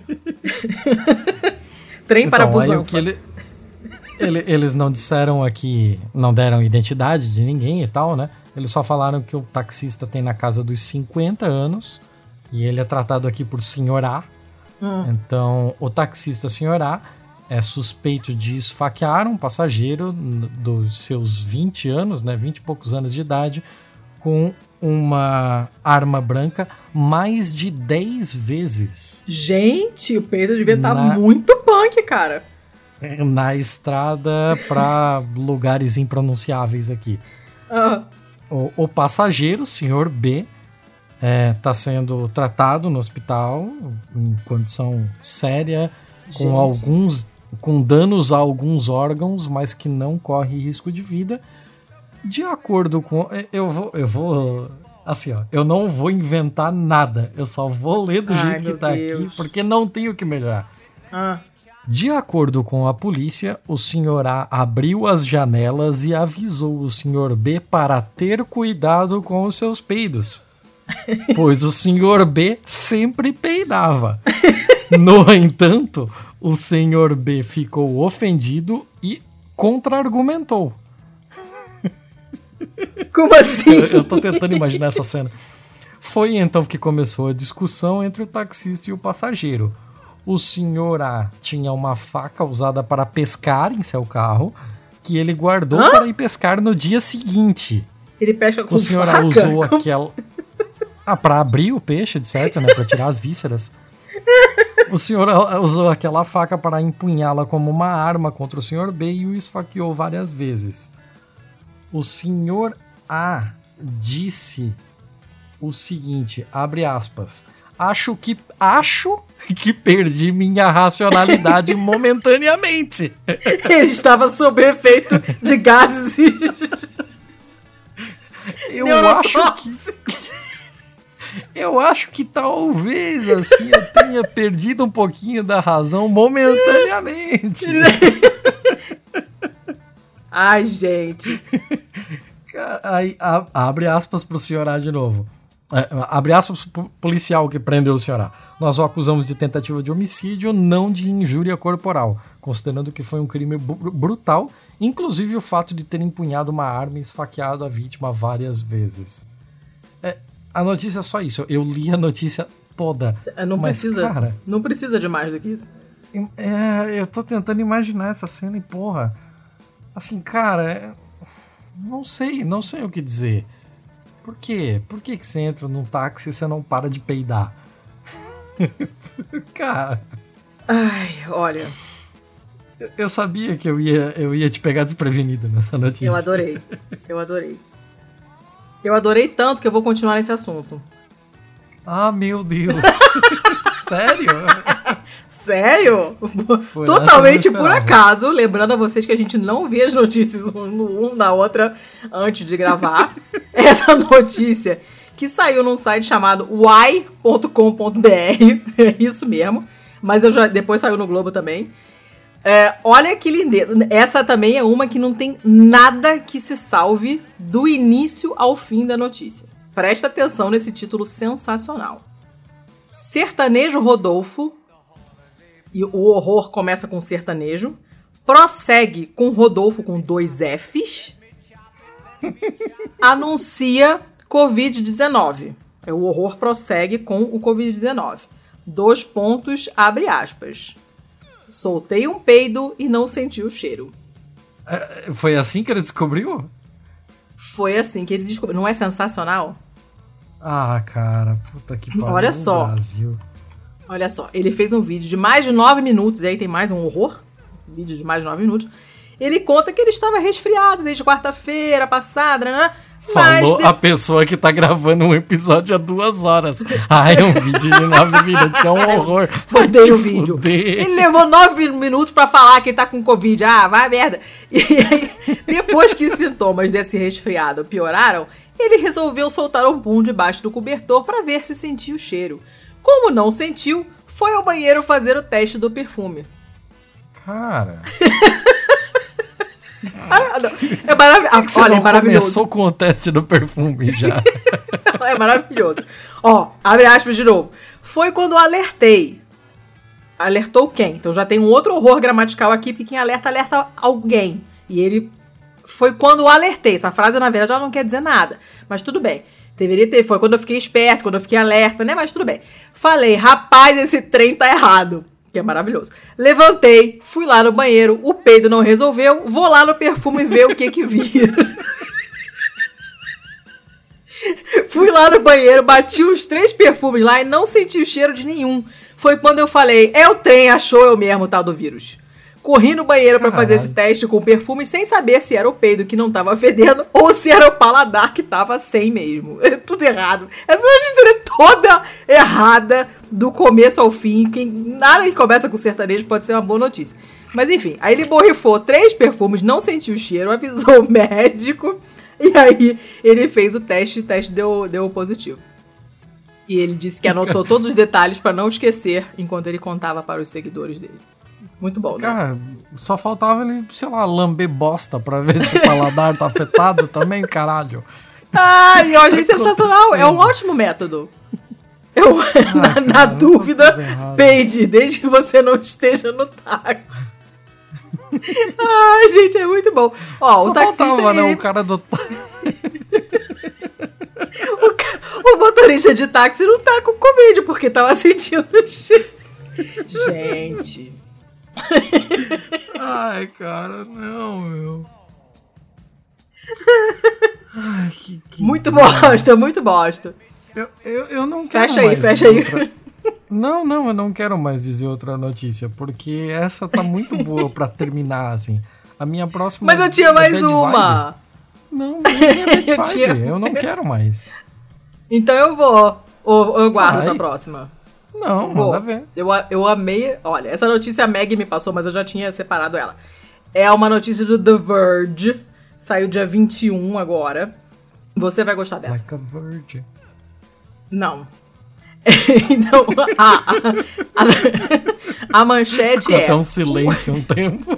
Trem então, para busanfa. Ele, ele, eles não disseram aqui, não deram identidade de ninguém e tal, né? Eles só falaram que o taxista tem na casa dos 50 anos e ele é tratado aqui por Senhor A. Hum. Então, o taxista Senhor A é suspeito de esfaquear um passageiro dos seus 20 anos, né, 20 e poucos anos de idade, com uma arma branca mais de 10 vezes. Gente, o Pedro devia estar tá muito punk, cara. Na estrada para lugares impronunciáveis aqui. Uhum. O, o, passageiro, senhor B, está é, tá sendo tratado no hospital em condição séria, com Gente. alguns com danos a alguns órgãos, mas que não corre risco de vida. De acordo com. Eu vou. Eu vou. Assim, ó. Eu não vou inventar nada. Eu só vou ler do Ai, jeito que tá Deus. aqui, porque não tenho que melhorar. Ah. De acordo com a polícia, o senhor A abriu as janelas e avisou o senhor B para ter cuidado com os seus peidos. pois o senhor B sempre peidava. No entanto, o senhor B ficou ofendido e contra-argumentou. Como assim? eu, eu tô tentando imaginar essa cena. Foi então que começou a discussão entre o taxista e o passageiro. O senhor A tinha uma faca usada para pescar em seu carro, que ele guardou Hã? para ir pescar no dia seguinte. Ele pesca com O senhor faca? A usou aquela. Ah, para abrir o peixe, de certo, né? Para tirar as vísceras. O senhor usou aquela faca para empunhá-la como uma arma contra o senhor B e o esfaqueou várias vezes. O senhor A disse o seguinte, abre aspas, acho que acho que perdi minha racionalidade momentaneamente. Ele estava sob efeito de gases. Eu acho que eu acho que talvez assim eu tenha perdido um pouquinho da razão momentaneamente. Ai, gente. Aí a, abre aspas pro senhor A de novo. É, abre aspas pro policial que prendeu o senhor A. Nós o acusamos de tentativa de homicídio, não de injúria corporal, considerando que foi um crime brutal, inclusive o fato de ter empunhado uma arma e esfaqueado a vítima várias vezes. É, a notícia é só isso. Eu li a notícia toda. Não mas, precisa. Cara, não precisa de mais do que isso. É, eu tô tentando imaginar essa cena e, porra. Assim, cara. É, não sei, não sei o que dizer. Por quê? Por que, que você entra num táxi e você não para de peidar? cara. Ai, olha. Eu sabia que eu ia, eu ia te pegar desprevenida nessa notícia. Eu adorei. Eu adorei. Eu adorei tanto que eu vou continuar nesse assunto. Ah, meu Deus. Sério? Sério? Por Totalmente por acaso, lembrando a vocês que a gente não vê as notícias um na outra antes de gravar. Essa notícia que saiu num site chamado y.com.br, é isso mesmo, mas eu já depois saiu no Globo também. É, olha que lindeza. Essa também é uma que não tem nada que se salve do início ao fim da notícia. Presta atenção nesse título sensacional. Sertanejo Rodolfo, e o horror começa com sertanejo, prossegue com Rodolfo com dois Fs, anuncia Covid-19. O horror prossegue com o Covid-19. Dois pontos, abre aspas. Soltei um peido e não senti o cheiro. É, foi assim que ele descobriu? Foi assim que ele descobriu. Não é sensacional? Ah, cara, puta que pariu. Olha só. Brasil. Olha só, ele fez um vídeo de mais de nove minutos, e aí tem mais um horror. Um vídeo de mais de nove minutos. Ele conta que ele estava resfriado desde quarta-feira passada, né? Falou de... a pessoa que tá gravando um episódio há duas horas. Ai, é um vídeo de nove minutos, é um horror. Mandei o vídeo. Ele levou nove minutos para falar que ele tá com Covid. Ah, vai merda. E aí, depois que os sintomas desse resfriado pioraram, ele resolveu soltar um pum debaixo do cobertor para ver se sentia o cheiro. Como não sentiu, foi ao banheiro fazer o teste do perfume. Cara. Ah, é maravilhoso. Olha, é maravilhoso. Começou com o teste do perfume já. é maravilhoso. Ó, abre aspas de novo. Foi quando alertei. Alertou quem? Então já tem um outro horror gramatical aqui, porque quem alerta, alerta alguém. E ele. Foi quando alertei. Essa frase, na verdade, ela não quer dizer nada. Mas tudo bem. Deveria ter. Foi quando eu fiquei esperto, quando eu fiquei alerta, né? Mas tudo bem. Falei, rapaz, esse trem tá errado que é maravilhoso. Levantei, fui lá no banheiro, o peido não resolveu, vou lá no perfume ver o que que vira. fui lá no banheiro, bati os três perfumes lá e não senti o cheiro de nenhum. Foi quando eu falei, é o trem, achou eu mesmo, tal do vírus. Corri no banheiro para fazer esse teste com perfume sem saber se era o peido que não tava fedendo ou se era o paladar que tava sem mesmo. É tudo errado. Essa notícia é toda errada do começo ao fim. Quem, nada que começa com sertanejo pode ser uma boa notícia. Mas enfim, aí ele borrifou três perfumes, não sentiu o cheiro, avisou o médico. E aí ele fez o teste e o teste deu, deu positivo. E ele disse que anotou todos os detalhes para não esquecer enquanto ele contava para os seguidores dele. Muito bom, né? Cara, só faltava ele, sei lá, lamber bosta pra ver se o paladar tá afetado também, caralho. Eu achei tá sensacional. É um ótimo método. Eu, ah, na, cara, na dúvida, peide, desde que você não esteja no táxi. Ai, gente, é muito bom. Ó, Só o taxista. Faltava, ele... né, o cara do. o, o motorista de táxi não tá com Covid, porque tava sentindo o cheiro. Gente. Ai, cara, não, meu. Ai, que, que muito bosta, muito bosta. Eu, eu, eu não quero Fecha aí, fecha aí. Outra... Não, não, eu não quero mais dizer outra notícia, porque essa tá muito boa para terminar, assim. A minha próxima. Mas eu tinha mais uma! Vibe. Não, é eu, tinha... eu não quero mais. Então eu vou. Ou eu guardo Vai. próxima. Não, manda ver. Eu, eu amei. Olha, essa notícia a Meg me passou, mas eu já tinha separado ela. É uma notícia do The Verge. Saiu dia 21 agora. Você vai gostar dessa. Like a Verge. Não. então, a, a, a, manchete é. até um silêncio um tempo.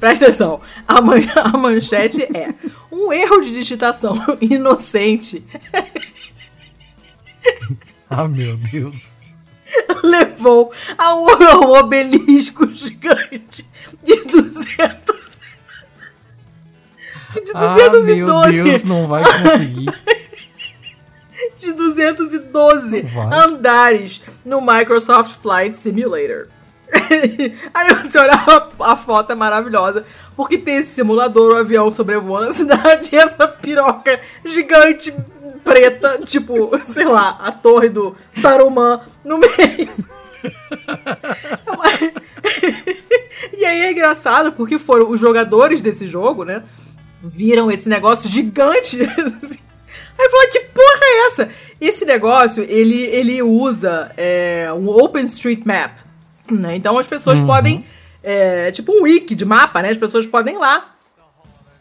presta atenção. A, man, a manchete é: um erro de digitação inocente ah, meu Deus. Levou a um obelisco gigante de 200. De 212. Ah, meu Deus, não vai conseguir. de 212 andares no Microsoft Flight Simulator. Aí você olha a, a, foto é maravilhosa, porque tem esse simulador, o avião sobrevoando a cidade e essa piroca gigante preta, tipo, sei lá, a torre do Saruman no meio. e aí é engraçado porque foram os jogadores desse jogo, né? Viram esse negócio gigante. Assim. Aí falou, que porra é essa? Esse negócio, ele, ele usa é, um OpenStreetMap. Né? Então as pessoas uhum. podem. É, tipo um wiki de mapa, né? As pessoas podem ir lá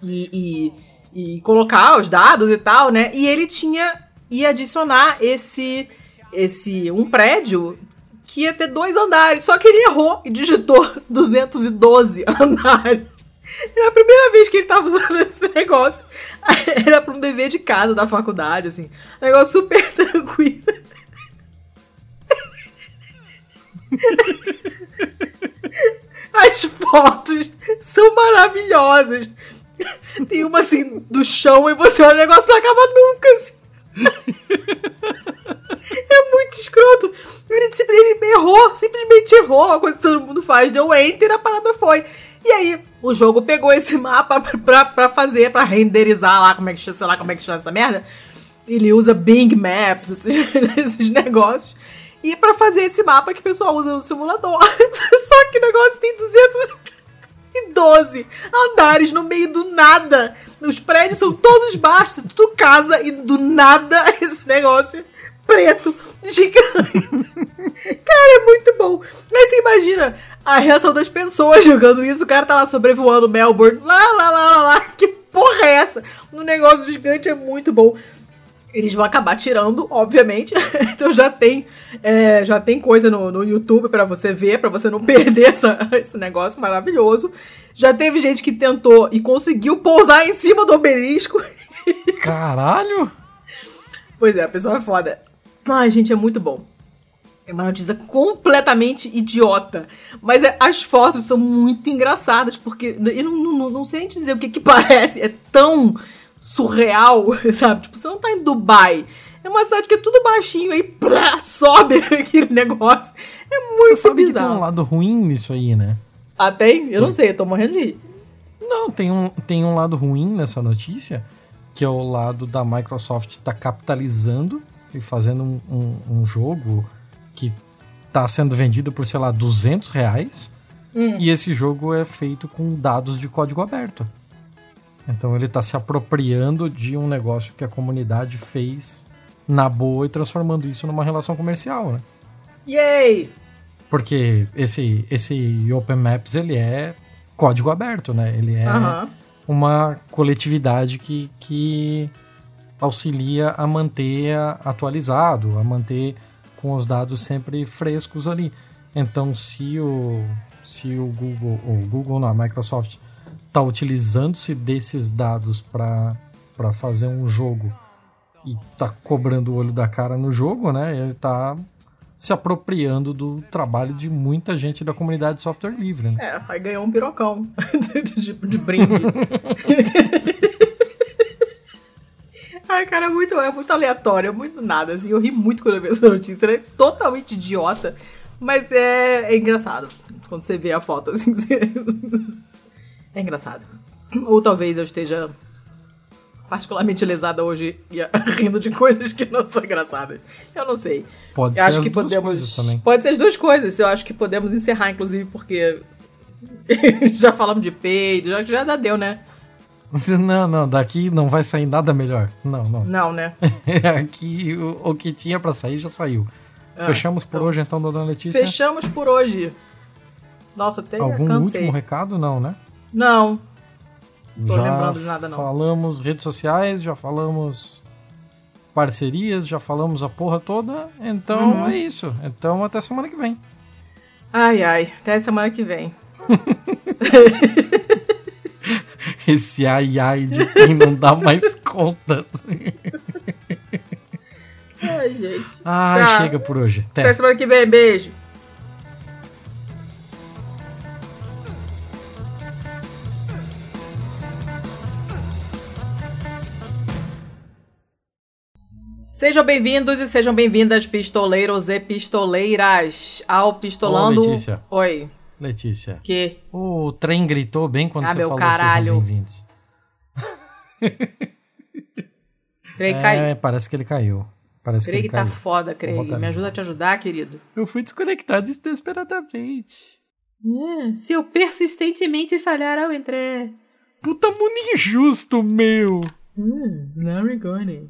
e, e e colocar os dados e tal, né? E ele tinha ia adicionar esse esse um prédio que ia ter dois andares, só que ele errou e digitou 212 andares. Era a primeira vez que ele tava usando esse negócio. Era para um dever de casa da faculdade, assim. Um negócio super tranquilo. As fotos são maravilhosas. Tem uma assim do chão e você olha o negócio não acaba nunca. Assim. é muito escroto. Ele, ele errou, simplesmente errou a coisa que todo mundo faz. Deu enter, a parada foi. E aí, o jogo pegou esse mapa pra, pra fazer, pra renderizar lá, como é que sei lá como é que chama essa merda. Ele usa Bing Maps, esses, esses negócios. E pra fazer esse mapa que o pessoal usa no simulador. Só que o negócio tem 200 12 andares no meio do nada. Os prédios são todos baixos, tudo casa e do nada esse negócio preto gigante. Cara, é muito bom. Mas você imagina a reação das pessoas jogando isso. O cara tá lá sobrevoando Melbourne. Lá, lá, lá, lá, lá. Que porra é essa? No negócio gigante é muito bom. Eles vão acabar tirando, obviamente. então já tem, é, já tem coisa no, no YouTube para você ver, para você não perder essa, esse negócio maravilhoso. Já teve gente que tentou e conseguiu pousar em cima do obelisco. Caralho! Pois é, a pessoa é foda. Ai, gente, é muito bom. É uma notícia completamente idiota. Mas é, as fotos são muito engraçadas, porque eu não, não, não sei nem dizer o que que parece. É tão surreal, sabe? Tipo, você não tá em Dubai. É uma cidade que é tudo baixinho, aí plá, sobe aquele negócio. É muito Você sabe bizarro. que tem um lado ruim nisso aí, né? Ah, tem? Eu não sei, eu tô morrendo de rir. Não, tem um, tem um lado ruim nessa notícia, que é o lado da Microsoft estar capitalizando e fazendo um, um, um jogo que está sendo vendido por, sei lá, 200 reais. Hum. E esse jogo é feito com dados de código aberto. Então ele está se apropriando de um negócio que a comunidade fez na boa e transformando isso numa relação comercial, né? Yay! Porque esse, esse Open Maps, ele é código aberto, né? Ele é Aham. uma coletividade que, que auxilia a manter atualizado, a manter com os dados sempre frescos ali. Então, se o, se o Google, ou o Google não, a Microsoft está utilizando-se desses dados para fazer um jogo e tá cobrando o olho da cara no jogo, né? Ele tá se apropriando do trabalho de muita gente da comunidade de software livre, né? É, aí ganhou um pirocão de, de- de brinde. Ai, cara, é muito, é muito aleatório, é muito nada. Assim, eu ri muito quando eu vi essa notícia. Ela é totalmente idiota, mas é, é engraçado. Quando você vê a foto, assim, você- é engraçado. Ou talvez eu esteja particularmente lesada hoje e rindo de coisas que não são engraçadas. Eu não sei. Pode Eu ser acho as que duas podemos. coisas também. Pode ser as duas coisas. Eu acho que podemos encerrar, inclusive, porque já falamos de peido, já, já dá deu, né? Não, não, daqui não vai sair nada melhor. Não, não. Não, né? Aqui o, o que tinha pra sair já saiu. Ah, Fechamos por então. hoje então, dona Letícia. Fechamos por hoje. Nossa, até Algum cansei. último recado? Não, né? Não. Tô já lembrando de nada, não. falamos redes sociais, já falamos parcerias, já falamos a porra toda. Então Uhum. é isso. Então até semana que vem. Ai, ai. Até semana que vem. Esse ai ai de quem não dá mais conta. Ai, gente. Ai, Tá. chega por hoje. Até. Até semana que vem. Beijo. Sejam bem-vindos e sejam bem-vindas, pistoleiros e pistoleiras, ao Pistolando. Ô, Letícia. Oi. Letícia, Que? o trem gritou bem quando Ah, você meu falou caralho. sejam bem-vindos. Craig caiu. É, parece que ele caiu. Parece Craig que ele tá caiu. foda, Craig. Me ajuda a te ajudar, querido. Eu fui desconectado desesperadamente. se eu persistentemente falhar ao entrar. Puta mundo injusto, meu. Hum, não me engane.